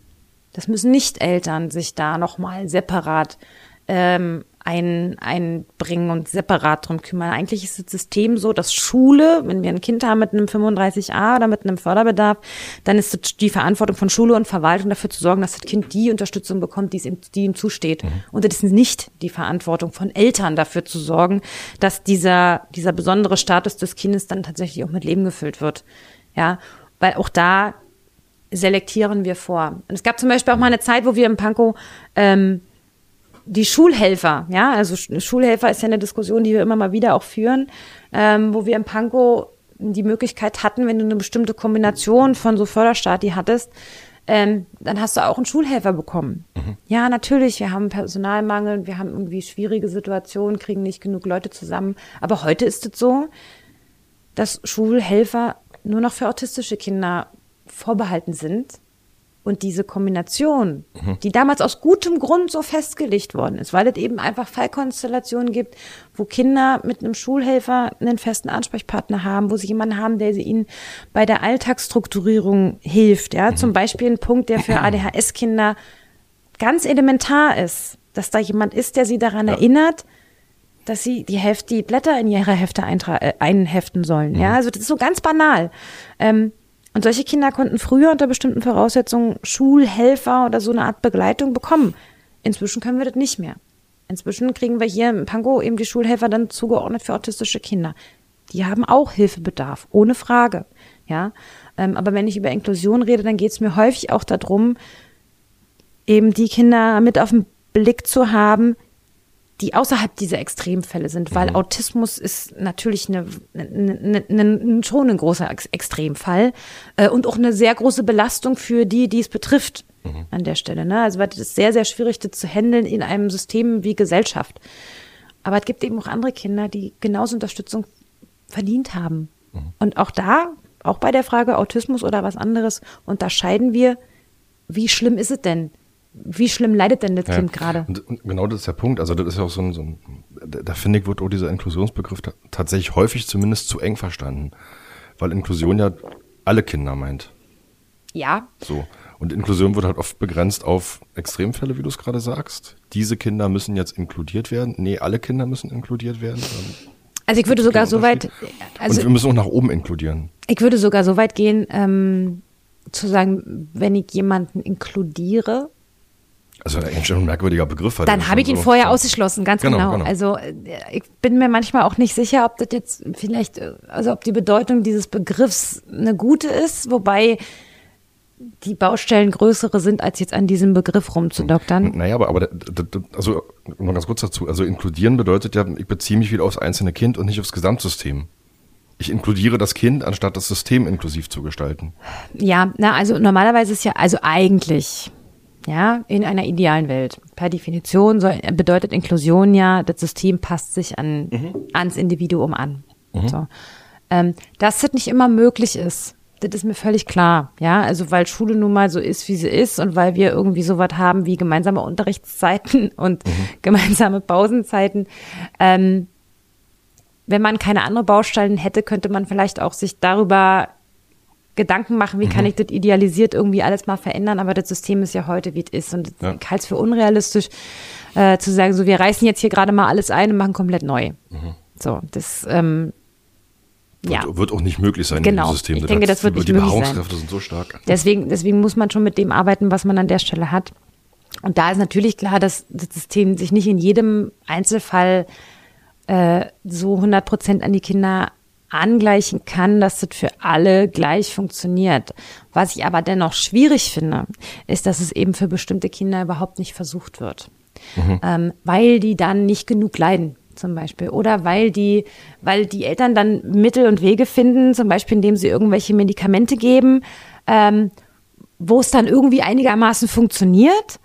das müssen nicht Eltern sich da nochmal separat ähm, ein, einbringen und separat drum kümmern. Eigentlich ist das System so, dass Schule, wenn wir ein Kind haben mit einem 35a oder mit einem Förderbedarf, dann ist die Verantwortung von Schule und Verwaltung dafür zu sorgen, dass das Kind die Unterstützung bekommt, die, es ihm, die ihm zusteht. Mhm. Und es ist nicht die Verantwortung von Eltern dafür zu sorgen, dass dieser, dieser besondere Status des Kindes dann tatsächlich auch mit Leben gefüllt wird. Ja, weil auch da selektieren wir vor. Und es gab zum Beispiel auch mal eine Zeit, wo wir im Pankow ähm, die Schulhelfer, ja, also Schulhelfer ist ja eine Diskussion, die wir immer mal wieder auch führen, ähm, wo wir im Pankow die Möglichkeit hatten, wenn du eine bestimmte Kombination von so Förderstati hattest, ähm, dann hast du auch einen Schulhelfer bekommen.
Mhm.
Ja, natürlich, wir haben Personalmangel, wir haben irgendwie schwierige Situationen, kriegen nicht genug Leute zusammen. Aber heute ist es so, dass Schulhelfer nur noch für autistische Kinder vorbehalten sind. Und diese Kombination,
Mhm.
die damals aus gutem Grund so festgelegt worden ist, weil es eben einfach Fallkonstellationen gibt, wo Kinder mit einem Schulhelfer einen festen Ansprechpartner haben, wo sie jemanden haben, der sie ihnen bei der Alltagsstrukturierung hilft. Ja, zum Beispiel ein Punkt, der für ADHS-Kinder ganz elementar ist, dass da jemand ist, der sie daran erinnert, dass sie die Heft, die Blätter in ihre Hefte äh, einheften sollen. Ja, also das ist so ganz banal. Ähm, und solche Kinder konnten früher unter bestimmten Voraussetzungen Schulhelfer oder so eine Art Begleitung bekommen. Inzwischen können wir das nicht mehr. Inzwischen kriegen wir hier im Pango eben die Schulhelfer dann zugeordnet für autistische Kinder. Die haben auch Hilfebedarf, ohne Frage. Ja, ähm, aber wenn ich über Inklusion rede, dann geht es mir häufig auch darum, eben die Kinder mit auf den Blick zu haben, die außerhalb dieser Extremfälle sind, weil Autismus ist natürlich eine, eine, eine, schon ein großer Ex Extremfall äh, und auch eine sehr große Belastung für die, die es betrifft an der Stelle. Ne? Also das ist sehr, sehr schwierig, das zu handeln in einem System wie Gesellschaft. Aber es gibt eben auch andere Kinder, die genauso Unterstützung verdient haben. Und auch da, auch bei der Frage Autismus oder was anderes, unterscheiden wir, wie schlimm ist es denn? Wie schlimm leidet denn das Kind gerade?
Genau das ist der Punkt. Also das ist ja auch so ein, so ein da, finde ich, wird auch dieser Inklusionsbegriff ta tatsächlich häufig zumindest zu eng verstanden. Weil Inklusion ja alle Kinder meint.
Ja,
So. Und Inklusion wird halt oft begrenzt auf Extremfälle, wie du es gerade sagst. Diese Kinder müssen jetzt inkludiert werden. Nee, alle Kinder müssen inkludiert werden. Ähm,
also ich würde sogar so weit,
Unterschied. und
also
wir müssen auch nach oben inkludieren.
ich würde sogar so weit gehen, ähm, zu sagen, wenn ich jemanden inkludiere,
Also eigentlich schon ein merkwürdiger Begriff.
dann habe ich ihn
so-
vorher
so-
ausgeschlossen, ganz
Genau,
genau.
genau.
Also äh, ich bin mir manchmal auch nicht sicher, ob das jetzt vielleicht, äh, also ob die Bedeutung dieses Begriffs eine gute ist, wobei die Baustellen größere sind, als jetzt an diesem Begriff rumzudoktern.
Naja, aber, aber also noch ganz kurz dazu. Also inkludieren bedeutet ja, ich beziehe mich wieder aufs einzelne Kind und nicht aufs Gesamtsystem. Ich inkludiere das Kind, anstatt das System inklusiv zu gestalten.
Ja, na, also normalerweise ist ja, also eigentlich, ja, in einer idealen Welt. Per Definition soll, bedeutet Inklusion ja, das System passt sich an, ans Individuum an. So. Ähm, dass das nicht immer möglich ist, das ist mir völlig klar. Ja, also weil Schule nun mal so ist, wie sie ist und weil wir irgendwie sowas haben wie gemeinsame Unterrichtszeiten und gemeinsame Pausenzeiten. Ähm, wenn man keine andere Baustellen hätte, könnte man vielleicht auch sich darüber Gedanken machen, wie kann ich das idealisiert irgendwie alles mal verändern, aber das System ist ja heute, wie es ist. Und
Ja.
ich halte es für unrealistisch, äh, zu sagen, so wir reißen jetzt hier gerade mal alles ein und machen komplett neu. So, das ähm, ja.
Wird, auch nicht möglich sein
Genau.
in diesem System.
Ich denke, das wird
die
nicht möglich sein.
Beharrungskräfte sind so stark.
Deswegen, deswegen muss man schon mit dem arbeiten, was man an der Stelle hat. Und da ist natürlich klar, dass das System sich nicht in jedem Einzelfall äh, so 100 Prozent an die Kinder angleichen kann, dass das für alle gleich funktioniert. Was ich aber dennoch schwierig finde, ist, dass es eben für bestimmte Kinder überhaupt nicht versucht wird. Ähm, weil die dann nicht genug leiden, zum Beispiel. Oder weil die, weil die Eltern dann Mittel und Wege finden, zum Beispiel indem sie irgendwelche Medikamente geben, ähm, wo es dann irgendwie einigermaßen funktioniert.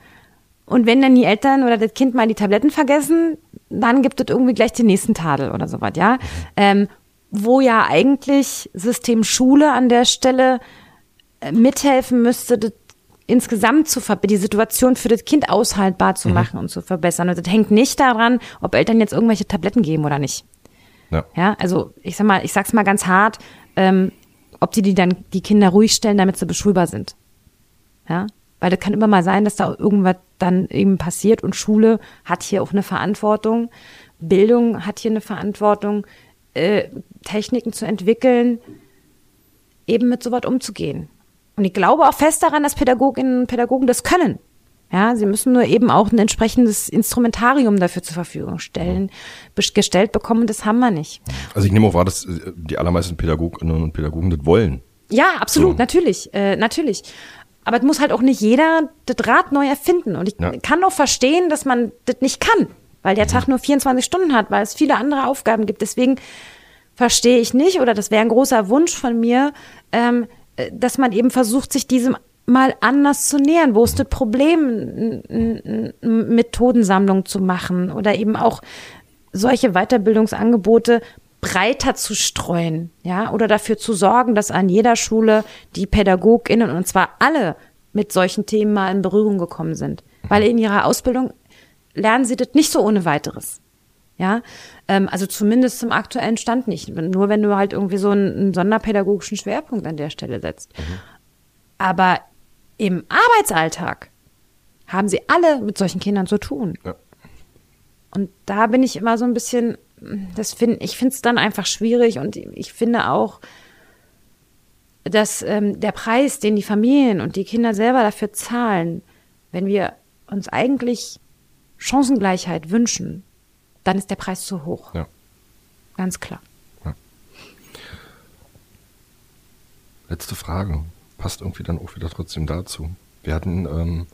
Und wenn dann die Eltern oder das Kind mal die Tabletten vergessen, dann gibt es irgendwie gleich den nächsten Tadel oder sowas, ja. Ähm, wo ja eigentlich System Schule an der Stelle äh, mithelfen müsste, das insgesamt zu die Situation für das Kind aushaltbar zu machen und zu verbessern. Und das hängt nicht daran, ob Eltern jetzt irgendwelche Tabletten geben oder nicht.
Ja.
Ja, also ich sag mal, ich sag's mal ganz hart, ähm, ob die, die dann die Kinder ruhig stellen, damit sie beschulbar sind. Ja, weil das kann immer mal sein, dass da irgendwas dann eben passiert und Schule hat hier auch eine Verantwortung, Bildung hat hier eine Verantwortung, äh, Techniken zu entwickeln, eben mit sowas umzugehen. Und ich glaube auch fest daran, dass Pädagoginnen und Pädagogen das können. Ja, sie müssen nur eben auch ein entsprechendes Instrumentarium dafür zur Verfügung stellen, gestellt bekommen. Das haben wir nicht.
Also ich nehme auch wahr, dass äh, die allermeisten Pädagoginnen und Pädagogen das wollen.
Ja, absolut,
So.
natürlich, äh, natürlich. Aber es muss halt auch nicht jeder das Rad neu erfinden. Und ich
Ja.
kann auch verstehen, dass man das nicht kann, weil der Tag nur 24 Stunden hat, weil es viele andere Aufgaben gibt. Deswegen verstehe ich nicht, oder das wäre ein großer Wunsch von mir, ähm, äh, dass man eben versucht, sich diesem mal anders zu nähern? Wo ist das Problem, Methodensammlung zu machen oder eben auch solche Weiterbildungsangebote breiter zu streuen, ja, oder dafür zu sorgen, dass an jeder Schule die PädagogInnen, und zwar alle mit solchen Themen mal in Berührung gekommen sind. Weil in ihrer Ausbildung lernen sie das nicht so ohne weiteres. Ja, ähm, also zumindest zum aktuellen Stand nicht. Nur wenn du halt irgendwie so einen, einen sonderpädagogischen Schwerpunkt an der Stelle setzt. Mhm. Aber im Arbeitsalltag haben sie alle mit solchen Kindern zu tun. Ja. Und da bin ich immer so ein bisschen, das finde ich finde es dann einfach schwierig und ich finde auch, dass ähm, der Preis, den die Familien und die Kinder selber dafür zahlen, wenn wir uns eigentlich Chancengleichheit wünschen, dann ist der Preis zu hoch. Ja. Ganz klar. Ja.
Letzte Frage. Passt irgendwie dann auch wieder trotzdem dazu. Wir hatten ähm,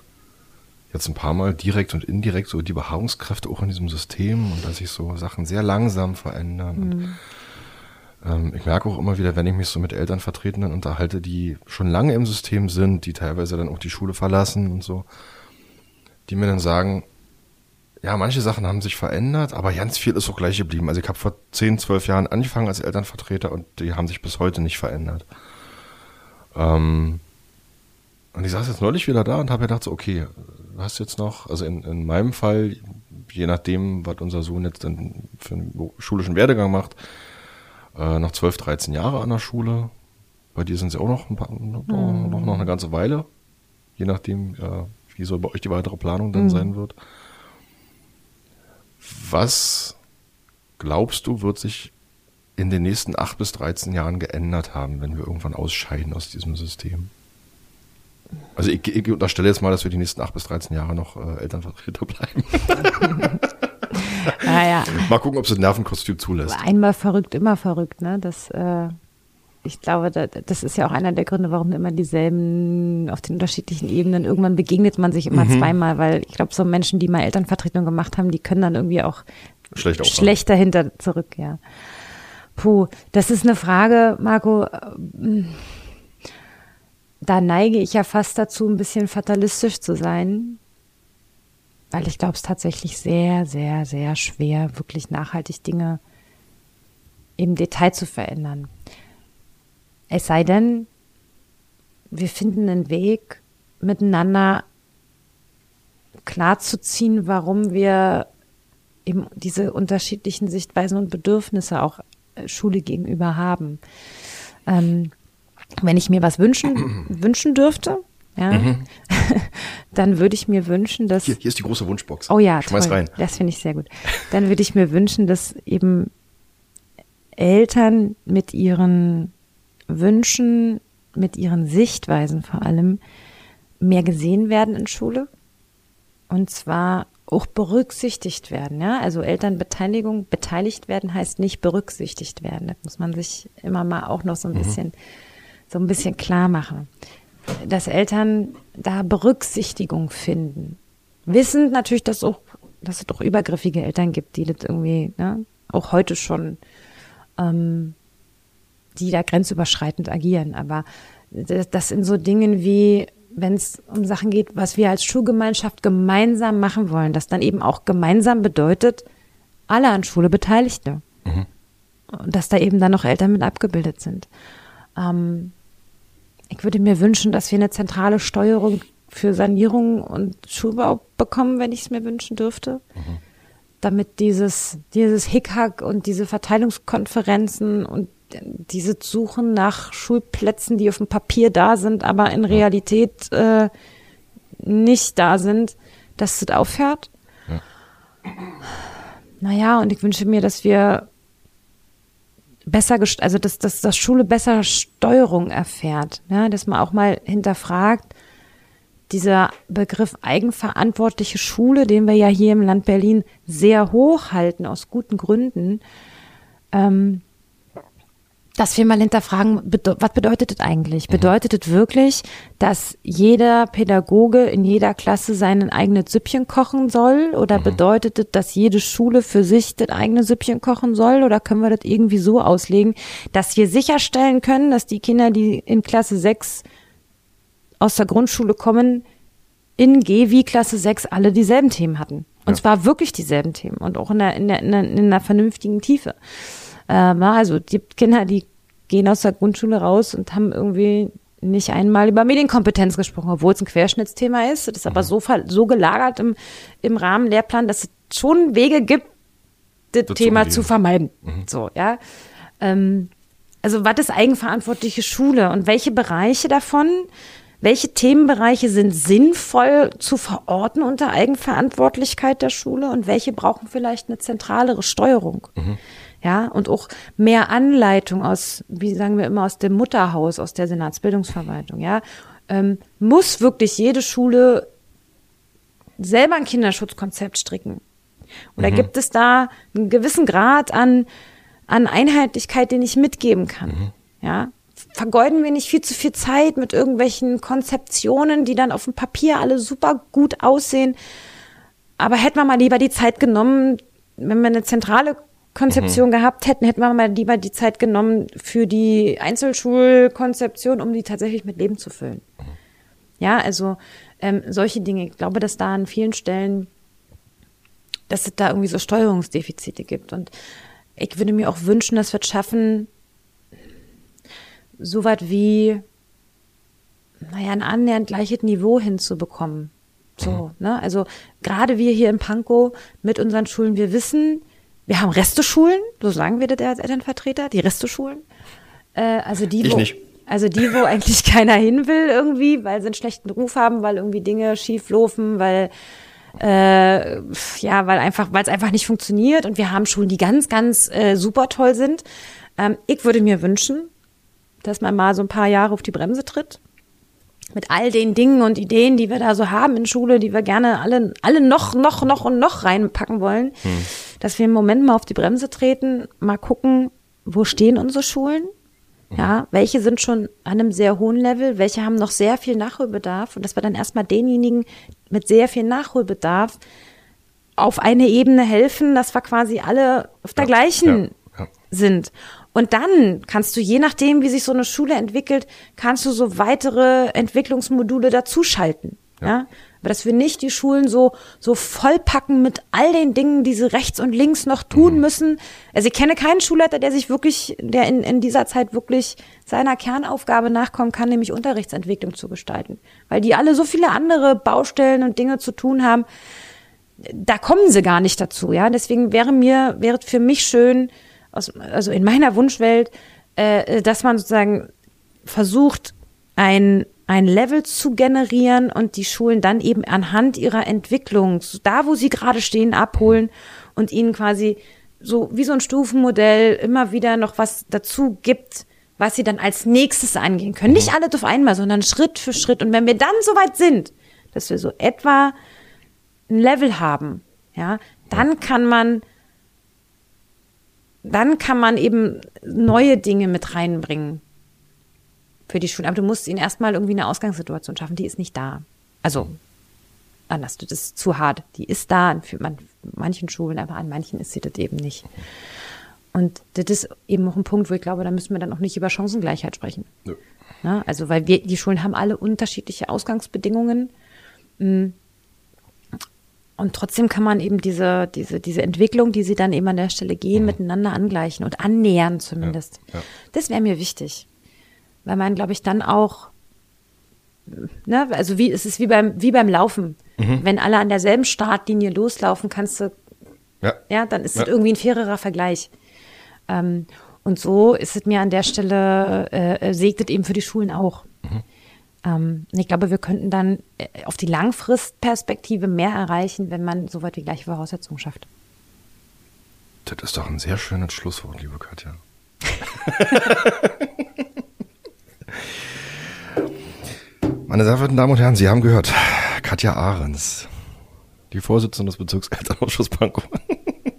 jetzt ein paar Mal direkt und indirekt so die Beharrungskräfte auch in diesem System und dass sich so Sachen sehr langsam verändern. Mhm. Und, ähm, ich merke auch immer wieder, wenn ich mich so mit Elternvertretenden unterhalte, die schon lange im System sind, die teilweise dann auch die Schule verlassen und so, die mir dann sagen, ja, manche Sachen haben sich verändert, aber ganz viel ist auch gleich geblieben. Also ich habe vor 10, 12 Jahren angefangen als Elternvertreter und die haben sich bis heute nicht verändert. Ähm, und ich saß jetzt neulich wieder da und habe gedacht, so, okay, du hast jetzt noch, also in, in meinem Fall, je nachdem, was unser Sohn jetzt dann für einen schulischen Werdegang macht, äh, noch 12, 13 Jahre an der Schule. Bei dir sind sie auch noch, ein paar, noch, mhm. noch, noch eine ganze Weile, je nachdem, äh, wie so bei euch die weitere Planung dann mhm. sein wird. Was glaubst du, wird sich in den nächsten 8 bis 13 Jahren geändert haben, wenn wir irgendwann ausscheiden aus diesem System? Also ich, ich unterstelle jetzt mal, dass wir die nächsten 8 bis 13 Jahre noch äh, Elternvertreter bleiben.
naja.
Mal gucken, ob es das Nervenkostüm zulässt.
Einmal verrückt, immer verrückt, ne? Das, äh, ich glaube, das ist ja auch einer der Gründe, warum immer dieselben auf den unterschiedlichen Ebenen, irgendwann begegnet man sich immer mhm. zweimal, weil ich glaube, so Menschen, die mal Elternvertretung gemacht haben, die können dann irgendwie auch
Schlecht
schlechter hinter zurück, ja. Puh, das ist eine Frage, Marco. Da neige ich ja fast dazu, ein bisschen fatalistisch zu sein, weil ich glaube, es tatsächlich sehr, sehr, sehr schwer, wirklich nachhaltig Dinge im Detail zu verändern. Es sei denn, wir finden einen Weg, miteinander klarzuziehen, warum wir eben diese unterschiedlichen Sichtweisen und Bedürfnisse auch äh, Schule gegenüber haben. Ähm, wenn ich mir was wünschen, wünschen dürfte, ja, mhm. dann würde ich mir wünschen, dass.
Hier, hier ist die große Wunschbox.
Oh ja,
Schmeiß
toll.
rein.
Das finde ich sehr gut. Dann würde ich mir wünschen, dass eben Eltern mit ihren Wünschen, mit ihren Sichtweisen vor allem mehr gesehen werden in Schule. Und zwar auch berücksichtigt werden, ja. Also Elternbeteiligung, beteiligt werden heißt nicht berücksichtigt werden. Das muss man sich immer mal auch noch so ein mhm. bisschen, so ein bisschen klar machen. Dass Eltern da Berücksichtigung finden. Wissend natürlich, dass auch, dass es doch übergriffige Eltern gibt, die das irgendwie, ne, auch heute schon ähm, die da grenzüberschreitend agieren. Aber das in so Dingen wie, wenn es um Sachen geht, was wir als Schulgemeinschaft gemeinsam machen wollen, das dann eben auch gemeinsam bedeutet, alle an Schule Beteiligte. Mhm. Und dass da eben dann noch Eltern mit abgebildet sind. Ähm, ich würde mir wünschen, dass wir eine zentrale Steuerung für Sanierung und Schulbau bekommen, wenn ich es mir wünschen dürfte. Mhm. Damit dieses, dieses Hickhack und diese Verteilungskonferenzen und diese Suchen nach Schulplätzen, die auf dem Papier da sind, aber in Realität äh, nicht da sind, dass das aufhört. Ja. Naja, und ich wünsche mir, dass wir besser, also dass, dass, dass Schule besser Steuerung erfährt, ja, dass man auch mal hinterfragt, dieser Begriff eigenverantwortliche Schule, den wir ja hier im Land Berlin sehr hoch halten, aus guten Gründen, ähm, dass wir mal hinterfragen, was bedeutet das eigentlich? Mhm. Bedeutet das wirklich, dass jeder Pädagoge in jeder Klasse seinen eigenen Süppchen kochen soll? Oder mhm. bedeutet das, dass jede Schule für sich das eigene Süppchen kochen soll? Oder können wir das irgendwie so auslegen, dass wir sicherstellen können, dass die Kinder, die in Klasse 6 aus der Grundschule kommen, in G wie Klasse 6 alle dieselben Themen hatten. Und ja. zwar wirklich dieselben Themen und auch in, der, in, der, in, der, in einer vernünftigen Tiefe. Ähm, also die Kinder, die gehen aus der Grundschule raus und haben irgendwie nicht einmal über Medienkompetenz gesprochen, obwohl es ein Querschnittsthema ist. Das ist aber mhm. so, so gelagert im, im Rahmen Lehrplan, dass es schon Wege gibt, das, das Thema zu vermeiden. Mhm. So, ja. Ähm, also, was ist eigenverantwortliche Schule und welche Bereiche davon, welche Themenbereiche sind sinnvoll zu verorten unter Eigenverantwortlichkeit der Schule und welche brauchen vielleicht eine zentralere Steuerung? Mhm ja, und auch mehr Anleitung aus, wie sagen wir immer, aus dem Mutterhaus, aus der Senatsbildungsverwaltung, ja, ähm, muss wirklich jede Schule selber ein Kinderschutzkonzept stricken? Oder mhm. gibt es da einen gewissen Grad an, an Einheitlichkeit, den ich mitgeben kann? Mhm. Ja, vergeuden wir nicht viel zu viel Zeit mit irgendwelchen Konzeptionen, die dann auf dem Papier alle super gut aussehen. Aber hätten wir mal lieber die Zeit genommen, wenn wir eine zentrale Konzeption mhm. gehabt hätten, hätten wir mal lieber die Zeit genommen für die Einzelschulkonzeption, um die tatsächlich mit Leben zu füllen. Mhm. Ja, also ähm, solche Dinge. Ich glaube, dass da an vielen Stellen, dass es da irgendwie so Steuerungsdefizite gibt. Und ich würde mir auch wünschen, dass wir es schaffen, so weit wie, naja, ein annähernd gleiches Niveau hinzubekommen. So, mhm. ne? Also gerade wir hier in Pankow mit unseren Schulen, wir wissen, wir haben Resteschulen, so sagen wir das als Elternvertreter, die Resteschulen. Äh, also die,
ich
wo,
nicht.
also die, wo eigentlich keiner hin will irgendwie, weil sie einen schlechten Ruf haben, weil irgendwie Dinge schief laufen, weil äh, ja, weil einfach, weil es einfach nicht funktioniert. Und wir haben Schulen, die ganz, ganz äh, super toll sind. Ähm, ich würde mir wünschen, dass man mal so ein paar Jahre auf die Bremse tritt mit all den Dingen und Ideen, die wir da so haben in Schule, die wir gerne alle, alle noch, noch, noch und noch reinpacken wollen, hm. Dass wir im Moment mal auf die Bremse treten, mal gucken, wo stehen unsere Schulen? Ja, welche sind schon an einem sehr hohen Level, welche haben noch sehr viel Nachholbedarf und dass wir dann erstmal denjenigen mit sehr viel Nachholbedarf auf eine Ebene helfen, dass wir quasi alle auf der ja, gleichen ja, ja. sind. Und dann kannst du, je nachdem, wie sich so eine Schule entwickelt, kannst du so weitere Entwicklungsmodule dazuschalten. Ja. Aber dass wir nicht die Schulen so, so vollpacken mit all den Dingen, die sie rechts und links noch tun mhm. müssen. Also ich kenne keinen Schulleiter, der sich wirklich, der in, in dieser Zeit wirklich seiner Kernaufgabe nachkommen kann, nämlich Unterrichtsentwicklung zu gestalten. Weil die alle so viele andere Baustellen und Dinge zu tun haben. Da kommen sie gar nicht dazu, ja. Deswegen wäre mir, wäre für mich schön, aus, also in meiner Wunschwelt, äh, dass man sozusagen versucht, ein, ein Level zu generieren und die Schulen dann eben anhand ihrer Entwicklung, da wo sie gerade stehen, abholen und ihnen quasi so wie so ein Stufenmodell immer wieder noch was dazu gibt, was sie dann als nächstes angehen können. Nicht alle auf einmal, sondern Schritt für Schritt. Und wenn wir dann soweit sind, dass wir so etwa ein Level haben, ja, dann kann man dann kann man eben neue Dinge mit reinbringen für die Schule. Aber du musst ihnen erstmal irgendwie eine Ausgangssituation schaffen, die ist nicht da. Also, anders, das ist zu hart. Die ist da an manchen Schulen, aber an manchen ist sie das eben nicht. Und das ist eben auch ein Punkt, wo ich glaube, da müssen wir dann auch nicht über Chancengleichheit sprechen. Ja. Na, also, weil wir, die Schulen haben alle unterschiedliche Ausgangsbedingungen. Hm. Und trotzdem kann man eben diese, diese, diese Entwicklung, die sie dann eben an der Stelle gehen, mhm. miteinander angleichen und annähern zumindest. Ja, ja. Das wäre mir wichtig. Weil man, glaube ich, dann auch, ne, also wie, es ist wie beim, wie beim Laufen. Mhm. Wenn alle an derselben Startlinie loslaufen, kannst du, ja, ja dann ist es irgendwie ein fairerer Vergleich. Ähm, und so ist es mir an der Stelle, äh, segnet eben für die Schulen auch. Mhm. Ähm, ich glaube, wir könnten dann äh, auf die Langfristperspektive mehr erreichen, wenn man so weit wie gleiche Voraussetzungen schafft.
Das ist doch ein sehr schönes Schlusswort, liebe Katja. Meine sehr verehrten Damen und Herren, Sie haben gehört, Katja Ahrens, die Vorsitzende des Bezirkselternausschusses Pankow.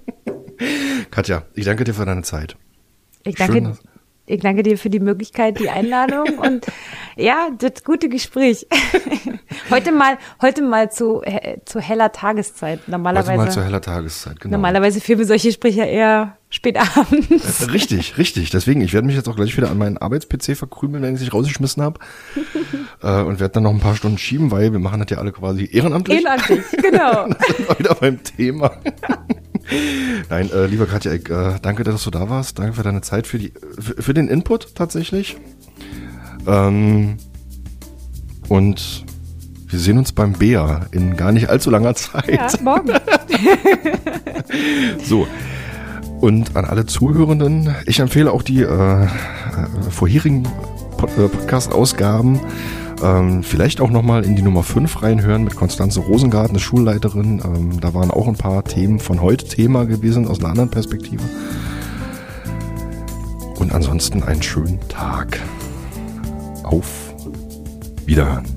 Katja, ich danke dir für deine Zeit.
Ich danke, Schön, ich danke dir für die Möglichkeit, die Einladung und ja, das gute Gespräch. heute mal, heute mal zu, äh, zu heller Tageszeit. Normalerweise. Heute
mal zu heller Tageszeit, genau.
Normalerweise führen wir solche Gespräche eher spät abends.
Äh, richtig, richtig. Deswegen, ich werde mich jetzt auch gleich wieder an meinen Arbeits-PC verkrümeln, wenn ich sich rausgeschmissen habe. äh, und werde dann noch ein paar Stunden schieben, weil wir machen das ja alle quasi ehrenamtlich.
Ehrenamtlich, genau.
dann sind wir wieder beim Thema. Nein, äh, lieber Katja, ich, äh, danke, dass du da warst. Danke für deine Zeit, für, die, für, für den Input tatsächlich. Ähm, und wir sehen uns beim Bea in gar nicht allzu langer Zeit. Ja,
morgen.
so. Und an alle Zuhörenden, ich empfehle auch die äh, äh vorherigen Pod äh, Podcast-Ausgaben. Ähm, vielleicht auch nochmal in die Nummer 5 reinhören mit Konstanze Rosengarten, eine Schulleiterin. Ähm, da waren auch ein paar Themen von heute Thema gewesen, aus einer anderen Perspektive. Und ansonsten einen schönen Tag. Auf Wiederhören.